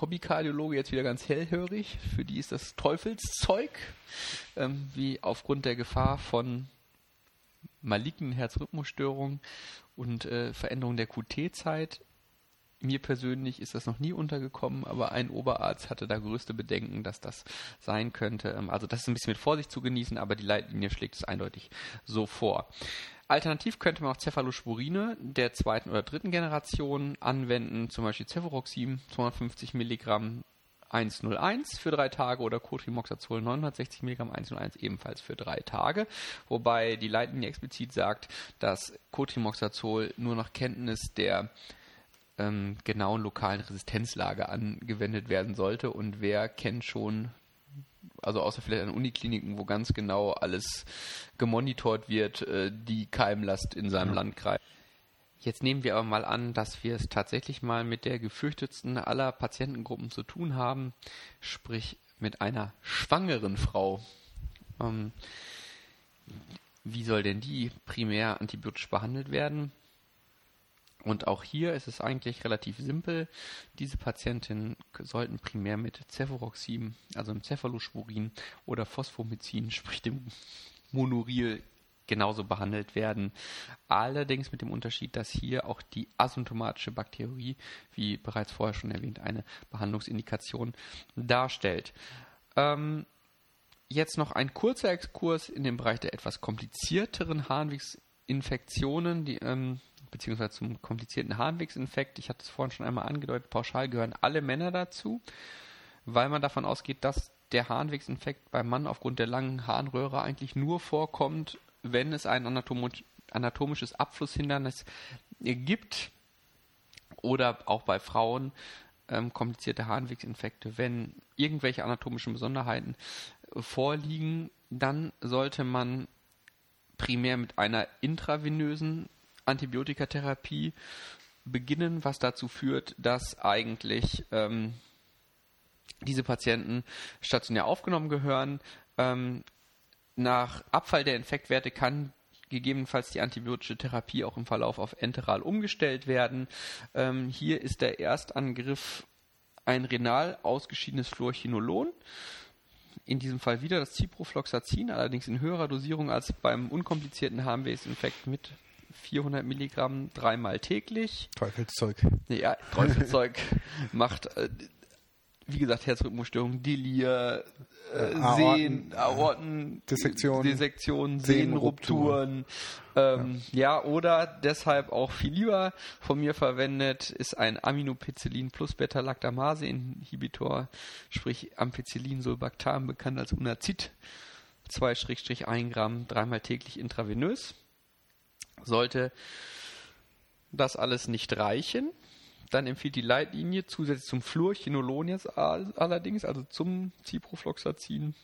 Hobbykardiologe jetzt wieder ganz hellhörig. Für die ist das Teufelszeug, ähm, wie aufgrund der Gefahr von malignen Herzrhythmusstörungen und äh, Veränderung der QT-Zeit. Mir persönlich ist das noch nie untergekommen, aber ein Oberarzt hatte da größte Bedenken, dass das sein könnte. Ähm, also das ist ein bisschen mit Vorsicht zu genießen, aber die Leitlinie schlägt es eindeutig so vor. Alternativ könnte man auch Cephalosporine der zweiten oder dritten Generation anwenden, zum Beispiel Cefuroxim 250 Milligramm 101 für drei Tage oder Cotrimoxazol 960 mg 101 ebenfalls für drei Tage. Wobei die Leitlinie explizit sagt, dass Cotrimoxazol nur nach Kenntnis der ähm, genauen lokalen Resistenzlage angewendet werden sollte. Und wer kennt schon, also außer vielleicht an Unikliniken, wo ganz genau alles gemonitort wird, äh, die Keimlast in seinem ja. Landkreis. Jetzt nehmen wir aber mal an, dass wir es tatsächlich mal mit der gefürchtetsten aller Patientengruppen zu tun haben, sprich mit einer schwangeren Frau. Ähm, wie soll denn die primär antibiotisch behandelt werden? Und auch hier ist es eigentlich relativ simpel. Diese Patientinnen sollten primär mit Cefuroxim, also dem Cephalosporin oder Phosphomycin, sprich dem Monoril, genauso behandelt werden. Allerdings mit dem Unterschied, dass hier auch die asymptomatische Bakterie, wie bereits vorher schon erwähnt, eine Behandlungsindikation darstellt. Ähm, jetzt noch ein kurzer Exkurs in den Bereich der etwas komplizierteren Harnwegsinfektionen, die, ähm, beziehungsweise zum komplizierten Harnwegsinfekt. Ich hatte es vorhin schon einmal angedeutet, pauschal gehören alle Männer dazu, weil man davon ausgeht, dass der Harnwegsinfekt beim Mann aufgrund der langen Harnröhre eigentlich nur vorkommt, wenn es ein anatomisch, anatomisches Abflusshindernis gibt oder auch bei Frauen ähm, komplizierte Harnwegsinfekte, wenn irgendwelche anatomischen Besonderheiten vorliegen, dann sollte man primär mit einer intravenösen Antibiotikatherapie beginnen, was dazu führt, dass eigentlich ähm, diese Patienten stationär aufgenommen gehören, ähm, nach Abfall der Infektwerte kann gegebenenfalls die antibiotische Therapie auch im Verlauf auf enteral umgestellt werden. Ähm, hier ist der Erstangriff ein renal ausgeschiedenes Fluorchinolon. In diesem Fall wieder das Ciprofloxacin, allerdings in höherer Dosierung als beim unkomplizierten Harnwegesinfekt mit 400 Milligramm dreimal täglich. Teufelszeug. Ja, Teufelszeug macht, äh, wie gesagt, Herzrhythmusstörung, Delir, äh, Sehen, Aorten, Dissektion, Dissektion Sehnenrupturen. Ähm, ja. ja. oder deshalb auch viel lieber von mir verwendet ist ein Aminopicillin plus Beta-Lactamase-Inhibitor, sprich Ampicillin Sulbactam, bekannt als Unazid. 2-1 Gramm, dreimal täglich intravenös. Sollte das alles nicht reichen, Dann empfiehlt die Leitlinie zusätzlich zum Fluorchinolon jetzt allerdings, also zum Ciprofloxacin,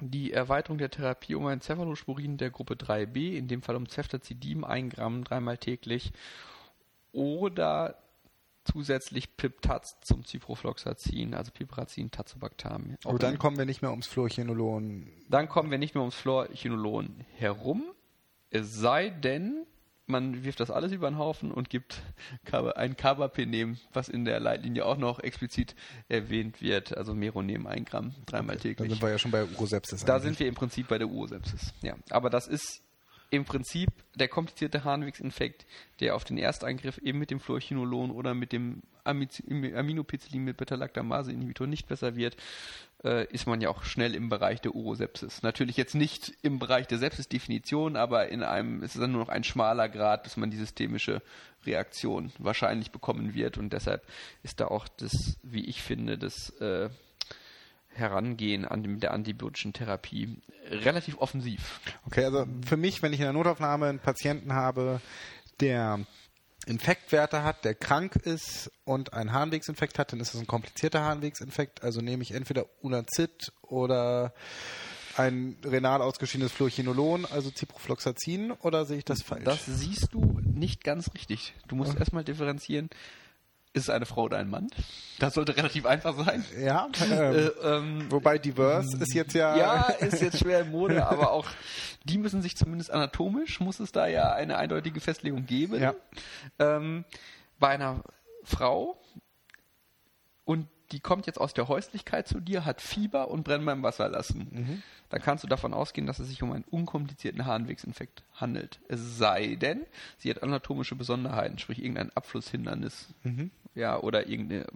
die Erweiterung der Therapie um ein Cephalosporin der Gruppe 3b, in dem Fall um Ceftazidin 1 Gramm dreimal täglich oder zusätzlich Piptaz zum Ciprofloxacin, also Piperazin, Tazobactam. Und dann kommen wir nicht mehr ums Fluorchinolon. Dann kommen wir nicht mehr ums Fluorchinolon herum, es sei denn, man wirft das alles über den Haufen und gibt ein Carbapenem, was in der Leitlinie auch noch explizit erwähnt wird, also Meronem 1 Gramm dreimal täglich. Dann sind wir ja schon bei Urosepsis. Da eigentlich. sind wir im Prinzip bei der Urosepsis. Ja, aber das ist im Prinzip der komplizierte Harnwegsinfekt, der auf den Ersteingriff eben mit dem Fluorchinolon oder mit dem Aminopicillin mit Beta-Lactamase-Inhibitor nicht besser wird, äh, ist man ja auch schnell im Bereich der Urosepsis. Natürlich jetzt nicht im Bereich der Sepsis-Definition, aber in einem, es ist dann nur noch ein schmaler Grad, bis man die systemische Reaktion wahrscheinlich bekommen wird und deshalb ist da auch das, wie ich finde, das äh, Herangehen an dem, der antibiotischen Therapie relativ offensiv. Okay, also für mich, wenn ich in der Notaufnahme einen Patienten habe, der Infektwerte hat, der krank ist und einen Harnwegsinfekt hat, dann ist es ein komplizierter Harnwegsinfekt. Also nehme ich entweder Unazid oder ein renal ausgeschiedenes Fluorchinolon, also Ciprofloxacin, oder sehe ich das falsch? Das siehst du nicht ganz richtig. Du musst ja. erstmal differenzieren, ist es eine Frau oder ein Mann? Das sollte relativ einfach sein. Ja. Ähm, äh, ähm, wobei diverse ist jetzt ja. Ja, ist jetzt schwer im Mode, aber auch die müssen sich zumindest anatomisch, muss es da ja eine eindeutige Festlegung geben. Ja. Ähm, bei einer Frau und die kommt jetzt aus der Häuslichkeit zu dir, hat Fieber und brennt beim Wasser lassen. Mhm. Dann kannst du davon ausgehen, dass es sich um einen unkomplizierten Harnwegsinfekt handelt. Es sei denn, sie hat anatomische Besonderheiten, sprich irgendein Abflusshindernis. Mhm. Ja, oder irgendeine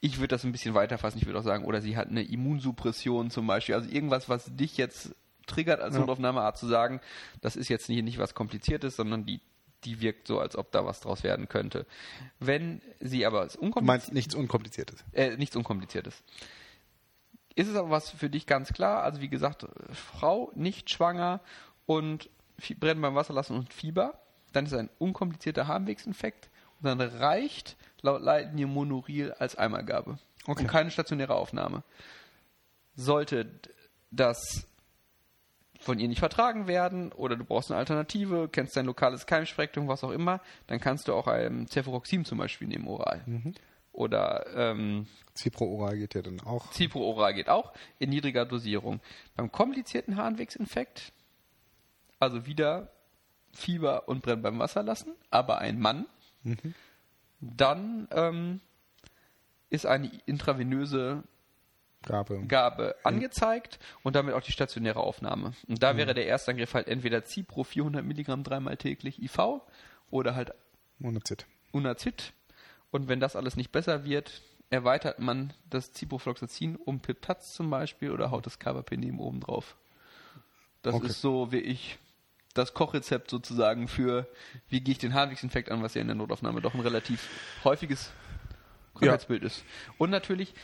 ich würde das ein bisschen weiterfassen. Ich würde auch sagen, oder sie hat eine Immunsuppression zum Beispiel. Also irgendwas, was dich jetzt triggert als ja. Notaufnahmeart zu sagen, das ist jetzt nicht, nicht was Kompliziertes, sondern die die wirkt so, als ob da was draus werden könnte. Wenn sie aber es unkompliziert. Du meinst nichts Unkompliziertes? Äh, nichts Unkompliziertes. Ist es aber was für dich ganz klar? Also wie gesagt, Frau nicht schwanger und brennen beim Wasserlassen und Fieber, dann ist es ein unkomplizierter Harnwegsinfekt und dann reicht laut Leitlinie Monoril als Eimergabe okay. und keine stationäre Aufnahme. Sollte das von ihr nicht vertragen werden oder du brauchst eine Alternative, kennst dein lokales Keimspektrum, was auch immer, dann kannst du auch ein Cefuroxim zum Beispiel nehmen oral. Mhm. Oder ähm, Cipro-Oral geht ja dann auch. Cipro-Oral geht auch in niedriger Dosierung. Beim komplizierten Harnwegsinfekt, also wieder Fieber und Brennen beim Wasser lassen, aber ein Mann, mhm. Dann ähm, ist eine intravenöse Gabe, Gabe angezeigt und damit auch die stationäre Aufnahme. Und da mhm. wäre der Erstangriff halt entweder Cipro 400 Milligramm dreimal täglich IV oder halt Unazid. Unazid. Und wenn das alles nicht besser wird, erweitert man das Ciprofloxacin um Piptaz zum Beispiel oder haut das Carbapenem oben drauf. Das okay. ist so wie ich das Kochrezept sozusagen für, wie gehe ich den Harnwegsinfekt an, was ja in der Notaufnahme doch ein relativ häufiges Krankheitsbild ja. ist. Und natürlich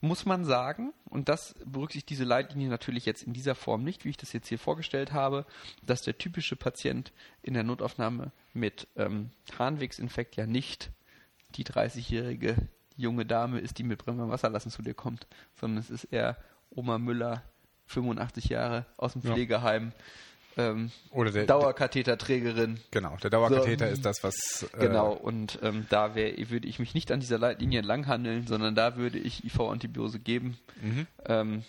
muss man sagen, und das berücksichtigt diese Leitlinie natürlich jetzt in dieser Form nicht, wie ich das jetzt hier vorgestellt habe, dass der typische Patient in der Notaufnahme mit ähm, Harnwegsinfekt ja nicht die 30-jährige junge Dame ist, die mit brennendem Wasserlassen zu dir kommt, sondern es ist eher Oma Müller, 85 Jahre aus dem Pflegeheim. Ja ähm, Oder der, Dauerkatheterträgerin. Genau, der Dauerkatheter so, ist das, was. Äh, genau, und ähm, da wär, würde ich mich nicht an dieser Leitlinie entlang handeln, sondern da würde ich IV-Antibiose geben. Mhm. Ähm,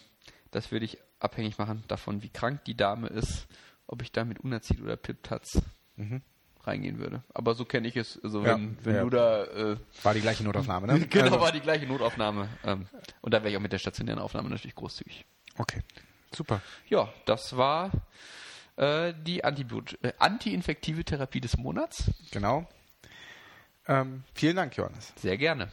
das würde ich abhängig machen davon, wie krank die Dame ist, ob ich da mit Unazid oder Piptaz mhm. reingehen würde. Aber so kenne ich es. Also wenn, ja, wenn ja. du da. Äh, war die gleiche Notaufnahme, ne? genau, also. war die gleiche Notaufnahme. Ähm, und da wäre ich auch mit der stationären Aufnahme natürlich großzügig. Okay, super. Ja, das war äh, die Antibot äh, antiinfektive Therapie des Monats. Genau. Ähm, vielen Dank, Johannes. Sehr gerne.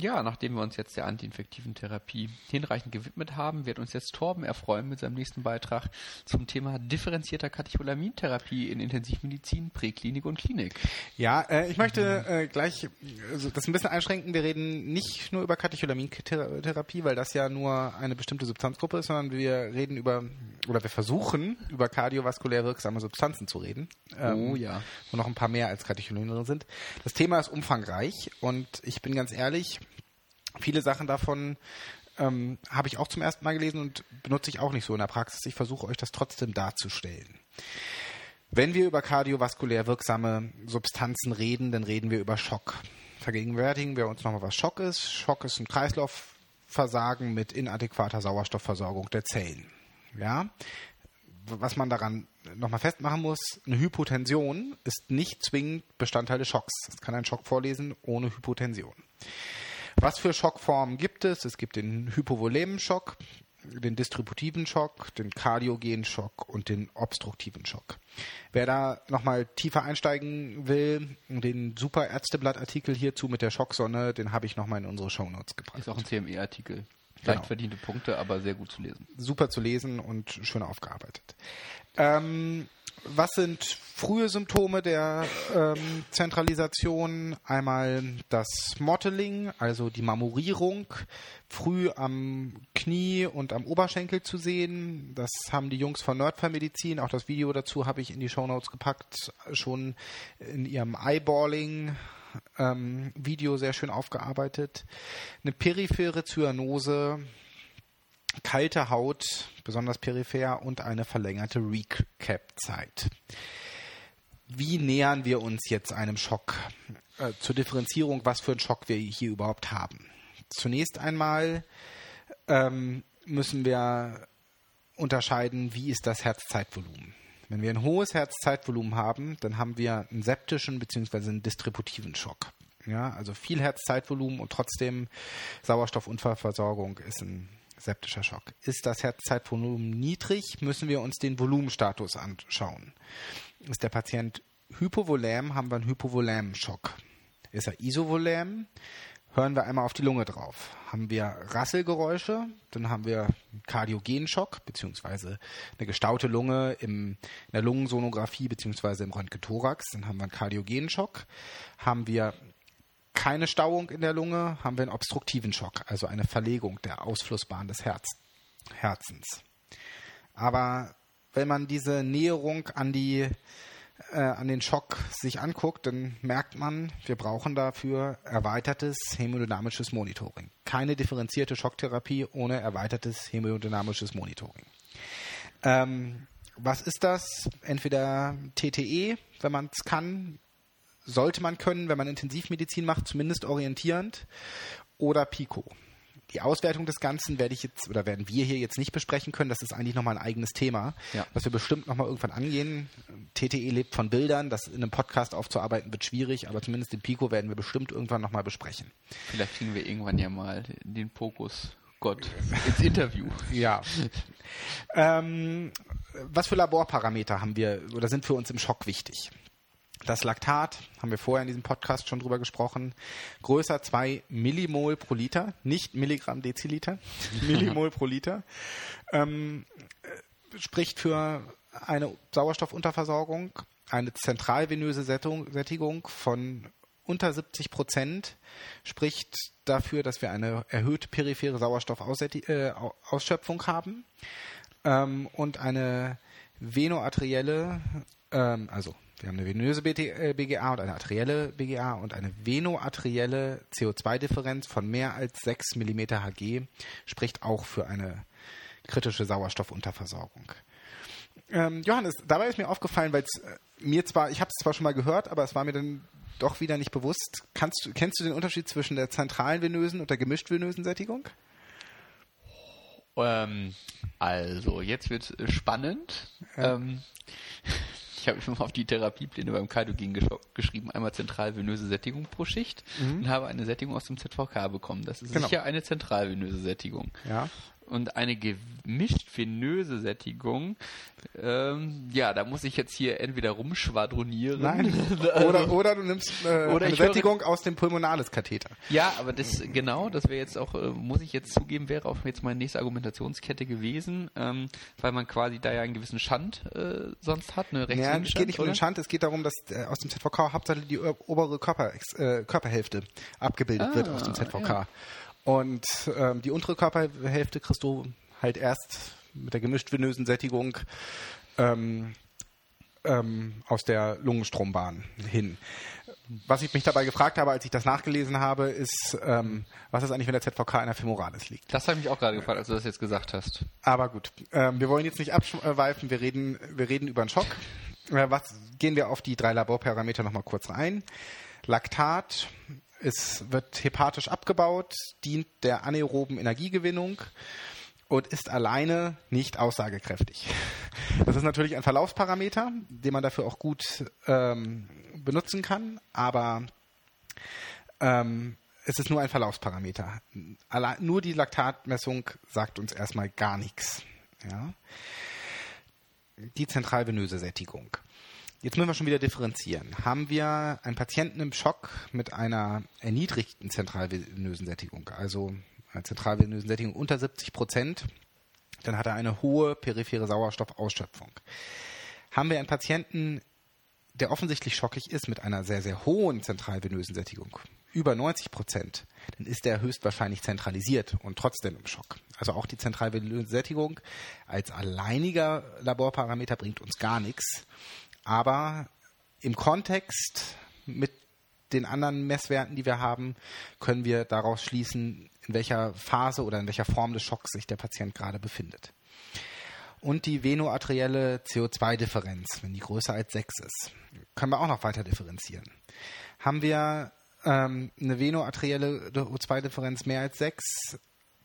Ja, nachdem wir uns jetzt der antiinfektiven Therapie hinreichend gewidmet haben, wird uns jetzt Torben erfreuen mit seinem nächsten Beitrag zum Thema differenzierter Katecholamintherapie in Intensivmedizin, Präklinik und Klinik. Ja, äh, ich möchte äh, gleich also das ein bisschen einschränken. Wir reden nicht nur über Katecholamintherapie, weil das ja nur eine bestimmte Substanzgruppe ist, sondern wir reden über oder wir versuchen über kardiovaskulär wirksame Substanzen zu reden. Ähm, oh ja. Wo noch ein paar mehr als Katecholamine drin sind. Das Thema ist umfangreich und ich bin ganz ehrlich, Viele Sachen davon ähm, habe ich auch zum ersten Mal gelesen und benutze ich auch nicht so in der Praxis. Ich versuche euch das trotzdem darzustellen. Wenn wir über kardiovaskulär wirksame Substanzen reden, dann reden wir über Schock. Vergegenwärtigen wir uns nochmal, was Schock ist. Schock ist ein Kreislaufversagen mit inadäquater Sauerstoffversorgung der Zellen. Ja, was man daran nochmal festmachen muss, eine Hypotension ist nicht zwingend Bestandteil des Schocks. Es kann ein Schock vorlesen ohne Hypotension. Was für Schockformen gibt es? Es gibt den hypovolemen Schock, den distributiven Schock, den kardiogenen Schock und den obstruktiven Schock. Wer da nochmal tiefer einsteigen will, den super Ärzteblatt-Artikel hierzu mit der Schocksonne, den habe ich nochmal in unsere Shownotes gebracht. Ist auch ein CME-Artikel. Leicht genau. verdiente Punkte, aber sehr gut zu lesen. Super zu lesen und schön aufgearbeitet. Ähm, was sind frühe Symptome der ähm, Zentralisation? Einmal das Mottling, also die Marmorierung, früh am Knie und am Oberschenkel zu sehen. Das haben die Jungs von Nerdfall auch das Video dazu habe ich in die Shownotes gepackt, schon in ihrem Eyeballing ähm, Video sehr schön aufgearbeitet. Eine periphere Zyanose, kalte Haut, besonders peripher, und eine verlängerte Recap-Zeit. Wie nähern wir uns jetzt einem Schock? Äh, zur Differenzierung, was für einen Schock wir hier überhaupt haben. Zunächst einmal ähm, müssen wir unterscheiden, wie ist das Herzzeitvolumen. Wenn wir ein hohes Herzzeitvolumen haben, dann haben wir einen septischen bzw. einen distributiven Schock. Ja, also viel Herzzeitvolumen und trotzdem Sauerstoffunfallversorgung ist ein septischer Schock. Ist das Herzzeitvolumen niedrig, müssen wir uns den Volumenstatus anschauen. Ist der Patient hypovolem, haben wir einen hypovolämen Schock. Ist er isovolem, hören wir einmal auf die Lunge drauf. Haben wir Rasselgeräusche, dann haben wir einen Kardiogenschock, beziehungsweise eine gestaute Lunge im, in der Lungensonographie, beziehungsweise im Röntgenthorax, dann haben wir einen Kardiogenschock. Haben wir keine Stauung in der Lunge, haben wir einen obstruktiven Schock, also eine Verlegung der Ausflussbahn des Herz Herzens. Aber wenn man diese Näherung an die äh, an den Schock sich anguckt, dann merkt man, wir brauchen dafür erweitertes hämodynamisches Monitoring. Keine differenzierte Schocktherapie ohne erweitertes hämodynamisches Monitoring. Ähm, was ist das? Entweder TTE, wenn man es kann, sollte man können, wenn man Intensivmedizin macht, zumindest orientierend, oder Pico. Die Auswertung des Ganzen werde ich jetzt oder werden wir hier jetzt nicht besprechen können. Das ist eigentlich nochmal ein eigenes Thema, ja. was wir bestimmt nochmal irgendwann angehen. TTE lebt von Bildern. Das in einem Podcast aufzuarbeiten wird schwierig, aber zumindest den Pico werden wir bestimmt irgendwann nochmal besprechen. Vielleicht kriegen wir irgendwann ja mal den Pokus Gott ins Interview. ja. ähm, was für Laborparameter haben wir oder sind für uns im Schock wichtig? Das Laktat, haben wir vorher in diesem Podcast schon drüber gesprochen, größer 2 Millimol pro Liter, nicht Milligramm Deziliter, Millimol pro Liter, ähm, spricht für eine Sauerstoffunterversorgung, eine zentralvenöse Sättigung von unter 70 Prozent spricht dafür, dass wir eine erhöhte periphere Sauerstoffausschöpfung äh, haben ähm, und eine venoarterielle, ähm, also wir haben eine venöse BGA äh, und eine arterielle BGA und eine venoarterielle CO2-Differenz von mehr als 6 mm Hg spricht auch für eine kritische Sauerstoffunterversorgung. Ähm, Johannes, dabei ist mir aufgefallen, weil es äh, mir zwar, ich habe es zwar schon mal gehört, aber es war mir dann doch wieder nicht bewusst. Kannst kennst du den Unterschied zwischen der zentralen venösen und der gemischt venösen Sättigung? Ähm, also, jetzt wird es spannend. Ähm, ich habe schon auf die Therapiepläne beim Kaidogen gesch geschrieben, einmal zentralvenöse Sättigung pro Schicht mhm. und habe eine Sättigung aus dem ZVK bekommen. Das ist genau. sicher eine zentralvenöse Sättigung. Ja. Und eine gemischt venöse Sättigung. Ähm, ja, da muss ich jetzt hier entweder rumschwadronieren. Nein. oder, oder du nimmst äh, Oder eine ich höre- Sättigung aus dem Pulmonalis-Katheter. Ja, aber das genau, das wäre jetzt auch, äh, muss ich jetzt zugeben, wäre auch jetzt meine nächste Argumentationskette gewesen, ähm, weil man quasi da ja einen gewissen Schand äh, sonst hat, eine Ja, Rechtslinien es geht nicht um den Schand, es geht darum, dass äh, aus dem ZVK hauptsächlich die obere Körper, äh, Körperhälfte abgebildet Ah, wird aus dem ZVK. ja. Und ähm, die untere Körperhälfte kriegst du halt erst mit der gemischt venösen Sättigung ähm, ähm, aus der Lungenstrombahn hin. Was ich mich dabei gefragt habe, als ich das nachgelesen habe, ist, ähm, was ist eigentlich, wenn der ZVK in der Femoralis liegt? Das habe ich mich auch gerade gefragt, als du das jetzt gesagt hast. Aber gut, ähm, wir wollen jetzt nicht abschweifen, wir reden, wir reden über einen Schock. Äh, was, gehen wir auf die drei Laborparameter nochmal kurz ein. Laktat ist, wird hepatisch abgebaut, dient der anaeroben Energiegewinnung und ist alleine nicht aussagekräftig. Das ist natürlich ein Verlaufsparameter, den man dafür auch gut ähm, benutzen kann, aber ähm, es ist nur ein Verlaufsparameter. Allein, nur die Laktatmessung sagt uns erstmal gar nichts. Ja? Die zentralvenöse Sättigung. Jetzt müssen wir schon wieder differenzieren. Haben wir einen Patienten im Schock mit einer erniedrigten zentralvenösen Sättigung, also einer zentralvenösen Sättigung unter 70 Prozent, dann hat er eine hohe periphere Sauerstoffausschöpfung. Haben wir einen Patienten, der offensichtlich schockig ist mit einer sehr, sehr hohen zentralvenösen Sättigung, über 90 Prozent, dann ist der höchstwahrscheinlich zentralisiert und trotzdem im Schock. Also auch die zentralvenöse Sättigung als alleiniger Laborparameter bringt uns gar nichts. Aber im Kontext mit den anderen Messwerten, die wir haben, können wir daraus schließen, in welcher Phase oder in welcher Form des Schocks sich der Patient gerade befindet. Und die venoarterielle CO2-Differenz, wenn die größer als 6 ist, können wir auch noch weiter differenzieren. Haben wir ähm, eine venoarterielle O2-Differenz mehr als 6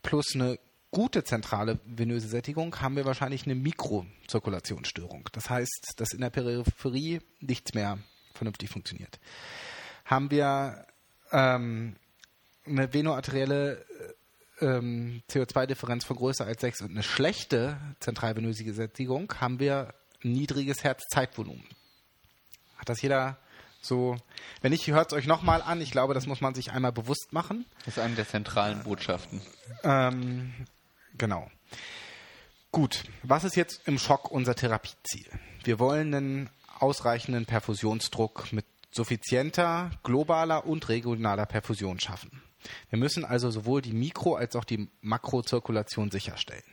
plus eine gute zentrale venöse Sättigung, haben wir wahrscheinlich eine Mikrozirkulationsstörung. Das heißt, dass in der Peripherie nichts mehr vernünftig funktioniert. Haben wir ähm, eine venoarterielle ähm, CO2-Differenz von größer als 6 und eine schlechte zentralvenöse Sättigung, haben wir ein niedriges Herzzeitvolumen. Hat das jeder so, wenn nicht, hört es euch nochmal an. Ich glaube, das muss man sich einmal bewusst machen. Das ist eine der zentralen Botschaften. Ähm, genau. Gut, was ist jetzt im Schock unser Therapieziel? Wir wollen einen ausreichenden Perfusionsdruck mit suffizienter globaler und regionaler Perfusion schaffen. Wir müssen also sowohl die Mikro- als auch die Makrozirkulation sicherstellen.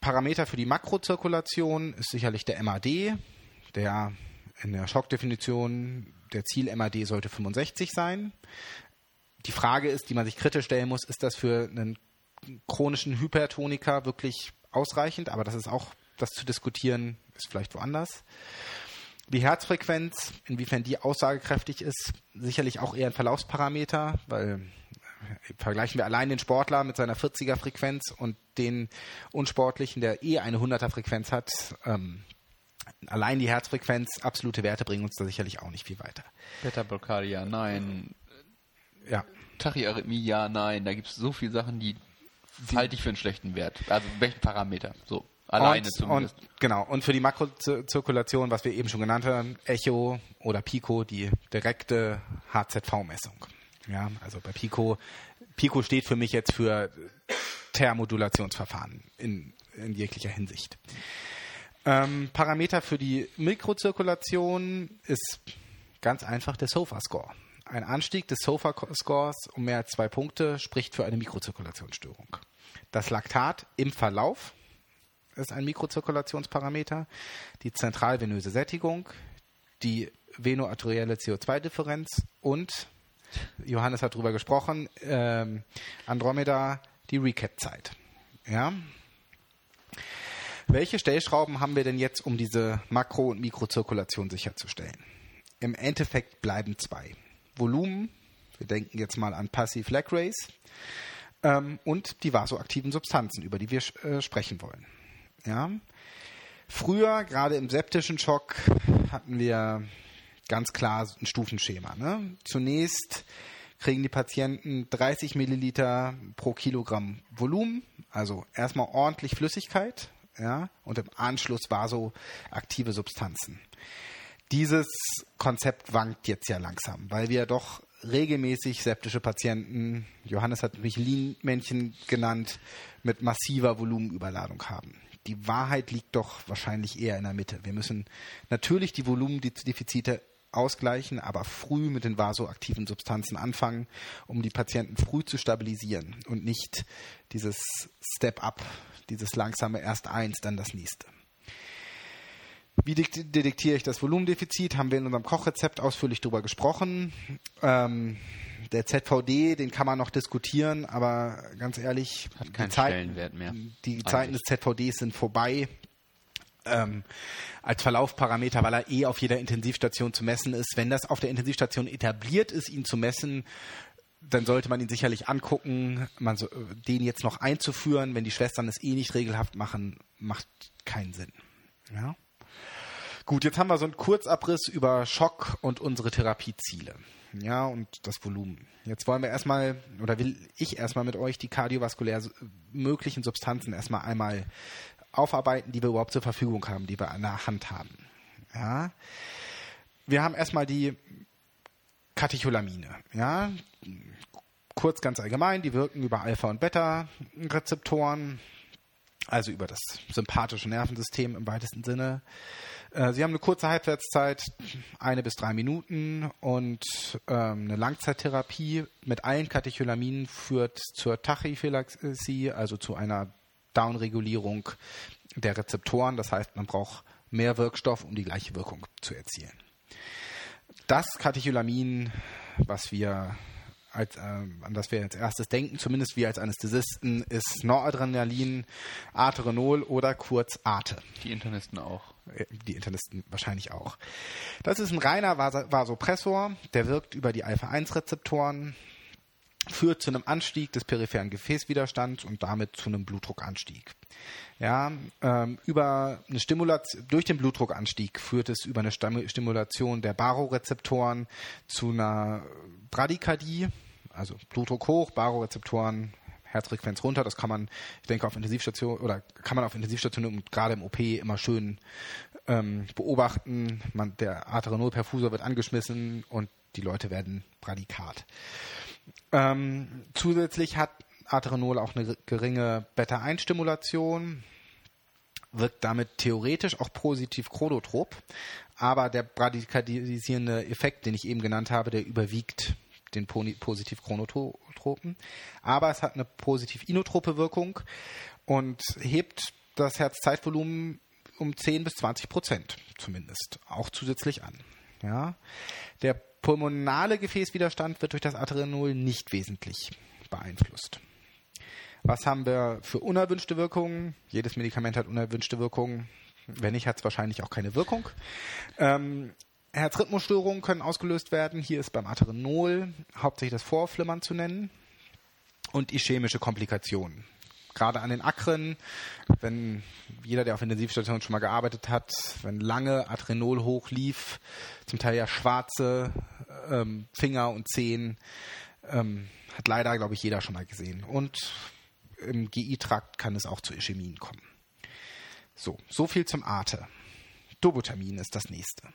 Parameter für die Makrozirkulation ist sicherlich der MAD, der in der Schockdefinition der Ziel-MAD sollte 65 sein. Die Frage ist, die man sich kritisch stellen muss, ist das für einen chronischen Hypertoniker wirklich ausreichend? Aber das ist auch, das zu diskutieren, ist vielleicht woanders. Die Herzfrequenz, inwiefern die aussagekräftig ist, sicherlich auch eher ein Verlaufsparameter, weil äh, vergleichen wir allein den Sportler mit seiner 40er Frequenz und den Unsportlichen, der eh eine 100er Frequenz hat, ähm, allein die Herzfrequenz, absolute Werte bringen uns da sicherlich auch nicht viel weiter. Beta-Blockade, ja, nein. Ja. Tachyarrhythmie, ja, nein. Da gibt es so viele Sachen, die halte ich für einen schlechten Wert. Also welchen Parameter? So, alleine und, zumindest. Und, genau. Und für die Makrozirkulation, was wir eben schon genannt haben, Echo oder Pico, die direkte HZV-Messung. Ja, also bei Pico, Pico steht für mich jetzt für Thermodulationsverfahren in, in jeglicher Hinsicht. Ähm, Parameter für die Mikrozirkulation ist ganz einfach der SOFA-Score. Ein Anstieg des SOFA-Scores um mehr als zwei Punkte spricht für eine Mikrozirkulationsstörung. Das Laktat im Verlauf ist ein Mikrozirkulationsparameter, die zentralvenöse Sättigung, die venoarterielle CO2-Differenz und, Johannes hat darüber gesprochen, ähm, Andromeda, die Recap-Zeit. Ja? Welche Stellschrauben haben wir denn jetzt, um diese Makro- und Mikrozirkulation sicherzustellen? Im Endeffekt bleiben zwei. Volumen, wir denken jetzt mal an Passive Lag Race, ähm, und die vasoaktiven Substanzen, über die wir äh, sprechen wollen. Ja? Früher, gerade im septischen Schock, hatten wir ganz klar ein Stufenschema. Ne? Zunächst kriegen die Patienten 30 Milliliter pro Kilogramm Volumen, also erstmal ordentlich Flüssigkeit, ja, und im Anschluss vasoaktive Substanzen. Dieses Konzept wankt jetzt ja langsam, weil wir doch regelmäßig septische Patienten, Johannes hat Michelin-Männchen genannt, mit massiver Volumenüberladung haben. Die Wahrheit liegt doch wahrscheinlich eher in der Mitte. Wir müssen natürlich die Volumendefizite ausgleichen, aber früh mit den vasoaktiven Substanzen anfangen, um die Patienten früh zu stabilisieren und nicht dieses Step-up, dieses langsame erst eins, dann das nächste. Wie detektiere ich das Volumendefizit? Haben wir in unserem Kochrezept ausführlich darüber gesprochen. Ähm, der ZVD, den kann man noch diskutieren, aber ganz ehrlich, hat keinen Zeit, Stellenwert mehr. Die eigentlich. Zeiten des ZVDs sind vorbei. Ähm, als Verlaufparameter, weil er eh auf jeder Intensivstation zu messen ist. Wenn das auf der Intensivstation etabliert ist, ihn zu messen, dann sollte man ihn sicherlich angucken. Man so, den jetzt noch einzuführen, wenn die Schwestern es eh nicht regelhaft machen, macht keinen Sinn. Ja? Gut, jetzt haben wir so einen Kurzabriss über Schock und unsere Therapieziele. Ja, und das Volumen. Jetzt wollen wir erstmal, oder will ich erstmal mit euch die kardiovaskulär möglichen Substanzen erstmal einmal aufarbeiten, die wir überhaupt zur Verfügung haben, die wir an der Hand haben. Ja. Wir haben erstmal die Katecholamine. Ja. Kurz ganz allgemein, die wirken über Alpha- und Beta-Rezeptoren, also über das sympathische Nervensystem im weitesten Sinne. Äh, sie haben eine kurze Halbwertszeit, eine bis drei Minuten und ähm, eine Langzeittherapie mit allen Katecholaminen führt zur Tachyphylaxie, also zu einer Downregulierung der Rezeptoren. Das heißt, man braucht mehr Wirkstoff, um die gleiche Wirkung zu erzielen. Das Katecholamin, was wir als, äh, an das wir als erstes denken, zumindest wir als Anästhesisten, ist Noradrenalin, Aterenol oder kurz ATE. Die Internisten auch. Äh, die Internisten wahrscheinlich auch. Das ist ein reiner Vasopressor, der wirkt über die Alpha-1-Rezeptoren, führt zu einem Anstieg des peripheren Gefäßwiderstands und damit zu einem Blutdruckanstieg. Ja, ähm, über eine Stimulation, durch den Blutdruckanstieg führt es über eine Stimulation der Barorezeptoren zu einer Bradykardie, also Blutdruck hoch, Barorezeptoren, Herzfrequenz runter. Das kann man, ich denke, auf Intensivstation oder kann man auf Intensivstationen und gerade im OP immer schön ähm, beobachten. Man, der Arteriolperfusor wird angeschmissen und die Leute werden bradikat. Ähm, zusätzlich hat Aterenol auch eine geringe Beta-1-Stimulation, wirkt damit theoretisch auch positiv chronotrop, aber der bradykardisierende Effekt, den ich eben genannt habe, der überwiegt den positiv chronotropen. Aber es hat eine positiv inotrope Wirkung und hebt das Herzzeitvolumen um 10 bis 20 Prozent zumindest auch zusätzlich an. Ja. Der pulmonale Gefäßwiderstand wird durch das Aterenol nicht wesentlich beeinflusst. Was haben wir für unerwünschte Wirkungen? Jedes Medikament hat unerwünschte Wirkungen. Wenn nicht, hat es wahrscheinlich auch keine Wirkung. Ähm, Herzrhythmusstörungen können ausgelöst werden. Hier ist beim Aterenol hauptsächlich das Vorflimmern zu nennen und ischämische Komplikationen. Gerade an den Akren, wenn jeder, der auf Intensivstationen schon mal gearbeitet hat, wenn lange Adrenol hochlief, zum Teil ja schwarze ähm, Finger und Zehen, ähm, hat leider, glaube ich, jeder schon mal gesehen. Und im GI-Trakt kann es auch zu Ischämien kommen. So, so viel zum Ate. Dobutamin ist das nächste.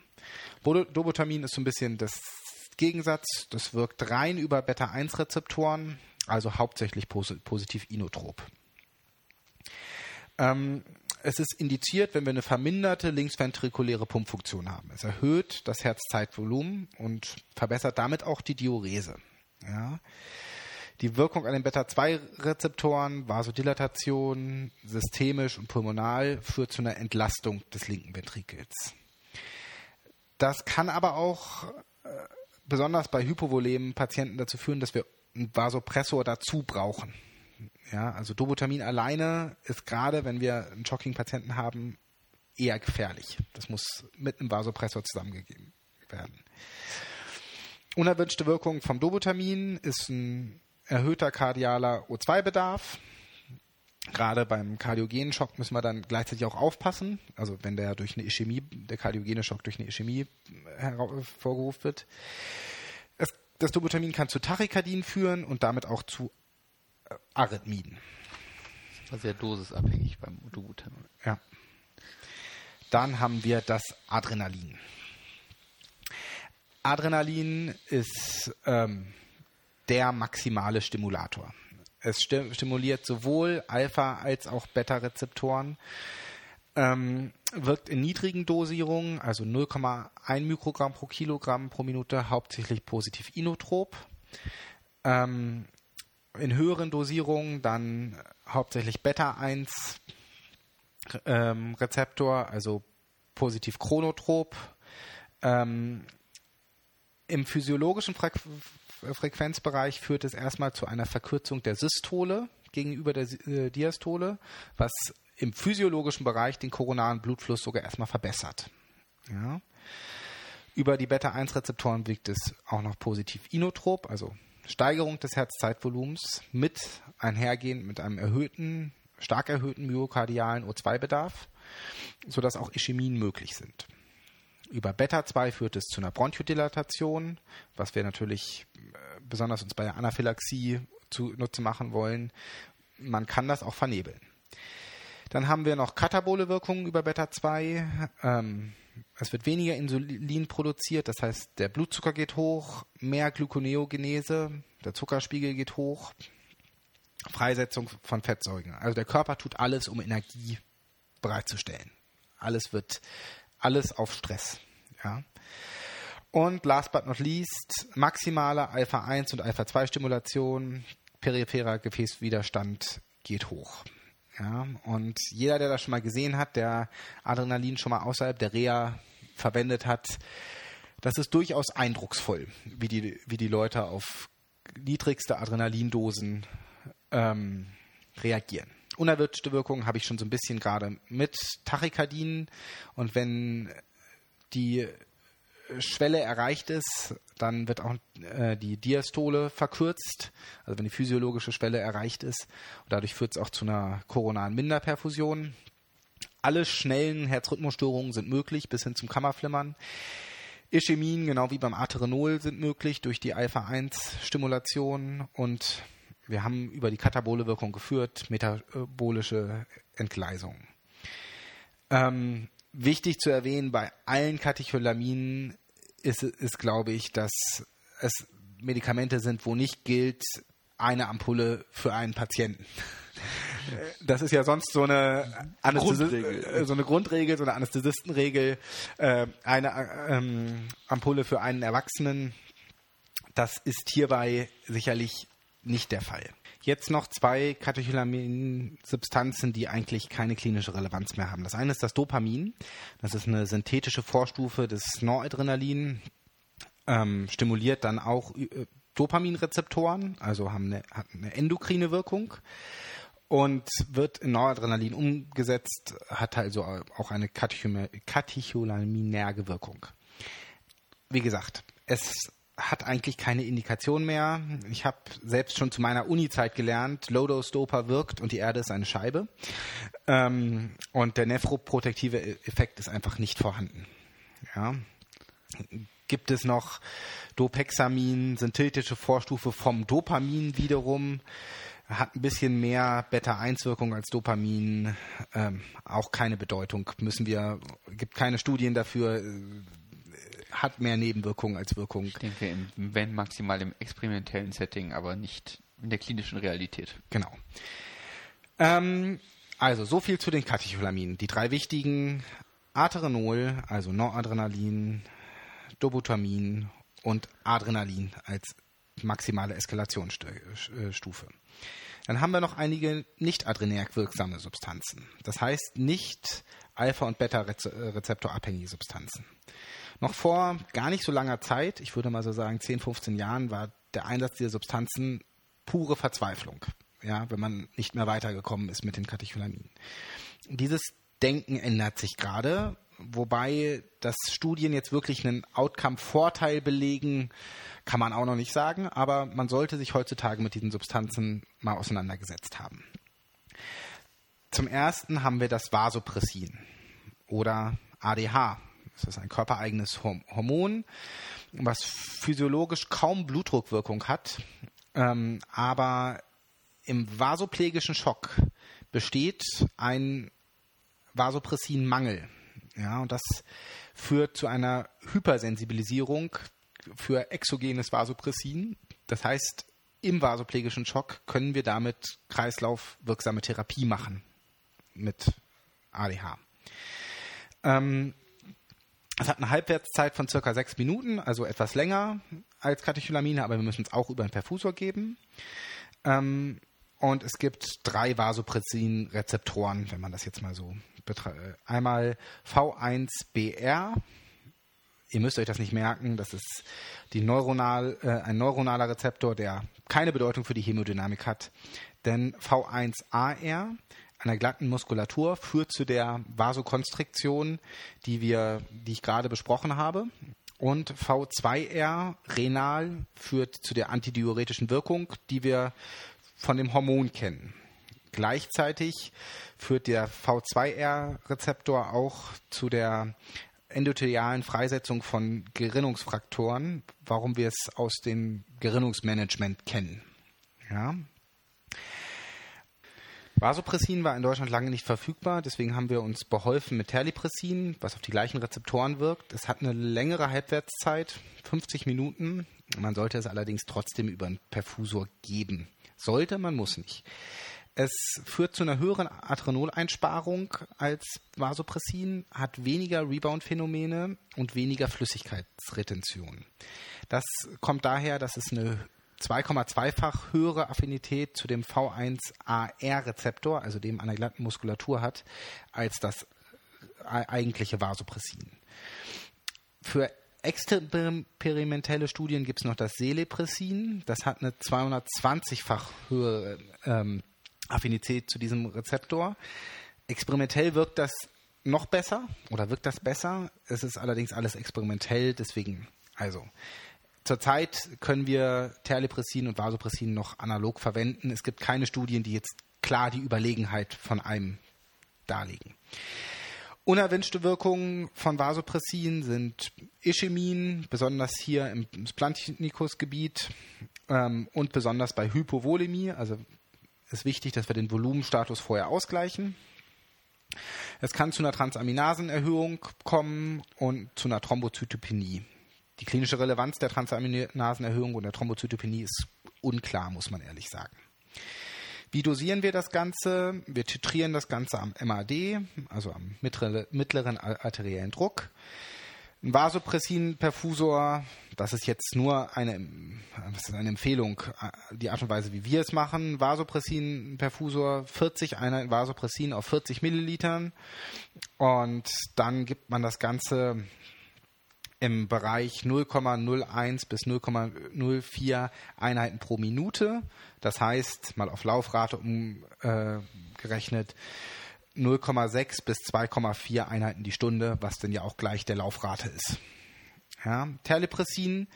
Dobutamin ist so ein bisschen das Gegensatz. Das wirkt rein über Beta-1-Rezeptoren, also hauptsächlich positiv inotrop. Ähm, es ist indiziert, wenn wir eine verminderte linksventrikuläre Pumpfunktion haben. Es erhöht das Herzzeitvolumen und verbessert damit auch die Diurese. Ja. Die Wirkung an den Beta-2-Rezeptoren, Vasodilatation, systemisch und pulmonal, führt zu einer Entlastung des linken Ventrikels. Das kann aber auch äh, besonders bei hypovolemen Patienten dazu führen, dass wir einen Vasopressor dazu brauchen. Ja, also Dobutamin alleine ist gerade, wenn wir einen Shocking-Patienten haben, eher gefährlich. Das muss mit einem Vasopressor zusammengegeben werden. Unerwünschte Wirkung vom Dobutamin ist ein erhöhter kardialer O2-Bedarf. Gerade beim kardiogenen Schock müssen wir dann gleichzeitig auch aufpassen. Also wenn der durch eine Ischämie, der kardiogene Schock durch eine Ischämie hervorgerufen wird. Das Dobutamin kann zu Tachykardien führen und damit auch zu Arrhythmien. War sehr dosisabhängig beim Dobutamin. Ja. Dann haben wir das Adrenalin. Adrenalin ist ähm, der maximale Stimulator. Es stimuliert sowohl Alpha- als auch Beta-Rezeptoren, ähm, wirkt in niedrigen Dosierungen, also 0,1 Mikrogramm pro Kilogramm pro Minute, hauptsächlich positiv inotrop. Ähm, in höheren Dosierungen dann hauptsächlich Beta-1 ähm, also positiv chronotrop. Ähm, Im physiologischen Fre Frequenzbereich führt es erstmal zu einer Verkürzung der Systole gegenüber der äh, Diastole, was im physiologischen Bereich den koronaren Blutfluss sogar erstmal verbessert. Ja. Über die Beta-1-Rezeptoren wirkt es auch noch positiv inotrop, also Steigerung des Herzzeitvolumens mit einhergehend mit einem erhöhten, stark erhöhten myokardialen O2-Bedarf, sodass auch Ischämien möglich sind. Über Beta-2 führt es zu einer Bronchodilatation, was wir natürlich äh, besonders uns bei der Anaphylaxie zunutze machen wollen. Man kann das auch vernebeln. Dann haben wir noch katabole Wirkungen über Beta-2. Ähm, es wird weniger Insulin produziert, das heißt, der Blutzucker geht hoch, mehr Gluconeogenese, der Zuckerspiegel geht hoch, Freisetzung von Fettsäuren. Also der Körper tut alles, um Energie bereitzustellen. Alles wird, alles auf Stress. Ja. Und last but not least, maximale Alpha-1 und Alpha-2-Stimulation, peripherer Gefäßwiderstand geht hoch. Ja, und jeder, der das schon mal gesehen hat, der Adrenalin schon mal außerhalb der Reha verwendet hat, das ist durchaus eindrucksvoll, wie die, wie die Leute auf niedrigste Adrenalindosen ähm, reagieren. Unerwünschte Wirkungen habe ich schon so ein bisschen gerade mit Tachykardien und wenn die Schwelle erreicht ist, dann wird auch äh, die Diastole verkürzt, also wenn die physiologische Schwelle erreicht ist. Und dadurch führt es auch zu einer koronaren Minderperfusion. Alle schnellen Herzrhythmusstörungen sind möglich, bis hin zum Kammerflimmern. Ischämien, genau wie beim Aterenol, sind möglich durch die Alpha-1-Stimulation und wir haben über die katabole Wirkung geführt, metabolische Entgleisung. Ähm, wichtig zu erwähnen, bei allen Katecholaminen ist, ist, glaube ich, dass es Medikamente sind, wo nicht gilt, eine Ampulle für einen Patienten. Das ist ja sonst so eine, Grundregel. Äh, so eine Grundregel, so eine Anästhesistenregel, äh, eine äh, ähm, Ampulle für einen Erwachsenen. Das ist hierbei sicherlich nicht der Fall. Jetzt noch zwei Katecholamin-Substanzen, die eigentlich keine klinische Relevanz mehr haben. Das eine ist das Dopamin. Das ist eine synthetische Vorstufe des Noradrenalin. Ähm, stimuliert dann auch äh, Dopaminrezeptoren, also haben eine, hat eine endokrine Wirkung und wird in Noradrenalin umgesetzt, hat also auch eine katecholaminärge Wirkung. Wie gesagt, es hat eigentlich keine Indikation mehr. Ich habe selbst schon zu meiner Uni-Zeit gelernt, Low-Dose-Dopa wirkt und die Erde ist eine Scheibe. Ähm, und der nephroprotektive Effekt ist einfach nicht vorhanden. Ja. Gibt es noch Dopexamin, synthetische Vorstufe vom Dopamin wiederum, hat ein bisschen mehr Beta-1-Wirkung als Dopamin, ähm, auch keine Bedeutung. Müssen wir, gibt keine Studien dafür, hat mehr Nebenwirkungen als Wirkungen. Ich denke, im, wenn maximal im experimentellen Setting, aber nicht in der klinischen Realität. Genau. Ähm, also so viel zu den Katecholaminen. Die drei wichtigen Aterenol, also Noradrenalin, Dobutamin und Adrenalin als maximale Eskalationsstufe. Dann haben wir noch einige nicht adrenerg wirksame Substanzen. Das heißt nicht Alpha- und Beta-Rezeptorabhängige Substanzen. Noch vor gar nicht so langer Zeit, ich würde mal so sagen 10, 15 Jahren, war der Einsatz dieser Substanzen pure Verzweiflung. Ja, wenn man nicht mehr weitergekommen ist mit den Katecholaminen. Dieses Denken ändert sich gerade, wobei das Studien jetzt wirklich einen Outcome-Vorteil belegen, kann man auch noch nicht sagen, aber man sollte sich heutzutage mit diesen Substanzen mal auseinandergesetzt haben. Zum ersten haben wir das Vasopressin oder ADH Das ist ein körpereigenes Hormon, was physiologisch kaum Blutdruckwirkung hat, ähm, aber im vasoplegischen Schock besteht ein Vasopressinmangel. Ja, und das führt zu einer Hypersensibilisierung für exogenes Vasopressin. Das heißt, im vasoplegischen Schock können wir damit kreislaufwirksame Therapie machen mit ADH. Ähm, es hat eine Halbwertszeit von circa sechs Minuten, also etwas länger als Katecholamine, aber wir müssen es auch über einen Perfusor geben. Ähm, und es gibt drei Vasopressin-Rezeptoren, wenn man das jetzt mal so betrachtet. Einmal V1BR. Ihr müsst euch das nicht merken. Das ist neuronal, äh, ein neuronaler Rezeptor, der keine Bedeutung für die Hämodynamik hat. Denn V1AR einer glatten Muskulatur führt zu der Vasokonstriktion, die wir, die ich gerade besprochen habe. Und V2R renal führt zu der antidiuretischen Wirkung, die wir von dem Hormon kennen. Gleichzeitig führt der V2R-Rezeptor auch zu der endothelialen Freisetzung von Gerinnungsfraktoren, warum wir es aus dem Gerinnungsmanagement kennen. Ja, Vasopressin war in Deutschland lange nicht verfügbar, deswegen haben wir uns beholfen mit Terlipressin, was auf die gleichen Rezeptoren wirkt. Es hat eine längere Halbwertszeit, 50 Minuten. Man sollte es allerdings trotzdem über einen Perfusor geben. Sollte, man muss nicht. Es führt zu einer höheren Adrenoleinsparung als Vasopressin, hat weniger Rebound-Phänomene und weniger Flüssigkeitsretention. Das kommt daher, dass es eine 2,2-fach höhere Affinität zu dem V1AR-Rezeptor, also dem an der glatten Muskulatur hat, als das eigentliche Vasopressin. Für experimentelle Studien gibt es noch das Celepressin. Das hat eine 220-fach höhere ähm, Affinität zu diesem Rezeptor. Experimentell wirkt das noch besser oder wirkt das besser. Es ist allerdings alles experimentell, deswegen also Zurzeit können wir Terlipressin und Vasopressin noch analog verwenden. Es gibt keine Studien, die jetzt klar die Überlegenheit von einem darlegen. Unerwünschte Wirkungen von Vasopressin sind Ischämien, besonders hier im Splantinikus-Gebiet ähm, und besonders bei Hypovolemie. Also ist wichtig, dass wir den Volumenstatus vorher ausgleichen. Es kann zu einer Transaminasenerhöhung kommen und zu einer Thrombozytopenie. Die klinische Relevanz der Transaminasenerhöhung und der Thrombozytopenie ist unklar, muss man ehrlich sagen. Wie dosieren wir das Ganze? Wir titrieren das Ganze am MAD, also am mittleren arteriellen Druck. Ein Vasopressin-Perfusor, das ist jetzt nur eine, das ist eine Empfehlung, die Art und Weise, wie wir es machen. Vasopressin-Perfusor, 40 Einheiten Vasopressin auf 40 Millilitern. Und dann gibt man das Ganze im Bereich 0,01 bis 0,04 Einheiten pro Minute. Das heißt, mal auf Laufrate umgerechnet, äh, 0,6 bis 2,4 Einheiten die Stunde, was dann ja auch gleich der Laufrate ist. Ja, Terlipressin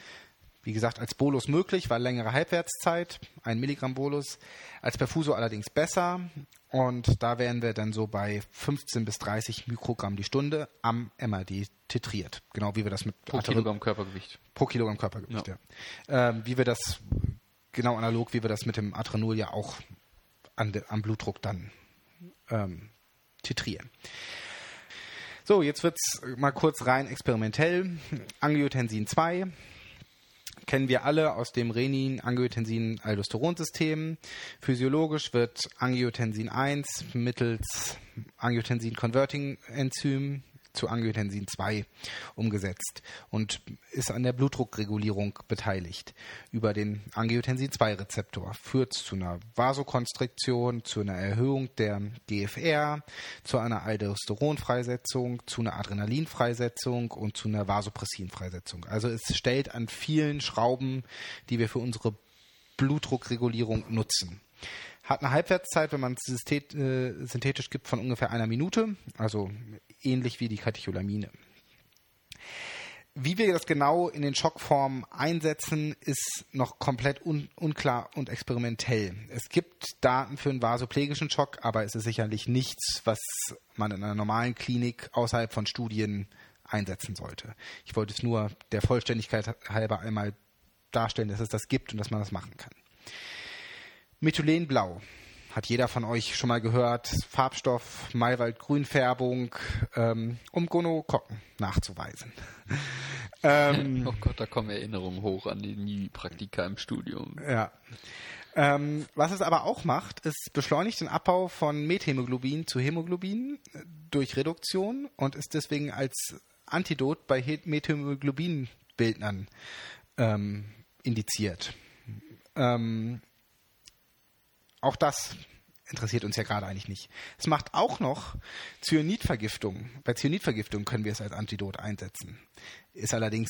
wie gesagt, als Bolus möglich, weil längere Halbwertszeit, ein Milligramm Bolus. Als Perfuso allerdings besser. Und da wären wir dann so bei 15 bis 30 Mikrogramm die Stunde am MAD titriert. Genau wie wir das mit pro Arterie Kilogramm Körpergewicht. Pro Kilogramm Körpergewicht, ja. ja. Ähm, wie wir das, genau analog, wie wir das mit dem Adrenol ja auch an de, am Blutdruck dann ähm, titrieren. So, jetzt wird es mal kurz rein experimentell. Angiotensin 2 kennen wir alle aus dem Renin-Angiotensin-Aldosteron-System. Physiologisch wird Angiotensin 1 mittels Angiotensin-Converting-Enzym zu Angiotensin 2 umgesetzt und ist an der Blutdruckregulierung beteiligt über den Angiotensin 2 Rezeptor. Führt zu einer Vasokonstriktion, zu einer Erhöhung der GFR, zu einer Aldosteronfreisetzung, zu einer Adrenalinfreisetzung und zu einer Vasopressinfreisetzung. Also es stellt an vielen Schrauben, die wir für unsere Blutdruckregulierung nutzen. Hat eine Halbwertszeit, wenn man es äh, synthetisch gibt, von ungefähr einer Minute, also ähnlich wie die Katecholamine. Wie wir das genau in den Schockformen einsetzen, ist noch komplett un unklar und experimentell. Es gibt Daten für einen vasoplegischen Schock, aber es ist sicherlich nichts, was man in einer normalen Klinik außerhalb von Studien einsetzen sollte. Ich wollte es nur der Vollständigkeit halber einmal darstellen, dass es das gibt und dass man das machen kann. Methylenblau hat jeder von euch schon mal gehört. Farbstoff, Maywald-Grünfärbung, ähm, um Gonokokken nachzuweisen. ähm, oh Gott, da kommen Erinnerungen hoch an die Praktika im Studium. Ja. Ähm, was es aber auch macht, ist beschleunigt den Abbau von Methemoglobin zu Hämoglobin durch Reduktion und ist deswegen als Antidot bei Methemoglobinbildnern ähm, indiziert. Ähm, auch das interessiert uns ja gerade eigentlich nicht. Es macht auch noch Cyanidvergiftung. Bei Cyanidvergiftung können wir es als Antidot einsetzen. Ist allerdings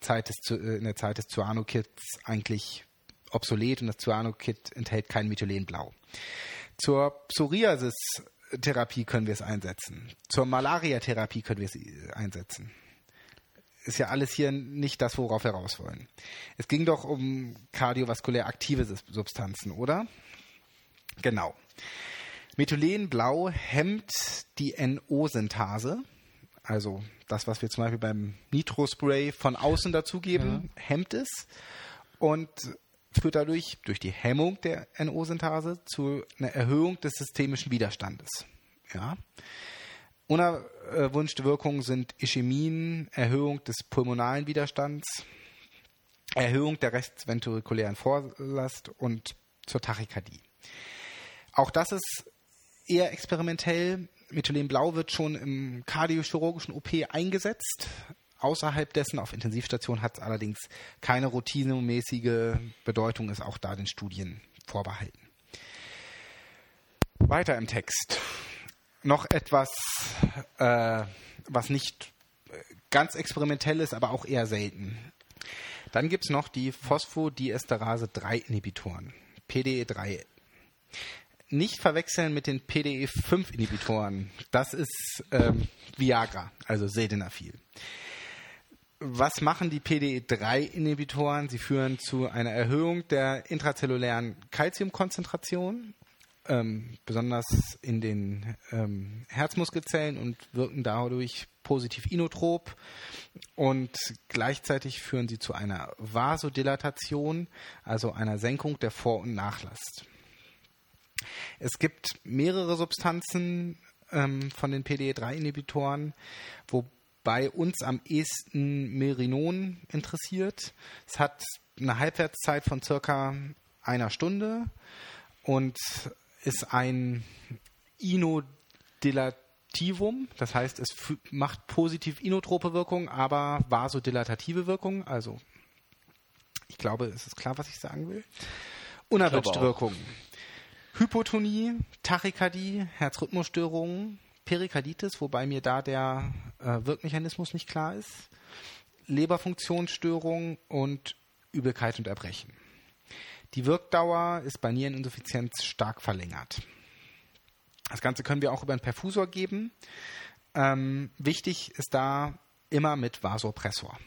Zeit des, äh, in der Zeit des Cyanokits eigentlich obsolet und das Cyanokit enthält kein Methylenblau. Zur Psoriasis-Therapie können wir es einsetzen. Zur Malaria-Therapie können wir es einsetzen. Ist ja alles hier nicht das, worauf wir raus wollen. Es ging doch um kardiovaskulär aktive Substanzen, oder? Genau. Methylenblau hemmt die NO-Synthase, also das, was wir zum Beispiel beim Nitrospray von außen dazugeben, ja. hemmt es und führt dadurch durch die Hemmung der NO-Synthase zu einer Erhöhung des systemischen Widerstandes. Ja. Unerwünschte Wirkungen sind Ischämien, Erhöhung des pulmonalen Widerstands, Erhöhung der rechtsventrikulären Vorlast und zur Tachykardie. Auch das ist eher experimentell. Methylenblau wird schon im kardiochirurgischen OP eingesetzt. Außerhalb dessen auf Intensivstation hat es allerdings keine routinemäßige Bedeutung, ist auch da den Studien vorbehalten. Weiter im Text. Noch etwas, äh, was nicht ganz experimentell ist, aber auch eher selten. Dann gibt es noch die Phosphodiesterase 3 Inhibitoren, PDE3 nicht verwechseln mit den PDE5-Inhibitoren. Das ist ähm, Viagra, also Sildenafil. Was machen die PDE3-Inhibitoren? Sie führen zu einer Erhöhung der intrazellulären Calciumkonzentration, ähm, besonders in den ähm, Herzmuskelzellen und wirken dadurch positiv inotrop und gleichzeitig führen sie zu einer Vasodilatation, also einer Senkung der Vor- und Nachlast. Es gibt mehrere Substanzen ähm, von den PDE3-Inhibitoren, wobei uns am ehesten Merinon interessiert. Es hat eine Halbwertszeit von circa einer Stunde und ist ein Inodilativum, das heißt, es macht positiv inotrope Wirkung, aber vasodilatative Wirkung, also ich glaube, es ist klar, was ich sagen will. Unerwünschte Wirkung. Hypotonie, Tachykardie, Herzrhythmusstörungen, Perikarditis, wobei mir da der äh, Wirkmechanismus nicht klar ist, Leberfunktionsstörung und Übelkeit und Erbrechen. Die Wirkdauer ist bei Niereninsuffizienz stark verlängert. Das Ganze können wir auch über einen Perfusor geben. Ähm, wichtig ist da immer mit Vasopressor,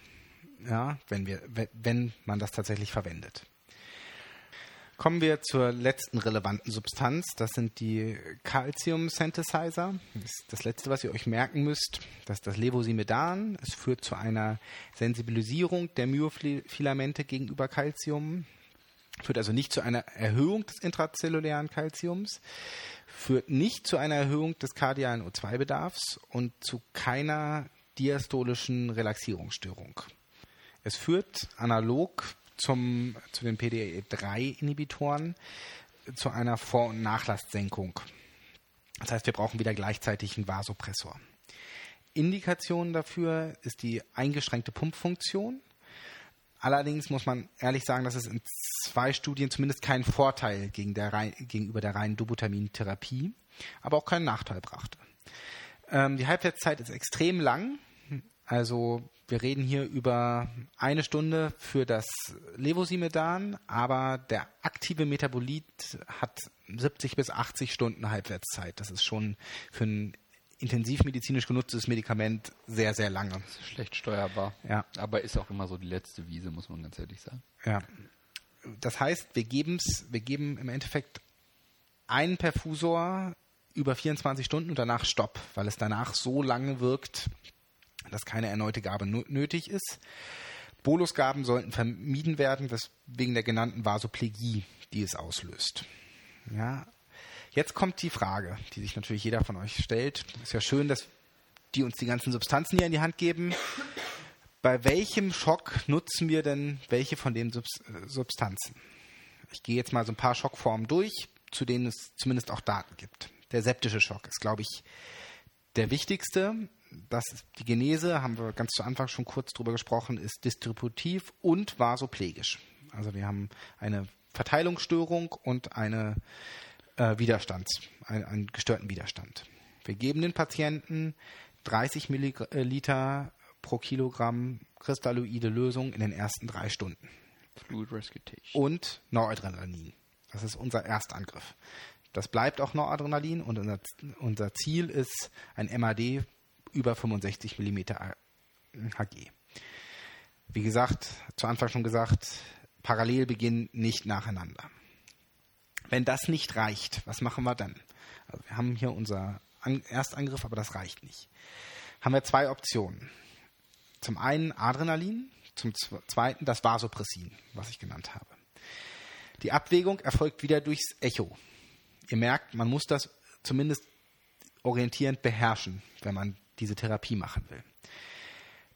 ja, wenn, wir, wenn man das tatsächlich verwendet. Kommen wir zur letzten relevanten Substanz. Das sind die Calcium Synthesizer. Das das letzte, was ihr euch merken müsst. Das ist das Levosimedan. Es führt zu einer Sensibilisierung der Myofilamente gegenüber Calcium. Führt also nicht zu einer Erhöhung des intrazellulären Calciums. Führt nicht zu einer Erhöhung des kardialen O2-Bedarfs und zu keiner diastolischen Relaxierungsstörung. Es führt analog zum, zu den PDE3-Inhibitoren zu einer Vor- und Nachlastsenkung. Das heißt, wir brauchen wieder gleichzeitig einen Vasopressor. Indikation dafür ist die eingeschränkte Pumpfunktion. Allerdings muss man ehrlich sagen, dass es in zwei Studien zumindest keinen Vorteil gegen der gegenüber der reinen Dobutamintherapie, aber auch keinen Nachteil brachte. Ähm, die Halbwertszeit ist extrem lang. Also wir reden hier über eine Stunde für das Levosimedan, aber der aktive Metabolit hat 70 bis 80 Stunden Halbwertszeit. Das ist schon für ein intensivmedizinisch genutztes Medikament sehr, sehr lange. schlecht steuerbar. Ja. Aber ist auch immer so die letzte Wiese, muss man ganz ehrlich sagen. Ja. Das heißt, wir, geben's, wir geben im Endeffekt einen Perfusor über 24 Stunden und danach Stopp, weil es danach so lange wirkt, dass keine erneute Gabe nötig ist. Bolusgaben sollten vermieden werden, wegen der genannten Vasoplegie, die es auslöst. Ja, jetzt kommt die Frage, die sich natürlich jeder von euch stellt. Ist ja schön, dass die uns die ganzen Substanzen hier in die Hand geben. Bei welchem Schock nutzen wir denn welche von den Substanzen? Ich gehe jetzt mal so ein paar Schockformen durch, zu denen es zumindest auch Daten gibt. Der septische Schock ist, glaube ich, der wichtigste. Das die Genese, haben wir ganz zu Anfang schon kurz drüber gesprochen, ist distributiv und vasoplegisch. Also wir haben eine Verteilungsstörung und eine äh, Widerstands, einen, einen gestörten Widerstand. Wir geben den Patienten 30 Milliliter pro Kilogramm kristalloide Lösung in den ersten drei Stunden. Fluid Rescutation. Und Noradrenalin. Das ist unser Erstangriff. Das bleibt auch Noradrenalin und unser, unser Ziel ist ein MAD über 65 mm Hg. Wie gesagt, zu Anfang schon gesagt, parallel beginnen, nicht nacheinander. Wenn das nicht reicht, was machen wir dann? Also wir haben hier unser Erstangriff, aber das reicht nicht. Haben wir zwei Optionen. Zum einen Adrenalin, zum zweiten das Vasopressin, was ich genannt habe. Die Abwägung erfolgt wieder durchs Echo. Ihr merkt, man muss das zumindest orientierend beherrschen, wenn man diese Therapie machen will.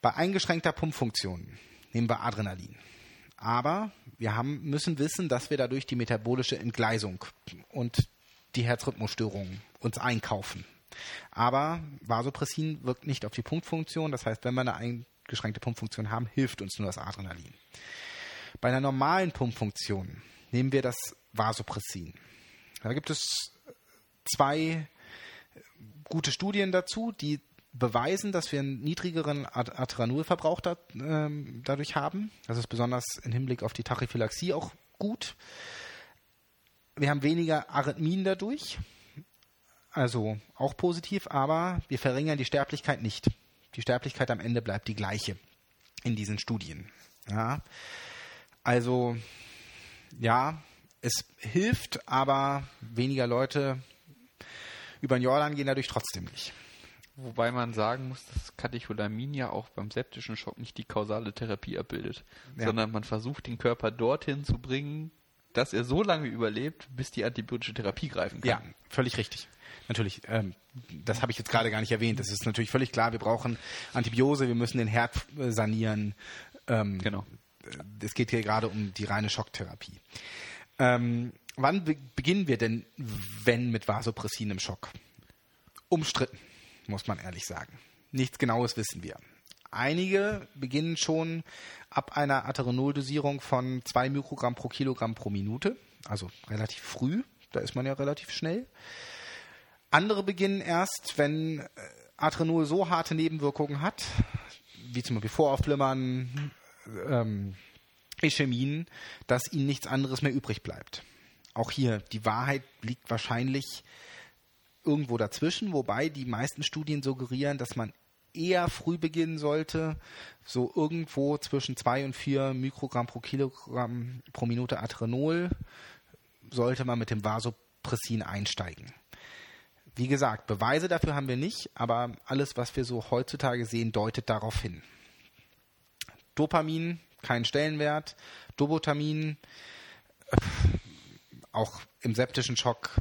Bei eingeschränkter Pumpfunktion nehmen wir Adrenalin. Aber wir haben, müssen wissen, dass wir dadurch die metabolische Entgleisung und die Herzrhythmusstörungen uns einkaufen. Aber Vasopressin wirkt nicht auf die Punktfunktion. Das heißt, wenn wir eine eingeschränkte Pumpfunktion haben, hilft uns nur das Adrenalin. Bei einer normalen Pumpfunktion nehmen wir das Vasopressin. Da gibt es zwei gute Studien dazu, die beweisen, dass wir einen niedrigeren Adrenalverbrauch da, ähm, dadurch haben. Das ist besonders im Hinblick auf die Tachyphylaxie auch gut. Wir haben weniger Arrhythmien dadurch, also auch positiv, aber wir verringern die Sterblichkeit nicht. Die Sterblichkeit am Ende bleibt die gleiche in diesen Studien. Ja. Also ja, es hilft, aber weniger Leute über den Jordan gehen dadurch trotzdem nicht. Wobei man sagen muss, dass Katecholamin ja auch beim septischen Schock nicht die kausale Therapie abbildet, ja. sondern man versucht den Körper dorthin zu bringen, dass er so lange überlebt, bis die antibiotische Therapie greifen kann. Ja, völlig richtig. Natürlich, ähm, das habe ich jetzt gerade gar nicht erwähnt. Das ist natürlich völlig klar. Wir brauchen Antibiose, wir müssen den Herd äh, sanieren. Ähm, genau. Es geht hier gerade um die reine Schocktherapie. Ähm, wann be beginnen wir denn, wenn mit Vasopressin im Schock? Umstritten muss man ehrlich sagen. Nichts Genaues wissen wir. Einige beginnen schon ab einer Aterenol-Dosierung von 2 Mikrogramm pro Kilogramm pro Minute, also relativ früh, da ist man ja relativ schnell. Andere beginnen erst, wenn äh, Aterenol so harte Nebenwirkungen hat, wie zum Beispiel Vorauflimmern, ähm, Ischämien, dass ihnen nichts anderes mehr übrig bleibt. Auch hier, die Wahrheit liegt wahrscheinlich irgendwo dazwischen, wobei die meisten Studien suggerieren, dass man eher früh beginnen sollte, so irgendwo zwischen 2 und 4 Mikrogramm pro Kilogramm pro Minute Adrenol sollte man mit dem Vasopressin einsteigen. Wie gesagt, Beweise dafür haben wir nicht, aber alles, was wir so heutzutage sehen, deutet darauf hin. Dopamin, kein Stellenwert. Dobotamin, auch im septischen Schock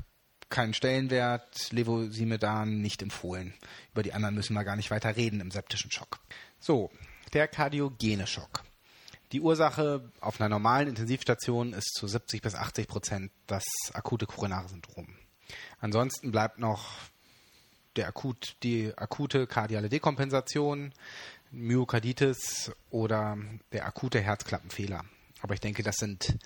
keinen Stellenwert, Levosimedan nicht empfohlen. Über die anderen müssen wir gar nicht weiter reden im septischen Schock. So, der kardiogene Schock. Die Ursache auf einer normalen Intensivstation ist zu 70 bis 80 Prozent das akute koronare Syndrom. Ansonsten bleibt noch der akut, die akute kardiale Dekompensation, Myokarditis oder der akute Herzklappenfehler. Aber ich denke, das sind,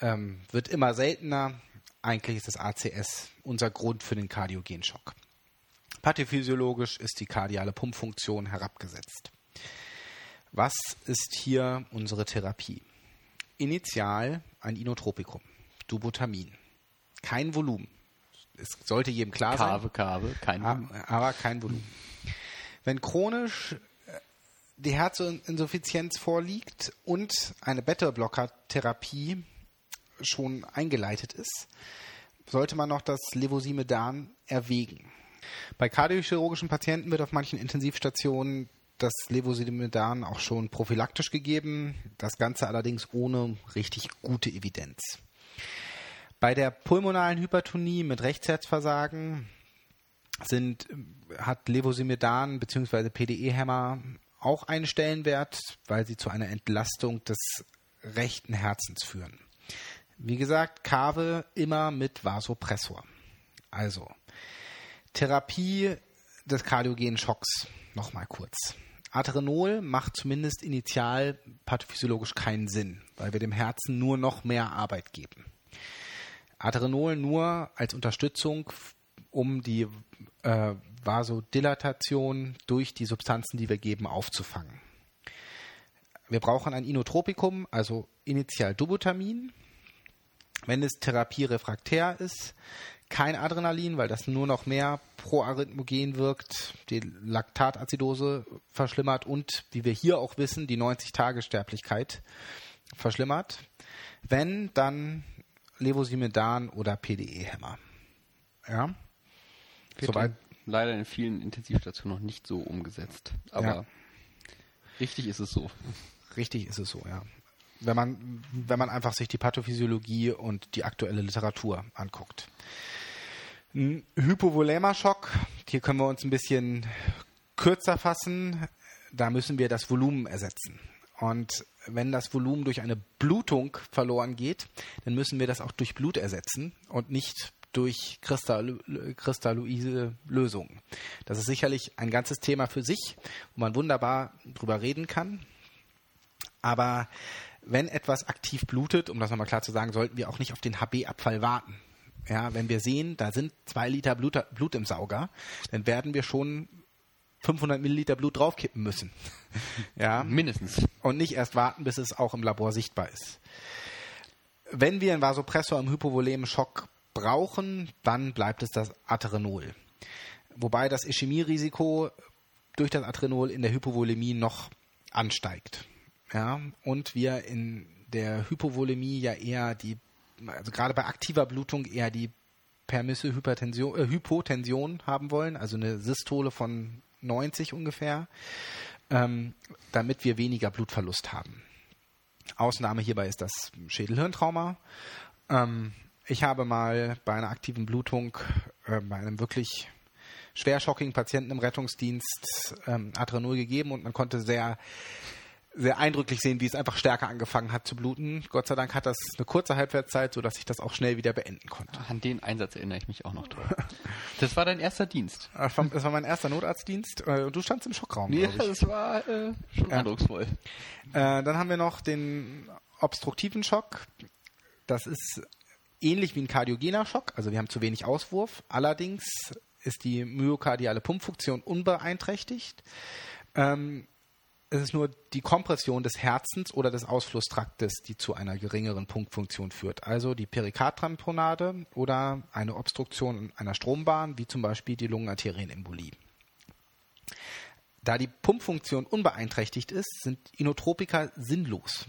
ähm, wird immer seltener eigentlich ist das ACS unser Grund für den Kardiogenschock. Pathophysiologisch ist die kardiale Pumpfunktion herabgesetzt. Was ist hier unsere Therapie? Initial ein Inotropikum, Dubutamin. Kein Volumen. Es sollte jedem klar Kave, sein. Kave, kein Volumen. Aber kein Volumen. Wenn chronisch äh, die Herzinsuffizienz vorliegt und eine Beta-Blocker-Therapie schon eingeleitet ist, sollte man noch das Levosimedan erwägen. Bei kardiochirurgischen Patienten wird auf manchen Intensivstationen das Levosimedan auch schon prophylaktisch gegeben, das Ganze allerdings ohne richtig gute Evidenz. Bei der pulmonalen Hypertonie mit Rechtsherzversagen sind, hat Levosimedan bzw. PDE-Hämmer auch einen Stellenwert, weil sie zu einer Entlastung des rechten Herzens führen. Wie gesagt, Kave immer mit Vasopressor. Also, Therapie des kardiogenen Schocks. Nochmal kurz. Aterenol macht zumindest initial pathophysiologisch keinen Sinn, weil wir dem Herzen nur noch mehr Arbeit geben. Aterenol nur als Unterstützung, um die äh, Vasodilatation durch die Substanzen, die wir geben, aufzufangen. Wir brauchen ein Inotropikum, also initial Dubutamin. Wenn es therapierefraktär ist, kein Adrenalin, weil das nur noch mehr proarrhythmogen wirkt, die Laktatazidose verschlimmert und, wie wir hier auch wissen, die 90-Tage-Sterblichkeit verschlimmert. Wenn, dann Levosimedan oder PDE-Hämmer. Ja. Soweit. Leider in vielen Intensivstationen noch nicht so umgesetzt. Aber ja. richtig ist es so. Richtig ist es so, ja. Wenn man, wenn man einfach sich die Pathophysiologie und die aktuelle Literatur anguckt. Ein Hypovolämerschock, hier können wir uns ein bisschen kürzer fassen. Da müssen wir das Volumen ersetzen. Und wenn das Volumen durch eine Blutung verloren geht, dann müssen wir das auch durch Blut ersetzen und nicht durch Kristall Lösungen. Das ist sicherlich ein ganzes Thema für sich, wo man wunderbar drüber reden kann. Aber wenn etwas aktiv blutet, um das nochmal klar zu sagen, sollten wir auch nicht auf den HB-Abfall warten. Ja, wenn wir sehen, da sind zwei Liter Blut, Blut im Sauger, dann werden wir schon 500 Milliliter Blut draufkippen müssen. ja. Mindestens. Und nicht erst warten, bis es auch im Labor sichtbar ist. Wenn wir einen Vasopressor im Hypovolemenschock brauchen, dann bleibt es das Aterenol. Wobei das Ischämie-Risiko durch das Aterenol in der Hypovolemie noch ansteigt. Ja, und wir in der Hypovolemie ja eher die, also gerade bei aktiver Blutung eher die permisse Hypertension, äh, Hypotension haben wollen, also eine Systole von 90 ungefähr, ähm, damit wir weniger Blutverlust haben. Ausnahme hierbei ist das Schädelhirntrauma. Ähm, ich habe mal bei einer aktiven Blutung äh, bei einem wirklich schwer schockigen Patienten im Rettungsdienst ähm, Adrenol gegeben und man konnte sehr sehr eindrücklich sehen, wie es einfach stärker angefangen hat zu bluten. Gott sei Dank hat das eine kurze Halbwertszeit, sodass ich das auch schnell wieder beenden konnte. An den Einsatz erinnere ich mich auch noch dran. Das war dein erster Dienst. Das war, das war mein erster Notarztdienst äh, und du standst im Schockraum. Ja, das war äh, schon ja. eindrucksvoll. Äh, dann haben wir noch den obstruktiven Schock. Das ist ähnlich wie ein kardiogener Schock, also wir haben zu wenig Auswurf. Allerdings ist die myokardiale Pumpfunktion unbeeinträchtigt. Ähm, es ist nur die Kompression des Herzens oder des Ausflusstraktes, die zu einer geringeren Punktfunktion führt. Also die Perikardtamponade oder eine Obstruktion einer Strombahn, wie zum Beispiel die Lungenarterienembolie. Da die Pumpfunktion unbeeinträchtigt ist, sind Inotropika sinnlos.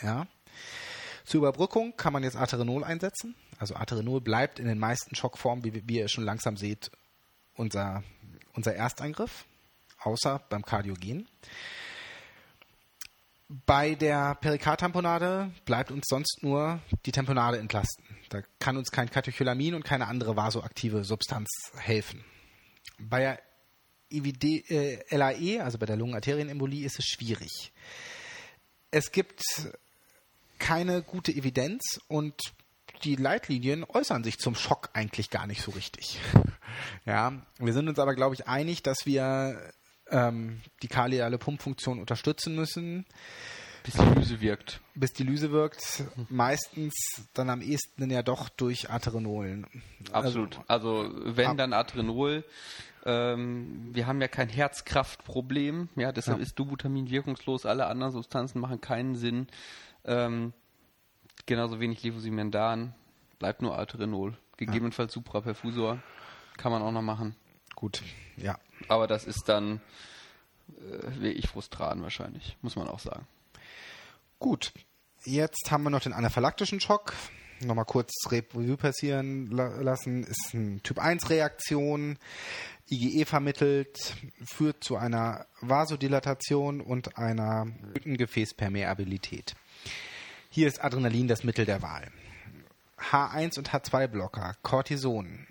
Ja. Zur Überbrückung kann man jetzt Aterenol einsetzen. Also Aterenol bleibt in den meisten Schockformen, wie, wie ihr schon langsam seht, unser, unser Ersteingriff, außer beim Kardiogen. Bei der Perikardtamponade bleibt uns sonst nur die Tamponade entlasten. Da kann uns kein Katecholamin und keine andere vasoaktive Substanz helfen. Bei der IVD, äh, LAE, also bei der Lungenarterienembolie, ist es schwierig. Es gibt keine gute Evidenz und die Leitlinien äußern sich zum Schock eigentlich gar nicht so richtig. ja, wir sind uns aber, glaube ich, einig, dass wir ähm, die kardiale Pumpfunktion unterstützen müssen. Bis die Lyse wirkt. Bis die Lyse wirkt. Meistens dann am ehesten ja doch durch Aterenolen. Absolut. Also, also wenn dann Aterenol. Ähm, wir haben ja kein Herzkraftproblem. Ja, deshalb ja. ist Dubutamin wirkungslos. Alle anderen Substanzen machen keinen Sinn. Ähm, genauso wenig Levosimendan. Bleibt nur Aterenol. Gegebenenfalls ja. Supraperfusor. Kann man auch noch machen. Gut, ja. Aber das ist dann äh, wirklich frustran wahrscheinlich, muss man auch sagen. Gut, jetzt haben wir noch den anaphylaktischen Schock. nochmal kurz Revue passieren la lassen, ist eine Typ-1-Reaktion, IgE vermittelt, führt zu einer Vasodilatation und einer Gefäßpermeabilität. Hier ist Adrenalin das Mittel der Wahl. H1 und H2-Blocker, Cortison,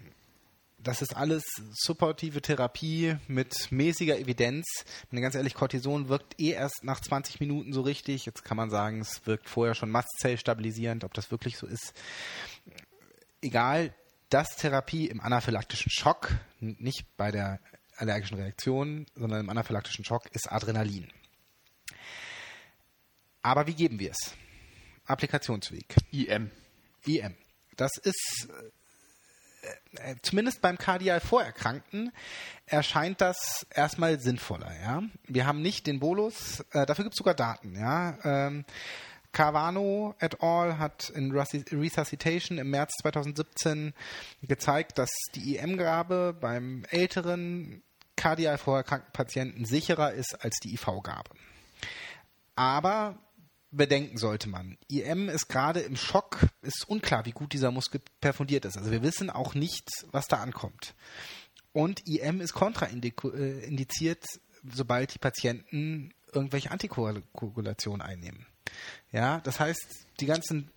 das ist alles supportive Therapie mit mäßiger Evidenz. Und ganz ehrlich, Cortison wirkt eh erst nach 20 Minuten so richtig. Jetzt kann man sagen, es wirkt vorher schon mastzellstabilisierend, ob das wirklich so ist. Egal, das Therapie im anaphylaktischen Schock, nicht bei der allergischen Reaktion, sondern im anaphylaktischen Schock, ist Adrenalin. Aber wie geben wir es? Applikationsweg. IM. IM. Das ist äh, zumindest beim kardial Vorerkrankten erscheint das erstmal sinnvoller. Ja? Wir haben nicht den Bolus, äh, dafür gibt es sogar Daten. Ja? Ähm, Carvano et al. hat in Resuscitation im März 2017 gezeigt, dass die IM-Gabe beim älteren kardial vorerkrankten Patienten sicherer ist als die IV-Gabe. Aber bedenken sollte man. IM ist gerade im Schock, ist unklar, wie gut dieser Muskel perfundiert ist. Also wir wissen auch nicht, was da ankommt. Und IM ist kontraindiziert, sobald die Patienten irgendwelche Antikoagulationen einnehmen. Ja, das heißt, die ganzen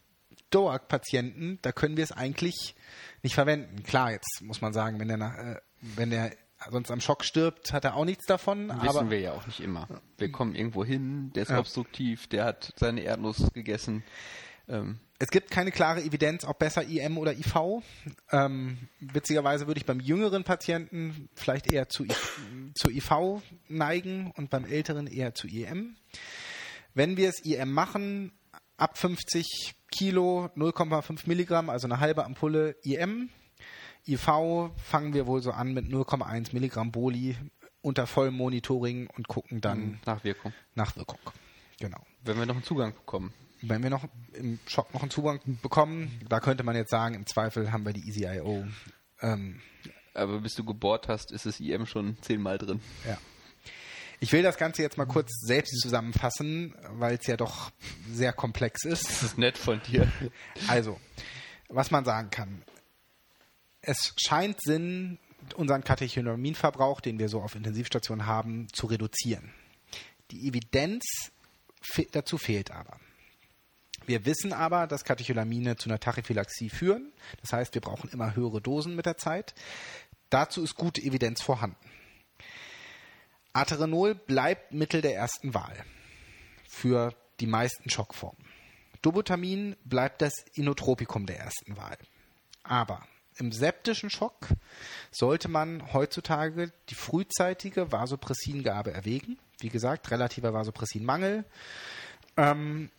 DOAC-Patienten, da können wir es eigentlich nicht verwenden. Klar, jetzt muss man sagen, wenn der, äh, wenn der sonst am Schock stirbt, hat er auch nichts davon. Wissen aber wir ja auch nicht immer. Wir kommen irgendwo hin, der ist ja. obstruktiv, der hat seine Erdnuss gegessen. Ähm. Es gibt keine klare Evidenz, ob besser IM oder IV. Ähm, witzigerweise würde ich beim jüngeren Patienten vielleicht eher zu, I, zu IV neigen und beim älteren eher zu IM. Wenn wir es IM machen, ab 50 Kilo 0,5 Milligramm, also eine halbe Ampulle IM, IV fangen wir wohl so an mit 0,1 Milligramm Boli unter vollem Monitoring und gucken dann mhm. nach Wirkung. Nach Wirkung. Genau. Wenn wir noch einen Zugang bekommen. Wenn wir noch im Shop noch einen Zugang bekommen, da könnte man jetzt sagen, im Zweifel haben wir die EasyIO. Ähm, Aber bis du gebohrt hast, ist das IM schon zehnmal drin. Ja. Ich will das Ganze jetzt mal kurz selbst zusammenfassen, weil es ja doch sehr komplex ist. Das ist nett von dir. Also, was man sagen kann es scheint Sinn, unseren Katecholaminverbrauch, den wir so auf Intensivstationen haben, zu reduzieren. Die Evidenz dazu fehlt aber. Wir wissen aber, dass Katecholamine zu einer Tachyphylaxie führen. Das heißt, wir brauchen immer höhere Dosen mit der Zeit. Dazu ist gute Evidenz vorhanden. Aterenol bleibt Mittel der ersten Wahl für die meisten Schockformen. Dobutamin bleibt das Inotropikum der ersten Wahl. Aber im septischen Schock sollte man heutzutage die frühzeitige Vasopressingabe erwägen. Wie gesagt, relativer Vasopressinmangel. Ähm,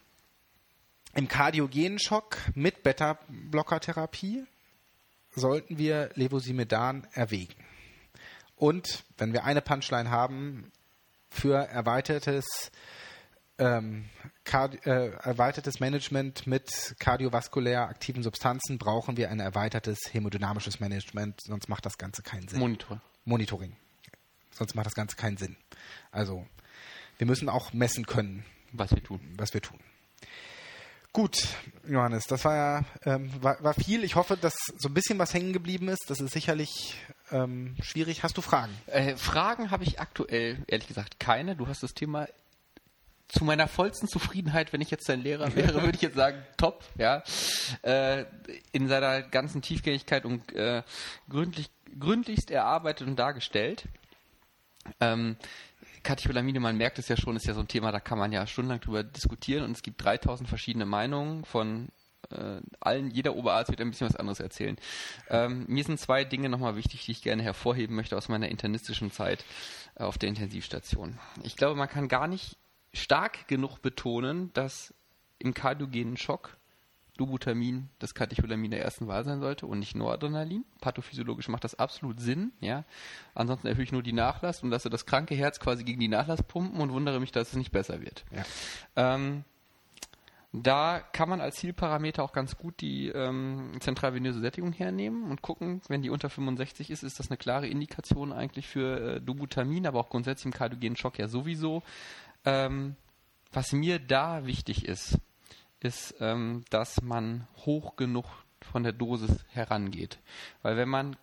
Im kardiogenen Schock mit Beta-Blocker-Therapie sollten wir Levosimedan erwägen. Und wenn wir eine Punchline haben, für erweitertes ähm, äh, erweitertes Management mit kardiovaskulär aktiven Substanzen brauchen wir ein erweitertes hämodynamisches Management, sonst macht das Ganze keinen Sinn. Monitor. Monitoring. Sonst macht das Ganze keinen Sinn. Also, wir müssen auch messen können, was wir tun. Was wir tun. Gut, Johannes, das war ja ähm, war, war, viel. Ich hoffe, dass so ein bisschen was hängen geblieben ist. Das ist sicherlich ähm, schwierig. Hast du Fragen? Äh, Fragen habe ich aktuell ehrlich gesagt keine. Du hast das Thema zu meiner vollsten Zufriedenheit, wenn ich jetzt dein Lehrer wäre, würde ich jetzt sagen, top, ja. Äh, in seiner ganzen Tiefgängigkeit und äh, gründlich, gründlichst erarbeitet und dargestellt. Ähm, Katecholamine, man merkt es ja schon, ist ja so ein Thema, da kann man ja stundenlang drüber diskutieren und es gibt 3000 verschiedene Meinungen von äh, allen, jeder Oberarzt wird ein bisschen was anderes erzählen. Ähm, mir sind zwei Dinge nochmal wichtig, die ich gerne hervorheben möchte aus meiner internistischen Zeit äh, auf der Intensivstation. Ich glaube, man kann gar nicht stark genug betonen, dass im kardiogenen Schock Dubutamin das Katecholamin der ersten Wahl sein sollte und nicht Noradrenalin. Pathophysiologisch macht das absolut Sinn. Ja? Ansonsten erhöhe ich nur die Nachlass und lasse das kranke Herz quasi gegen die Nachlass pumpen und wundere mich, dass es nicht besser wird. Ja. Ähm, da kann man als Zielparameter auch ganz gut die ähm, zentralvenöse Sättigung hernehmen und gucken, wenn die unter 65 ist, ist das eine klare Indikation eigentlich für äh, Dubutamin, aber auch grundsätzlich im kardiogenen Schock ja sowieso. Ähm, was mir da wichtig ist, ist, ähm, dass man hoch genug von der Dosis herangeht. Weil wenn man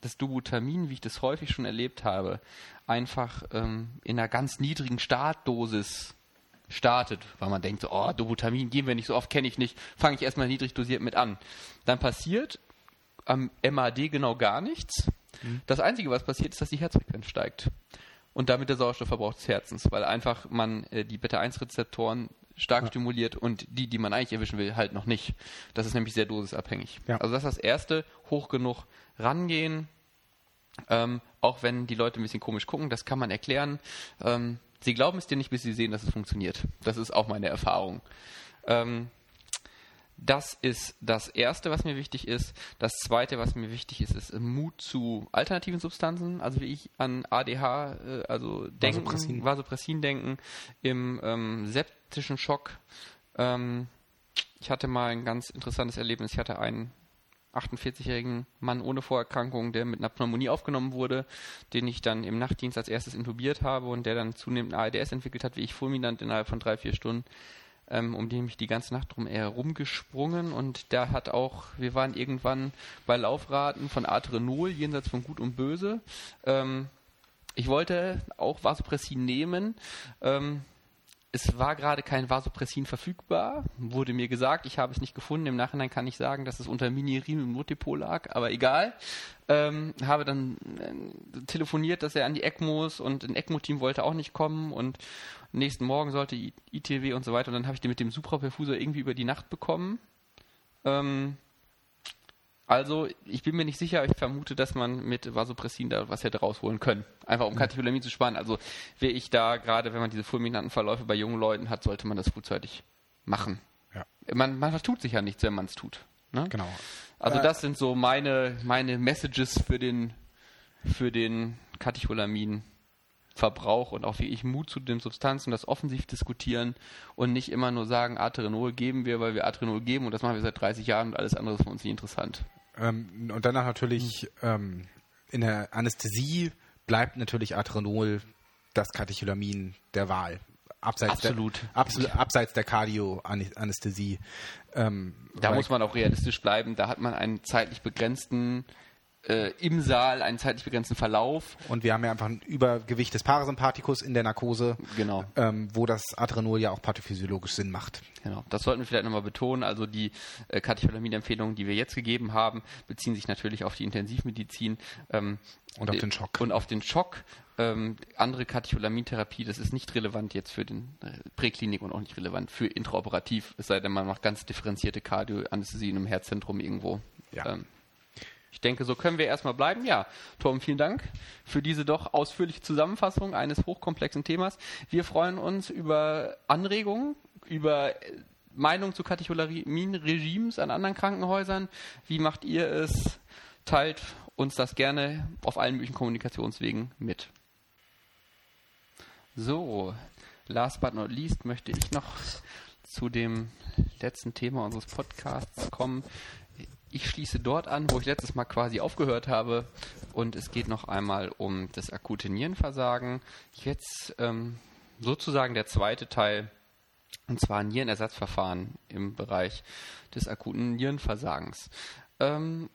das Dubutamin, wie ich das häufig schon erlebt habe, einfach ähm, in einer ganz niedrigen Startdosis startet, weil man denkt, so, oh, Dubutamin geben wir nicht so oft, kenne ich nicht, fange ich erstmal niedrig dosiert mit an. Dann passiert am MAD genau gar nichts. Mhm. Das Einzige, was passiert, ist, dass die Herzfrequenz steigt. Und damit der Sauerstoffverbrauch des Herzens, weil einfach man äh, die Beta-1-Rezeptoren stark ja. stimuliert und die, die man eigentlich erwischen will, halt noch nicht. Das ist nämlich sehr dosisabhängig. Ja. Also das ist das Erste, hoch genug rangehen, ähm, auch wenn die Leute ein bisschen komisch gucken, das kann man erklären. Ähm, sie glauben es dir nicht, bis sie sehen, dass es funktioniert. Das ist auch meine Erfahrung. Ähm, das ist das Erste, was mir wichtig ist. Das Zweite, was mir wichtig ist, ist Mut zu alternativen Substanzen. Also wie ich an ADH, äh, also denken, Vasopressin, Vasopressin denken, im ähm, septischen Schock. Ähm, ich hatte mal ein ganz interessantes Erlebnis. Ich hatte einen 48-jährigen Mann ohne Vorerkrankung, der mit einer Pneumonie aufgenommen wurde, den ich dann im Nachtdienst als erstes intubiert habe und der dann zunehmend ARDS entwickelt hat, wie ich fulminant innerhalb von drei, vier Stunden, ähm, um den ich die ganze Nacht drum eher rumgesprungen und der hat auch, wir waren irgendwann bei Laufraten von Adrenol, jenseits von Gut und Böse. Ähm, ich wollte auch Vasopressin nehmen, ähm, es war gerade kein Vasopressin verfügbar, wurde mir gesagt, ich habe es nicht gefunden. Im Nachhinein kann ich sagen, dass es unter Minirin im Notdepot lag, aber egal. Ähm, habe dann äh, telefoniert, dass er an die ECMOs und ein ECMO-Team wollte auch nicht kommen und nächsten Morgen sollte ITW und so weiter. Und dann habe ich den mit dem Supraperfusor irgendwie über die Nacht bekommen. Ähm, also, ich bin mir nicht sicher, ich vermute, dass man mit Vasopressin da was hätte rausholen können. Einfach um Katecholamin zu sparen. Also, wäre ich da gerade, wenn man diese fulminanten Verläufe bei jungen Leuten hat, sollte man das frühzeitig machen. Ja. Man, man vertut sich ja nichts, wenn man es tut. Ne? Genau. Also, das sind so meine, meine Messages für den, für den Katecholamin. Verbrauch und auch wie ich Mut zu den Substanzen, das offensiv diskutieren und nicht immer nur sagen, Adrenol geben wir, weil wir Adrenol geben und das machen wir seit 30 Jahren und alles andere ist für uns nicht interessant. Ähm, und danach natürlich ähm, in der Anästhesie bleibt natürlich Adrenol das Katecholamin der Wahl. Abseits Absolut. Der, abs abseits der Cardio-Anästhesie. Ähm, da muss man auch realistisch bleiben. Da hat man einen zeitlich begrenzten äh, im Saal einen zeitlich begrenzten Verlauf. Und wir haben ja einfach ein Übergewicht des Parasympathikus in der Narkose, genau. ähm, wo das Adrenol ja auch pathophysiologisch Sinn macht. Genau, das sollten wir vielleicht nochmal betonen. Also die äh, Katecholamin-Empfehlungen, die wir jetzt gegeben haben, beziehen sich natürlich auf die Intensivmedizin. Ähm, und auf den Schock. Und auf den Schock. Ähm, andere Katecholamintherapie, das ist nicht relevant jetzt für den äh, Präklinik und auch nicht relevant für intraoperativ, es sei denn, man macht ganz differenzierte Kardioanästhesie in einem Herzzentrum irgendwo. Ja. Ähm, ich denke, so können wir erstmal bleiben. Ja, Torben, vielen Dank für diese doch ausführliche Zusammenfassung eines hochkomplexen Themas. Wir freuen uns über Anregungen, über Meinungen zu Katecholamin-Regimes an anderen Krankenhäusern. Wie macht ihr es? Teilt uns das gerne auf allen möglichen Kommunikationswegen mit. So, last but not least möchte ich noch zu dem letzten Thema unseres Podcasts kommen. Ich schließe dort an, wo ich letztes Mal quasi aufgehört habe. Und es geht noch einmal um das akute Nierenversagen. Jetzt ähm, sozusagen der zweite Teil, und zwar Nierenersatzverfahren im Bereich des akuten Nierenversagens. Ähm,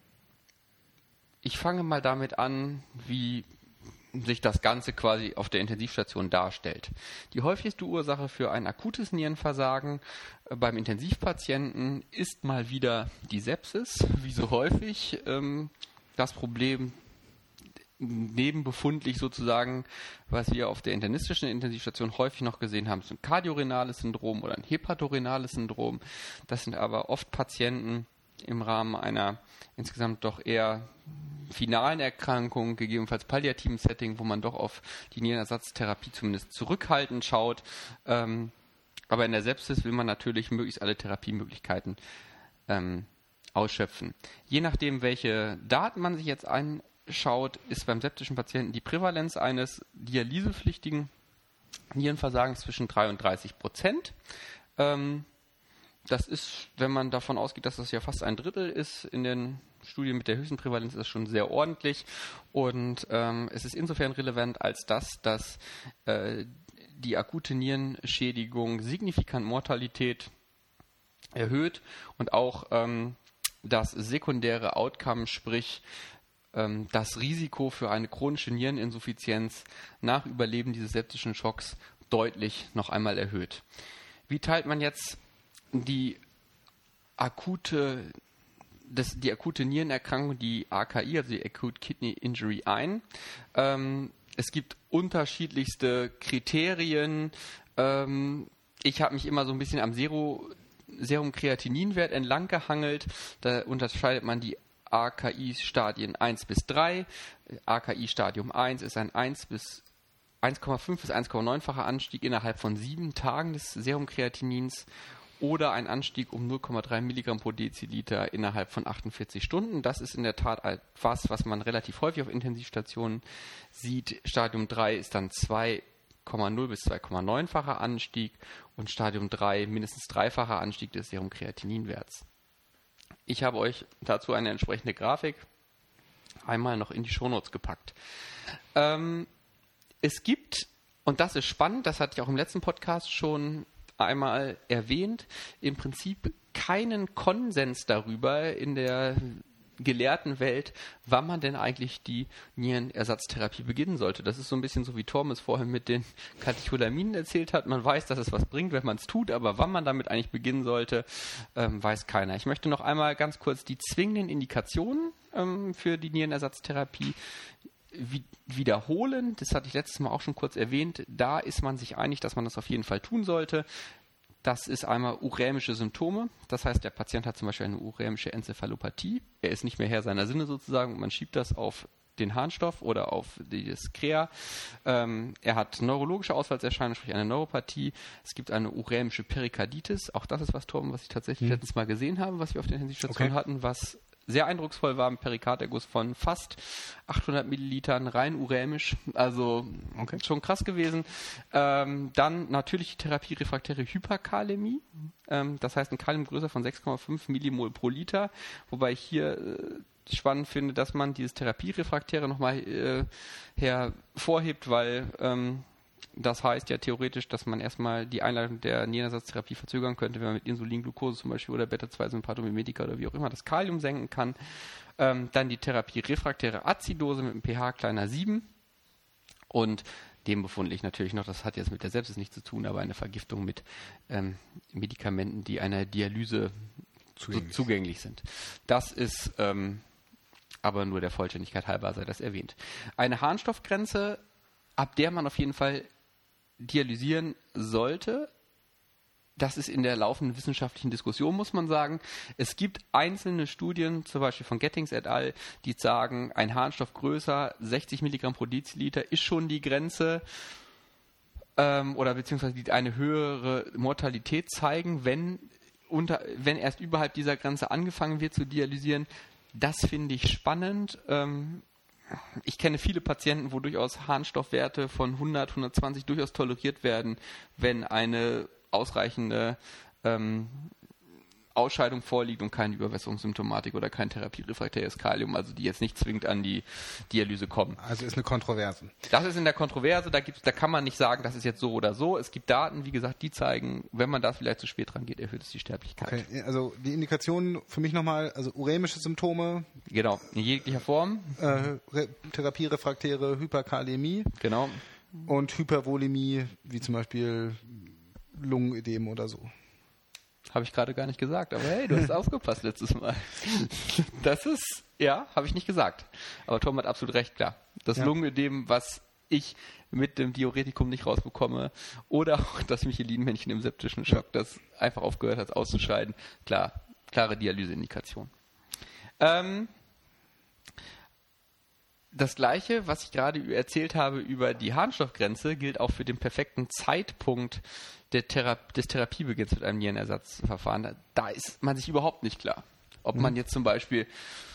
ich fange mal damit an, wie sich das Ganze quasi auf der Intensivstation darstellt. Die häufigste Ursache für ein akutes Nierenversagen beim Intensivpatienten ist mal wieder die Sepsis, wie so häufig. Ähm, das Problem nebenbefundlich sozusagen, was wir auf der internistischen Intensivstation häufig noch gesehen haben, ist ein kardiorenales Syndrom oder ein hepatorenales Syndrom. Das sind aber oft Patienten im Rahmen einer insgesamt doch eher finalen Erkrankung, gegebenenfalls palliativen Setting, wo man doch auf die Nierenersatztherapie zumindest zurückhaltend schaut. Ähm, aber in der Sepsis will man natürlich möglichst alle Therapiemöglichkeiten ähm, ausschöpfen. Je nachdem, welche Daten man sich jetzt anschaut, ist beim septischen Patienten die Prävalenz eines dialysepflichtigen Nierenversagens zwischen 3 und 30 Prozent. Ähm, das ist, wenn man davon ausgeht, dass das ja fast ein Drittel ist in den Studie mit der höchsten Prävalenz ist schon sehr ordentlich und ähm, es ist insofern relevant, als dass, dass äh, die akute Nierenschädigung signifikant Mortalität erhöht und auch ähm, das sekundäre Outcome, sprich ähm, das Risiko für eine chronische Niereninsuffizienz nach Überleben dieses septischen Schocks deutlich noch einmal erhöht. Wie teilt man jetzt die akute, das, die akute Nierenerkrankung, die AKI, also die Acute Kidney Injury, ein? Ähm, es gibt unterschiedlichste Kriterien. Ähm, ich habe mich immer so ein bisschen am Zero, Serum-Kreatininwert entlang gehangelt. Da unterscheidet man die AKI-Stadien 1 bis 3. AKI-Stadium 1 ist ein 1 bis 1,5 bis 1,9-facher Anstieg innerhalb von sieben Tagen des Serumkreatinins oder ein Anstieg um 0,3 Milligramm pro Deziliter innerhalb von 48 Stunden. Das ist in der Tat etwas, was man relativ häufig auf Intensivstationen sieht. Stadium 3 ist dann 2,0 bis 2,9-facher Anstieg und Stadium 3 mindestens dreifacher Anstieg des Serumkreatininwerts. Ich habe euch dazu eine entsprechende Grafik einmal noch in die Shownotes gepackt. Ähm, es gibt, und das ist spannend, das hatte ich auch im letzten Podcast schon einmal erwähnt, im Prinzip keinen Konsens darüber in der gelehrten Welt, wann man denn eigentlich die Nierenersatztherapie beginnen sollte. Das ist so ein bisschen so, wie Torm vorhin mit den Katecholaminen erzählt hat. Man weiß, dass es was bringt, wenn man es tut, aber wann man damit eigentlich beginnen sollte, ähm, weiß keiner. Ich möchte noch einmal ganz kurz die zwingenden Indikationen ähm, für die Nierenersatztherapie wiederholen. Das hatte ich letztes Mal auch schon kurz erwähnt. Da ist man sich einig, dass man das auf jeden Fall tun sollte. Das ist einmal urämische Symptome. Das heißt, der Patient hat zum Beispiel eine urämische Enzephalopathie. Er ist nicht mehr Herr seiner Sinne sozusagen. Man schiebt das auf den Harnstoff oder auf das Krea. Ähm, er hat neurologische Ausfallserscheinungen, sprich eine Neuropathie. Es gibt eine urämische Perikarditis. Auch das ist was, Torben, was ich tatsächlich hm. letztes Mal gesehen habe, was wir auf der Intensivstation okay. hatten, was sehr eindrucksvoll war ein Perikarderguss von fast 800 Millilitern, rein urämisch, also okay. schon krass gewesen. Ähm, dann natürlich die Therapie refraktäre Hyperkalämie, ähm, das heißt ein Kalium größer von 6,5 Millimol pro Liter, wobei ich hier äh, spannend finde, dass man dieses Therapierefraktäre nochmal äh, hervorhebt, weil ähm, das heißt ja theoretisch, dass man erstmal die Einleitung der Nierenersatztherapie verzögern könnte, wenn man mit Insulin, Glucose zum Beispiel oder Beta-2-Sympathomimetika oder wie auch immer das Kalium senken kann. Ähm, dann die Therapie refraktäre Azidose mit einem pH kleiner 7 und dem befundlich natürlich noch, das hat jetzt mit der Sepsis nichts zu tun, aber eine Vergiftung mit ähm, Medikamenten, die einer Dialyse zugänglich, so zugänglich sind. Das ist ähm, aber nur der Vollständigkeit halber sei das erwähnt. Eine Harnstoffgrenze, ab der man auf jeden Fall dialysieren sollte. Das ist in der laufenden wissenschaftlichen Diskussion, muss man sagen. Es gibt einzelne Studien, zum Beispiel von Gettings et al., die sagen, ein Harnstoff größer, 60 Milligramm pro Deziliter, ist schon die Grenze ähm, oder beziehungsweise die eine höhere Mortalität zeigen, wenn, unter, wenn erst überhalb dieser Grenze angefangen wird zu dialysieren. Das finde ich spannend. Ähm, ich kenne viele Patienten, wo durchaus Harnstoffwerte von 100, 120 durchaus toleriert werden, wenn eine ausreichende ähm, Ausscheidung vorliegt und keine Überwässerungssymptomatik oder kein therapierefraktäres Kalium, also die jetzt nicht zwingend an die Dialyse kommen. Also ist eine Kontroverse. Das ist in der Kontroverse, da, gibt's, da kann man nicht sagen, das ist jetzt so oder so. Es gibt Daten, wie gesagt, die zeigen, wenn man da vielleicht zu spät dran geht, erhöht es die Sterblichkeit. Okay, also die Indikationen für mich nochmal, also urämische Symptome. Genau, in jeglicher Form. Äh, therapierefraktäre Hyperkalämie. Genau. Und Hypervolemie, wie zum Beispiel Lungenödem oder so. Habe ich gerade gar nicht gesagt, aber hey, du hast aufgepasst letztes Mal. Das ist, ja, habe ich nicht gesagt. Aber Tom hat absolut recht, klar. Das ja. Lungenödem, was ich mit dem Diuretikum nicht rausbekomme, oder auch das Michelin-Männchen im septischen Schock, das einfach aufgehört hat auszuscheiden, klar, klare Dialyseindikation. Ähm, das gleiche, was ich gerade erzählt habe über die Harnstoffgrenze, gilt auch für den perfekten Zeitpunkt Thera des Therapiebeginns mit einem Nierenersatzverfahren. Da ist man sich überhaupt nicht klar. Ob mhm. man jetzt zum Beispiel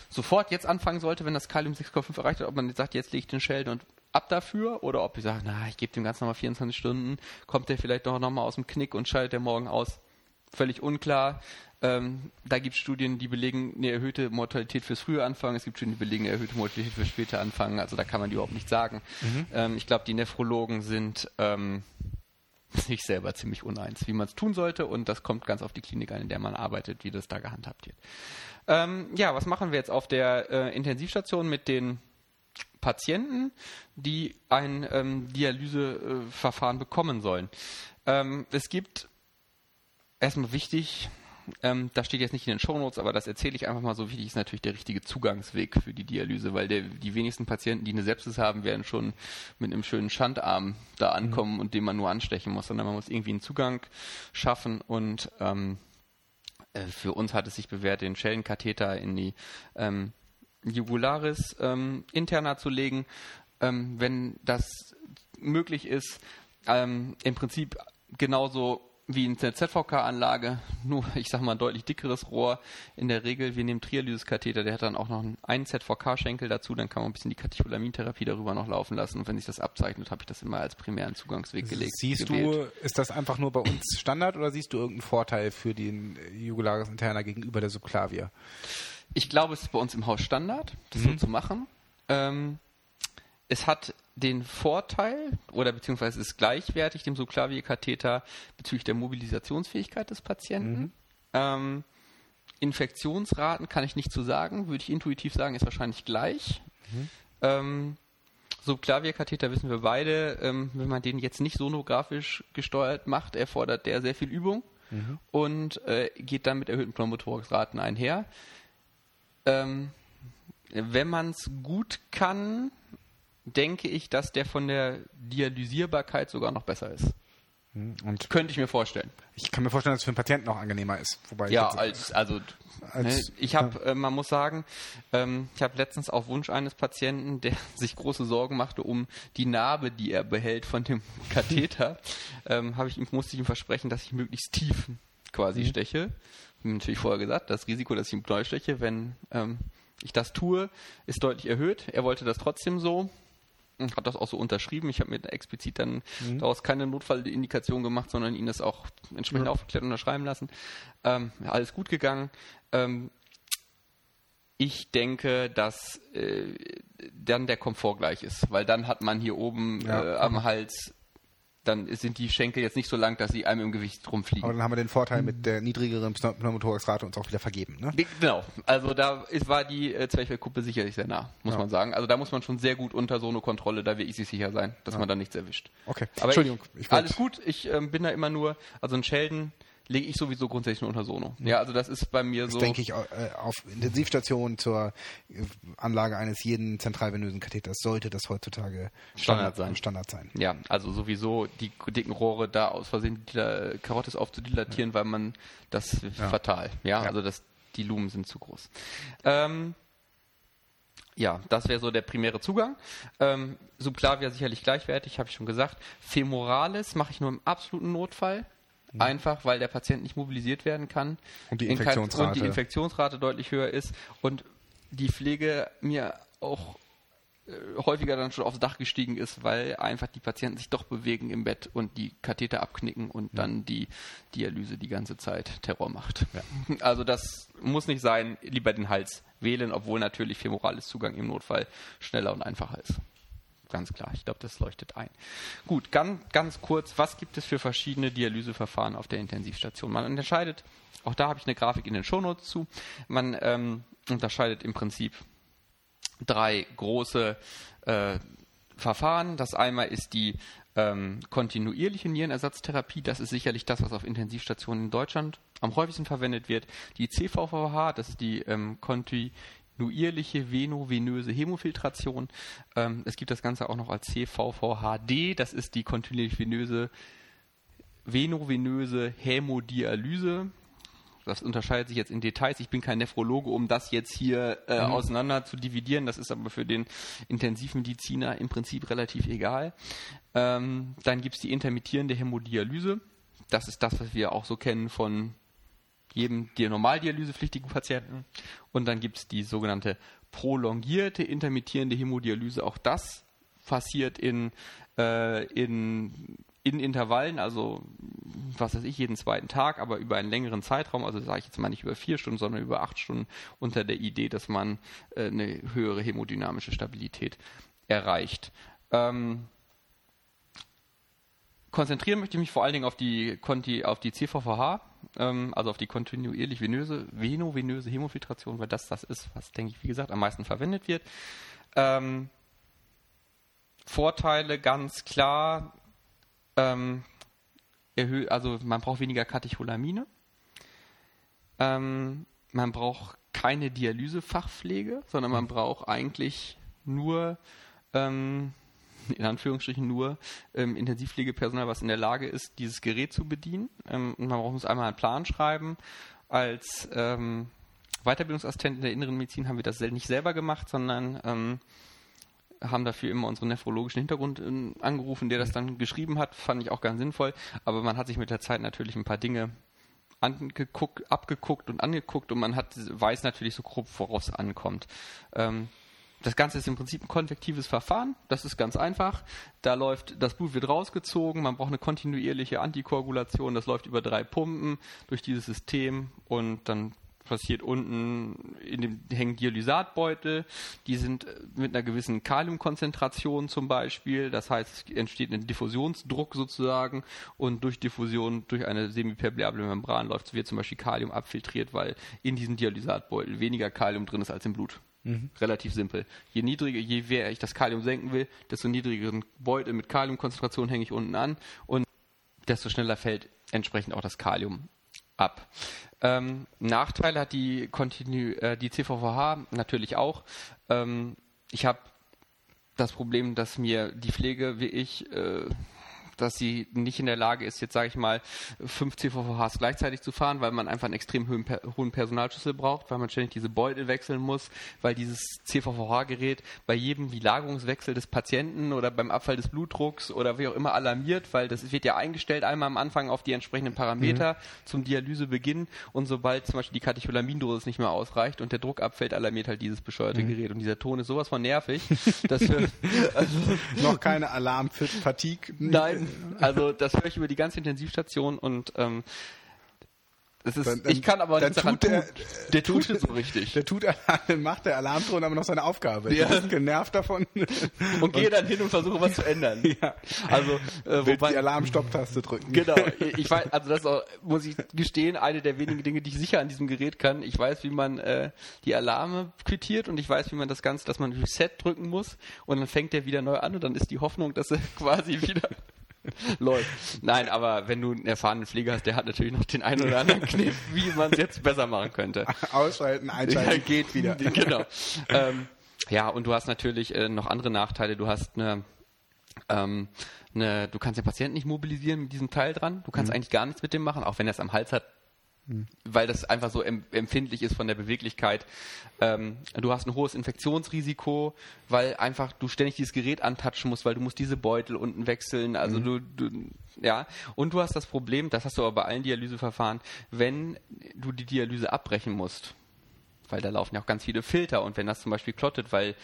sofort jetzt anfangen sollte, wenn das Kalium 6,5 erreicht hat, ob man jetzt sagt, jetzt lege ich den Sheldon und ab dafür oder ob ich sage, na, ich gebe dem ganz nochmal 24 Stunden, kommt der vielleicht doch nochmal aus dem Knick und schaltet der morgen aus. Völlig unklar. Ähm, da gibt es Studien, die belegen eine erhöhte Mortalität fürs frühe Anfangen. Es gibt Studien, die belegen eine erhöhte Mortalität fürs späte Anfangen. Also da kann man die überhaupt nicht sagen. Mhm. Ähm, ich glaube, die Nephrologen sind ähm, sich selber ziemlich uneins, wie man es tun sollte. Und das kommt ganz auf die Klinik an, in der man arbeitet, wie das da gehandhabt wird. Ähm, ja, was machen wir jetzt auf der äh, Intensivstation mit den Patienten, die ein ähm, Dialyseverfahren bekommen sollen? Ähm, es gibt erstmal wichtig, ähm, das steht jetzt nicht in den Shownotes, aber das erzähle ich einfach mal so wichtig ist natürlich der richtige Zugangsweg für die Dialyse, weil der, die wenigsten Patienten, die eine Sepsis haben, werden schon mit einem schönen Schandarm da mhm. ankommen mhm. und den man nur anstechen muss, sondern man muss irgendwie einen Zugang schaffen und ähm, äh, für uns hat es sich bewährt, den Schellenkatheter in die ähm, Jugularis ähm, interna zu legen, ähm, wenn das möglich ist. Ähm, Im Prinzip genauso wie eine ZVK-Anlage, nur ich sag mal ein deutlich dickeres Rohr. In der Regel, wir nehmen Trialysis-Katheter, der hat dann auch noch einen ZVK-Schenkel dazu, dann kann man ein bisschen die Katecholamintherapie darüber noch laufen lassen. Und wenn sich das abzeichnet, habe ich das immer als primären Zugangsweg gelegt. Siehst gewählt. du, ist das einfach nur bei uns Standard oder siehst du irgendeinen Vorteil für den Jugularis interna gegenüber der Subclavia? Ich glaube, es ist bei uns im Haus Standard, das mhm. so zu machen. Ähm, es hat den Vorteil oder beziehungsweise ist gleichwertig dem Subklavier-Katheter bezüglich der Mobilisationsfähigkeit des Patienten. Mhm. Ähm, Infektionsraten kann ich nicht zu sagen, würde ich intuitiv sagen, ist wahrscheinlich gleich. Mhm. Ähm, Subklavierkatheter wissen wir beide, ähm, wenn man den jetzt nicht sonografisch gesteuert macht, erfordert der sehr viel Übung mhm. und äh, geht dann mit erhöhten Pneumothoraxraten einher. Ähm, wenn man es gut kann, denke ich, dass der von der Dialysierbarkeit sogar noch besser ist. Hm, und Könnte ich mir vorstellen. Ich kann mir vorstellen, dass es für den Patienten auch angenehmer ist. Wobei ja, als, also als, ne, ich habe, ja. äh, man muss sagen, ähm, ich habe letztens auf Wunsch eines Patienten, der sich große Sorgen machte um die Narbe, die er behält von dem Katheter, ähm, ich ihm musste ich ihm versprechen, dass ich möglichst tief quasi mhm. steche. Hab natürlich vorher gesagt, das Risiko, dass ich ihm neu steche, wenn ähm, ich das tue, ist deutlich erhöht. Er wollte das trotzdem so hat das auch so unterschrieben. Ich habe mir explizit dann mhm. daraus keine Notfallindikation gemacht, sondern ihn das auch entsprechend ja. aufgeklärt unterschreiben lassen. Ähm, alles gut gegangen. Ähm, ich denke, dass äh, dann der Komfort gleich ist, weil dann hat man hier oben ja. äh, am Hals dann sind die Schenkel jetzt nicht so lang, dass sie einem im Gewicht rumfliegen. Aber dann haben wir den Vorteil mit der niedrigeren Pneumothoraxrate uns auch wieder vergeben. Ne? Genau, also da ist, war die äh, Zwerchfellkuppe sicherlich sehr nah, muss ja. man sagen. Also da muss man schon sehr gut unter so eine Kontrolle, da will ich sich sicher sein, dass ja. man da nichts erwischt. Okay, Aber Entschuldigung. Ich, ich alles gut, ich ähm, bin da immer nur, also ein Sheldon lege ich sowieso grundsätzlich nur unter Sono. Ja, also das ist bei mir das so. denke ich äh, auf Intensivstationen zur äh, Anlage eines jeden zentralvenösen Katheters sollte das heutzutage Standard, Standard sein. Standard sein. Ja, also sowieso die dicken Rohre da aus Versehen die Karottes aufzudilatieren, ja. weil man das ja. fatal. Ja, ja, also das, die Lumen sind zu groß. Ähm, ja, das wäre so der primäre Zugang. Ähm, Subclavia sicherlich gleichwertig, habe ich schon gesagt. Femoralis mache ich nur im absoluten Notfall. Mhm. Einfach, weil der Patient nicht mobilisiert werden kann. Und die Infektionsrate. Und die Infektionsrate deutlich höher ist. Und die Pflege mir auch äh, häufiger dann schon aufs Dach gestiegen ist, weil einfach die Patienten sich doch bewegen im Bett und die Katheter abknicken und ja. dann die Dialyse die ganze Zeit Terror macht. Ja. Also das muss nicht sein, lieber den Hals wählen, obwohl natürlich femorales Zugang im Notfall schneller und einfacher ist ganz klar. Ich glaube, das leuchtet ein. Gut, ganz, ganz kurz, was gibt es für verschiedene Dialyseverfahren auf der Intensivstation? Man unterscheidet, auch da habe ich eine Grafik in den Shownotes zu, man ähm, unterscheidet im Prinzip drei große äh, Verfahren. Das einmal ist die ähm, kontinuierliche Nierenersatztherapie. Das ist sicherlich das, was auf Intensivstationen in Deutschland am häufigsten verwendet wird. Die CVVH, das ist die ähm, kontinuierliche kontinuierliche venovenöse Hämofiltration. Ähm, es gibt das Ganze auch noch als CVVHD, das ist die kontinuierlich venöse venovenöse Hämodialyse. Das unterscheidet sich jetzt in Details. Ich bin kein Nephrologe, um das jetzt hier äh, mhm. auseinander zu dividieren. Das ist aber für den Intensivmediziner im Prinzip relativ egal. Ähm, dann gibt es die intermittierende Hämodialyse. Das ist das, was wir auch so kennen von jedem der normaldialysepflichtigen Patienten. Und dann gibt es die sogenannte prolongierte intermittierende Hämodialyse. Auch das passiert in, äh, in, in Intervallen, also was weiß ich, jeden zweiten Tag, aber über einen längeren Zeitraum, also sage ich jetzt mal nicht über vier Stunden, sondern über acht Stunden, unter der Idee, dass man äh, eine höhere hämodynamische Stabilität erreicht. Ähm, konzentrieren möchte ich mich vor allen Dingen auf die, auf die CVVH, ähm, also auf die kontinuierlich venöse, veno-venöse Hemofiltration, weil das das ist, was, denke ich, wie gesagt, am meisten verwendet wird. Ähm, Vorteile ganz klar, ähm, also man braucht weniger Katecholamine. Ähm, man braucht keine Dialysefachpflege, sondern man braucht eigentlich nur ähm, in Anführungsstrichen nur ähm, Intensivpflegepersonal, was in der Lage ist, dieses Gerät zu bedienen. Ähm, und man muss einmal einen Plan schreiben. Als ähm, Weiterbildungsassistent in der inneren Medizin haben wir das nicht selber gemacht, sondern ähm, haben dafür immer unseren nephrologischen Hintergrund ähm, angerufen, der das dann geschrieben hat. Fand ich auch ganz sinnvoll. Aber man hat sich mit der Zeit natürlich ein paar Dinge angeguckt, abgeguckt und angeguckt und man hat, weiß natürlich so grob, worauf es ankommt. Ähm, das Ganze ist im Prinzip ein konvektives Verfahren. Das ist ganz einfach. Da läuft, das Blut wird rausgezogen. Man braucht eine kontinuierliche Antikoagulation. Das läuft über drei Pumpen durch dieses System und dann passiert unten in dem hängen Dialysatbeutel. Die sind mit einer gewissen Kaliumkonzentration zum Beispiel. Das heißt, es entsteht ein Diffusionsdruck sozusagen und durch Diffusion durch eine semipermeable Membran läuft wird zum Beispiel Kalium abfiltriert, weil in diesem Dialysatbeutel weniger Kalium drin ist als im Blut. Mhm. Relativ simpel. Je niedriger, je mehr ich das Kalium senken will, desto niedrigeren Beutel mit Kaliumkonzentration hänge ich unten an und desto schneller fällt entsprechend auch das Kalium ab. Ähm, Nachteile hat die, Continu äh, die CVVH natürlich auch. Ähm, ich habe das Problem, dass mir die Pflege wie ich äh, dass sie nicht in der Lage ist, jetzt sage ich mal, fünf CVVHs gleichzeitig zu fahren, weil man einfach einen extrem hohen, hohen Personalschlüssel braucht, weil man ständig diese Beutel wechseln muss, weil dieses CVVH-Gerät bei jedem Lagerungswechsel des Patienten oder beim Abfall des Blutdrucks oder wie auch immer alarmiert, weil das wird ja eingestellt einmal am Anfang auf die entsprechenden Parameter mhm. zum Dialysebeginn und sobald zum Beispiel die Katecholamindosis nicht mehr ausreicht und der Druck abfällt, alarmiert halt dieses bescheuerte mhm. Gerät und dieser Ton ist sowas von nervig, dass wir also noch keine Alarm für Fatigue. Nein, also das höre ich über die ganze Intensivstation und ähm, das ist, dann, dann, ich kann aber nicht daran tut der, tun. der tut es so richtig. Der tut, macht der Alarmton aber noch seine Aufgabe. Ja. Du bist genervt davon. Und, und gehe dann hin und versuche was zu ändern. Ja. Also, äh, wobei, die Alarmstopptaste drücken. Genau. Ich weiß, also das ist auch, muss ich gestehen, eine der wenigen Dinge, die ich sicher an diesem Gerät kann. Ich weiß, wie man äh, die Alarme quittiert und ich weiß, wie man das Ganze, dass man Reset drücken muss und dann fängt der wieder neu an und dann ist die Hoffnung, dass er quasi wieder läuft. Nein, aber wenn du einen erfahrenen Pfleger hast, der hat natürlich noch den einen oder anderen Kniff, wie man es jetzt besser machen könnte. Ausschalten, einschalten, ja, geht wieder. genau. Ähm, ja, und du hast natürlich äh, noch andere Nachteile. Du hast eine ähm, eine, du kannst den Patienten nicht mobilisieren mit diesem Teil dran. Du kannst mhm. eigentlich gar nichts mit dem machen, auch wenn er es am Hals hat, weil das einfach so empfindlich ist von der Beweglichkeit. Ähm, du hast ein hohes Infektionsrisiko, weil einfach du ständig dieses Gerät antatschen musst, weil du musst diese Beutel unten wechseln. Also mhm. du, du, ja. Und du hast das Problem, das hast du aber bei allen Dialyseverfahren, wenn du die Dialyse abbrechen musst, weil da laufen ja auch ganz viele Filter und wenn das zum Beispiel klottet, weil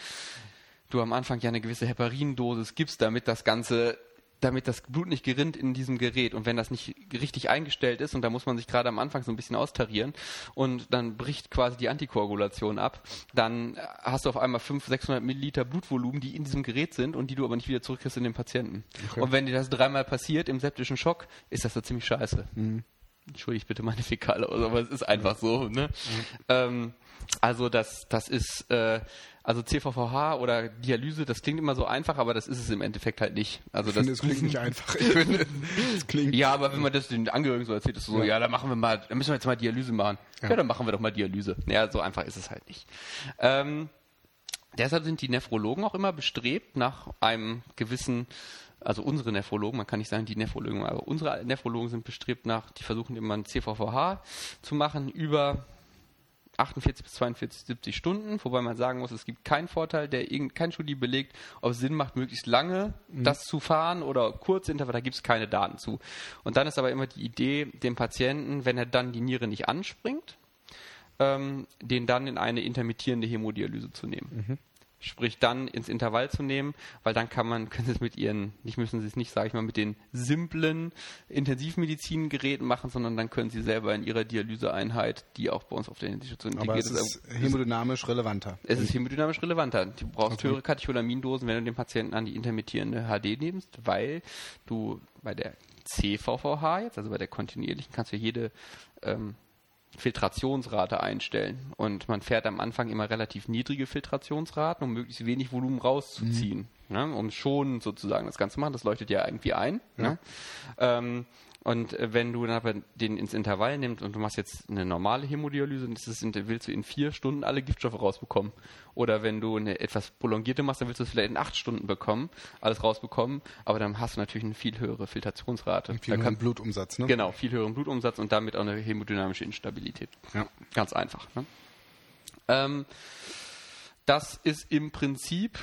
du am Anfang ja eine gewisse Heparindosis gibst, damit das Ganze damit das Blut nicht gerinnt in diesem Gerät. Und wenn das nicht richtig eingestellt ist, und da muss man sich gerade am Anfang so ein bisschen austarieren, und dann bricht quasi die Antikoagulation ab, dann hast du auf einmal 500, 600 Milliliter Blutvolumen, die in diesem Gerät sind und die du aber nicht wieder zurückkriegst in den Patienten. Okay. Und wenn dir das dreimal passiert im septischen Schock, ist das da ziemlich scheiße. Mhm. Entschuldigt bitte meine Fäkale, aber es ist einfach so. Ne? Mhm. Ähm, also das, das ist, äh, also CVVH oder Dialyse, das klingt immer so einfach, aber das ist es im Endeffekt halt nicht. Also ich das finde, es klingt nicht einfach. Ich finde, es klingt ja, aber wenn man das den Angehörigen so erzählt, ist so, ja, ja dann machen wir mal, dann müssen wir jetzt mal Dialyse machen. Ja. ja, dann machen wir doch mal Dialyse. Ja, so einfach ist es halt nicht. Ähm, deshalb sind die Nephrologen auch immer bestrebt, nach einem gewissen also unsere Nephrologen, man kann nicht sagen die Nephrologen, aber unsere Nephrologen sind bestrebt nach, die versuchen immer ein CVVH zu machen über 48 bis 42, 70 Stunden, wobei man sagen muss, es gibt keinen Vorteil, der kein Studie belegt, ob es Sinn macht, möglichst lange mhm. das zu fahren oder kurz Intervall, da gibt es keine Daten zu. Und dann ist aber immer die Idee, dem Patienten, wenn er dann die Niere nicht anspringt, ähm, den dann in eine intermittierende Hämodialyse zu nehmen. Mhm. Sprich dann ins Intervall zu nehmen, weil dann kann man, können sie es mit ihren, nicht müssen sie es nicht, sage ich mal, mit den simplen Intensivmedizingeräten machen, sondern dann können sie selber in ihrer Dialyseeinheit, die auch bei uns auf der Institution Aber es ist hemodynamisch relevanter. Es ist hemodynamisch relevanter. Du brauchst okay. höhere Katecholamindosen, wenn du den Patienten an die intermittierende HD nimmst, weil du bei der CVVH jetzt, also bei der kontinuierlichen, kannst du jede ähm, Filtrationsrate einstellen. Und man fährt am Anfang immer relativ niedrige Filtrationsraten, um möglichst wenig Volumen rauszuziehen. Mhm. Ne? Um schon sozusagen das Ganze zu machen. Das leuchtet ja irgendwie ein. Ja. Ne? Ähm, und äh, wenn du dann aber den ins Intervall nimmst und du machst jetzt eine normale Hämodialyse, dann willst du in vier Stunden alle Giftstoffe rausbekommen. Oder wenn du eine etwas prolongierte machst, dann willst du es vielleicht in acht Stunden bekommen, alles rausbekommen, aber dann hast du natürlich eine viel höhere Filtrationsrate. Und viel höheren Blutumsatz, ne? Genau, viel höheren Blutumsatz und damit auch eine hämodynamische Instabilität. Ja. Ganz einfach. Ne? Ähm, das ist im Prinzip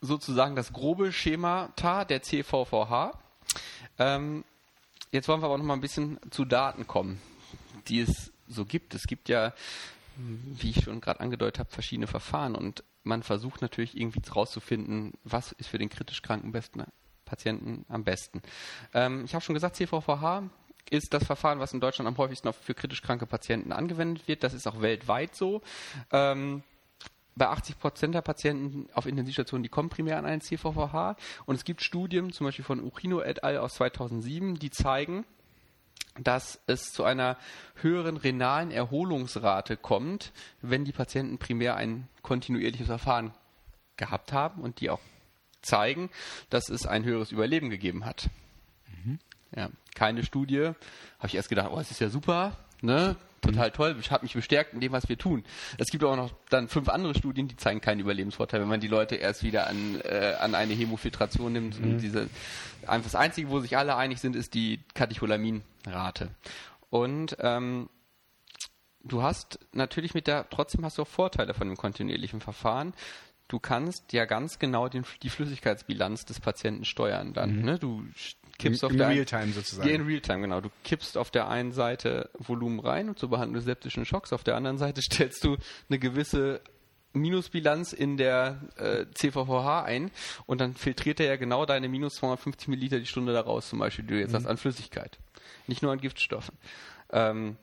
sozusagen das grobe Schemata der CVVH. Ähm, Jetzt wollen wir aber noch mal ein bisschen zu Daten kommen, die es so gibt. Es gibt ja, wie ich schon gerade angedeutet habe, verschiedene Verfahren und man versucht natürlich irgendwie herauszufinden, was ist für den kritisch kranken besten Patienten am besten. Ähm, ich habe schon gesagt, CVVH ist das Verfahren, was in Deutschland am häufigsten für kritisch kranke Patienten angewendet wird. Das ist auch weltweit so. Ähm, bei 80 Prozent der Patienten auf Intensivstationen, die kommen primär an einen CVVH. Und es gibt Studien, zum Beispiel von Urino et al. aus 2007, die zeigen, dass es zu einer höheren renalen Erholungsrate kommt, wenn die Patienten primär ein kontinuierliches Verfahren gehabt haben und die auch zeigen, dass es ein höheres Überleben gegeben hat. Mhm. Ja, keine Studie. Habe ich erst gedacht, oh, das ist ja super, ne? Total toll, ich habe mich bestärkt in dem, was wir tun. Es gibt auch noch dann fünf andere Studien, die zeigen keinen Überlebensvorteil, wenn man die Leute erst wieder an, äh, an eine Hemofiltration nimmt. Mhm. Und diese, einfach das Einzige, wo sich alle einig sind, ist die Katecholaminrate. Und ähm, du hast natürlich mit der, trotzdem hast du auch Vorteile von dem kontinuierlichen Verfahren du kannst ja ganz genau den, die Flüssigkeitsbilanz des Patienten steuern dann. Mhm. Ne? Du kippst in, auf der Realtime sozusagen. In Realtime, genau. Du kippst auf der einen Seite Volumen rein und zur Behandlung des septischen Schocks, auf der anderen Seite stellst du eine gewisse Minusbilanz in der äh, CVVH ein und dann filtriert er ja genau deine minus 250 Milliliter die Stunde daraus, zum Beispiel, die du jetzt mhm. hast, an Flüssigkeit. Nicht nur an Giftstoffen. Ähm,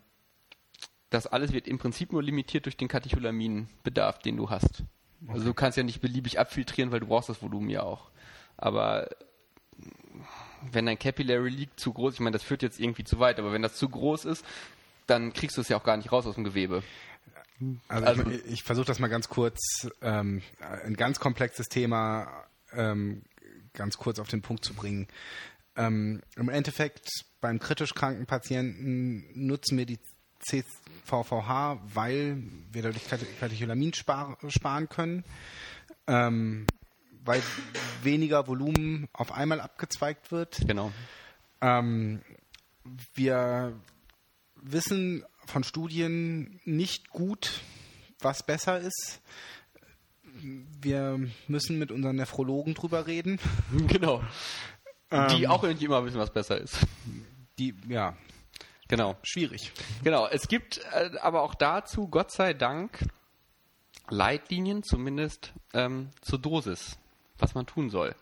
das alles wird im Prinzip nur limitiert durch den Katecholaminbedarf, den du hast. Okay. Also du kannst ja nicht beliebig abfiltrieren, weil du brauchst das Volumen ja auch. Aber wenn dein Capillary Leak zu groß, ich meine, das führt jetzt irgendwie zu weit, aber wenn das zu groß ist, dann kriegst du es ja auch gar nicht raus aus dem Gewebe. Also, also ich, ich versuche das mal ganz kurz, ähm, ein ganz komplexes Thema ähm, ganz kurz auf den Punkt zu bringen. Ähm, Im Endeffekt beim kritisch kranken Patienten nutzen wir die CVVH, weil wir dadurch Katecholamin spar sparen können. Ähm, weil weniger Volumen auf einmal abgezweigt wird. Genau. Ähm, wir wissen von Studien nicht gut, was besser ist. Wir müssen mit unseren Nephrologen drüber reden. Genau. Die ähm, auch irgendwie immer wissen, was besser ist. Die, ja. Genau. Schwierig. Genau. Es gibt äh, aber auch dazu, Gott sei Dank, Leitlinien, zumindest ähm, zur Dosis was man tun soll.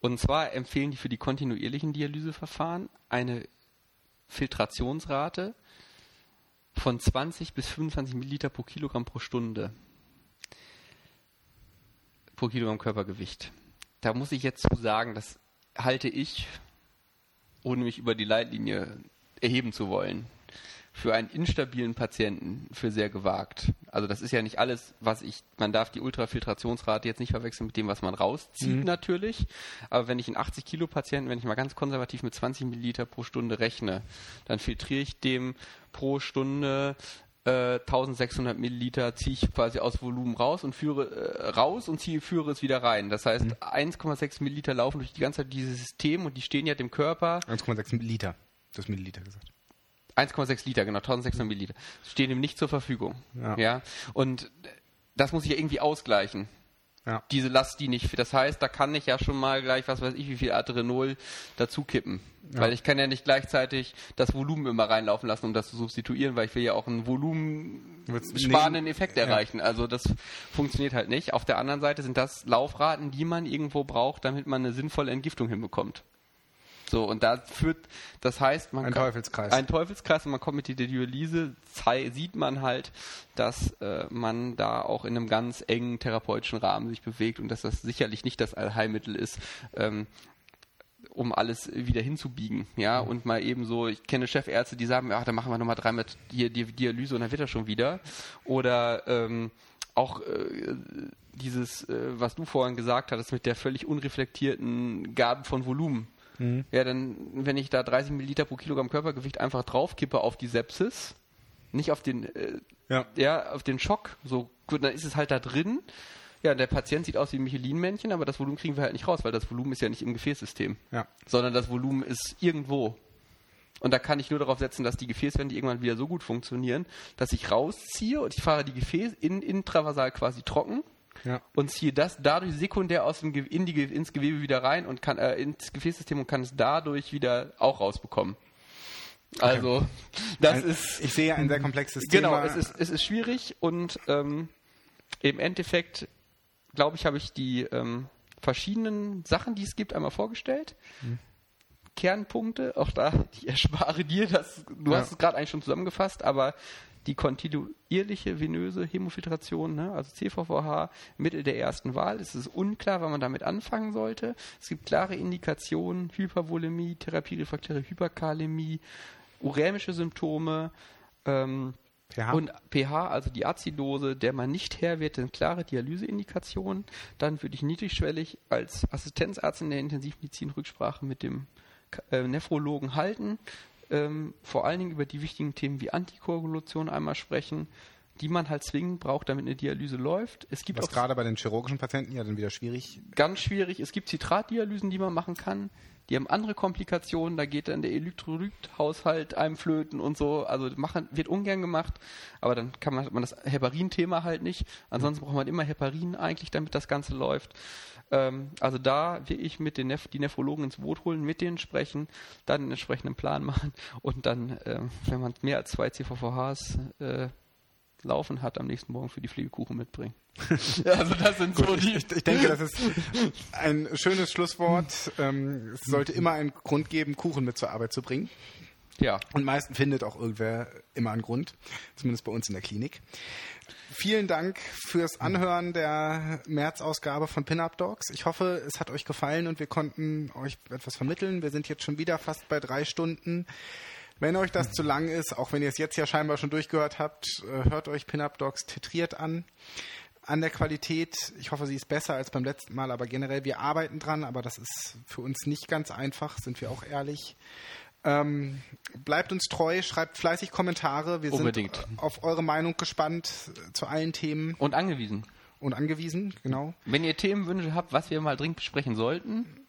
Und zwar empfehlen die für die kontinuierlichen Dialyseverfahren eine Filtrationsrate von 20 bis 25 Milliliter pro Kilogramm pro Stunde pro Kilogramm Körpergewicht. Da muss ich jetzt zu sagen, das halte ich, ohne mich über die Leitlinie erheben zu wollen, für einen instabilen Patienten für sehr gewagt. Also das ist ja nicht alles, was ich, man darf die Ultrafiltrationsrate jetzt nicht verwechseln mit dem, was man rauszieht mhm. natürlich. Aber wenn ich einen 80 Kilo Patienten, wenn ich mal ganz konservativ mit 20 Milliliter pro Stunde rechne, dann filtriere ich dem pro Stunde 1600 äh, Milliliter ziehe ich quasi aus Volumen raus und führe äh, raus und ziehe, führe es wieder rein. Das heißt, mhm. 1,6 Milliliter laufen durch die ganze Zeit dieses System und die stehen ja dem Körper. 1,6 Milliliter, das Milliliter gesagt. 1,6 Liter, genau, 1600 Milliliter. Stehen ihm nicht zur Verfügung. Ja. ja. Und das muss ich ja irgendwie ausgleichen. Ja. Diese Last, die nicht, das heißt, da kann ich ja schon mal gleich, was weiß ich, wie viel Adrenol dazu kippen. Ja. Weil ich kann ja nicht gleichzeitig das Volumen immer reinlaufen lassen, um das zu substituieren, weil ich will ja auch einen volumensparenden Effekt erreichen. Also das funktioniert halt nicht. Auf der anderen Seite sind das Laufraten, die man irgendwo braucht, damit man eine sinnvolle Entgiftung hinbekommt. So, und da führt, das heißt, man Ein kann, Teufelskreis. Ein Teufelskreis und man kommt mit der Dialyse, sieht man halt, dass äh, man da auch in einem ganz engen therapeutischen Rahmen sich bewegt und dass das sicherlich nicht das Allheilmittel ist, ähm, um alles wieder hinzubiegen, ja, und mal eben so, ich kenne Chefärzte, die sagen, ach, dann machen wir nochmal dreimal Di Di Dialyse und dann wird er schon wieder. Oder ähm, auch äh, dieses, äh, was du vorhin gesagt hattest, mit der völlig unreflektierten Gaben von Volumen. Ja, dann, wenn ich da 30 Milliliter pro Kilogramm Körpergewicht einfach draufkippe auf die Sepsis, nicht auf den, äh, Ja. ja, auf den Schock, so gut, dann ist es halt da drin. Ja, der Patient sieht aus wie ein Michelin-Männchen, aber das Volumen kriegen wir halt nicht raus, weil das Volumen ist ja nicht im Gefäßsystem, Ja. sondern das Volumen ist irgendwo. Und da kann ich nur darauf setzen, dass die Gefäßwände irgendwann wieder so gut funktionieren, dass ich rausziehe und ich fahre die Gefäß in, intravasal quasi trocken Ja. und ziehe das dadurch sekundär aus dem, Ge- in die, ins Gewebe wieder rein und kann äh, ins Gefäßsystem und kann es dadurch wieder auch rausbekommen. Also, das Ein- ist Ich sehe ein sehr komplexes genau, Thema. es ist, es ist schwierig und ähm, im Endeffekt, glaube ich, habe ich die ähm, verschiedenen Sachen, die es gibt, einmal vorgestellt. Mhm. Kernpunkte, auch da, ich erspare dir das, du Ja. hast es gerade eigentlich schon zusammengefasst, aber die kontinuierliche venöse Hämofiltration, ne, also CVVH, Mittel der ersten Wahl. Es ist unklar, wann man damit anfangen sollte. Es gibt klare Indikationen, Hypervolemie, therapierefraktäre Hyperkalämie, urämische Symptome, ähm, pH. und pH, also die Azidose, der man nicht Herr wird, sind klare Dialyseindikationen. Dann würde ich niedrigschwellig als Assistenzarzt in der Intensivmedizin Rücksprache mit dem äh, Nephrologen halten. Ähm, vor allen Dingen über die wichtigen Themen wie Antikoagulation einmal sprechen, die man halt zwingend braucht, damit eine Dialyse läuft. Es gibt was auch gerade bei den chirurgischen Patienten ja dann wieder schwierig. ganz schwierig. Es gibt Zitratdialysen, die man machen kann. Die haben andere Komplikationen. Da geht dann der Elektrolythaushalt einem flöten und so. Also machen, wird ungern gemacht. Aber dann kann man, hat man das Heparin-Thema halt nicht. Ansonsten braucht man immer Heparin eigentlich, damit das Ganze läuft. Ähm, also da will ich mit den Neph die Nephrologen ins Boot holen, mit denen sprechen, dann einen entsprechenden Plan machen und dann, ähm, wenn man mehr als zwei CVVHs äh, laufen hat, am nächsten Morgen für die Pflegekuchen mitbringen. also das sind so die... Ich, ich denke, das ist ein schönes Schlusswort. Ähm, es sollte immer einen Grund geben, Kuchen mit zur Arbeit zu bringen. Ja, Und meistens findet auch irgendwer immer einen Grund, zumindest bei uns in der Klinik. Vielen Dank fürs Anhören der März-Ausgabe von Pin-Up Dogs. Ich hoffe, es hat euch gefallen und wir konnten euch etwas vermitteln. Wir sind jetzt schon wieder fast bei drei Stunden. Wenn euch das zu lang ist, auch wenn ihr es jetzt ja scheinbar schon durchgehört habt, äh, hört euch Pin-Up Dogs titriert an. An der Qualität, ich hoffe, sie ist besser als beim letzten Mal, aber generell, wir arbeiten dran, aber das ist für uns nicht ganz einfach, sind wir auch ehrlich. Ähm, bleibt uns treu, schreibt fleißig Kommentare. Wir Unbedingt. sind auf eure Meinung gespannt zu allen Themen und angewiesen. und angewiesen, genau. Wenn ihr Themenwünsche habt, was wir mal dringend besprechen sollten,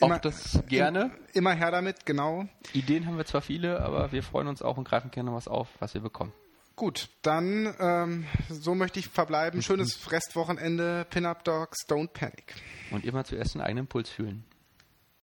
Immer- auch das gerne. Immer her damit, genau. Ideen haben wir zwar viele, aber wir freuen uns auch und greifen gerne was auf, was wir bekommen. Gut, dann ähm, so möchte ich verbleiben. Schönes Restwochenende. Pin-Up Dogs, don't panic. Und immer zuerst den eigenen Puls fühlen.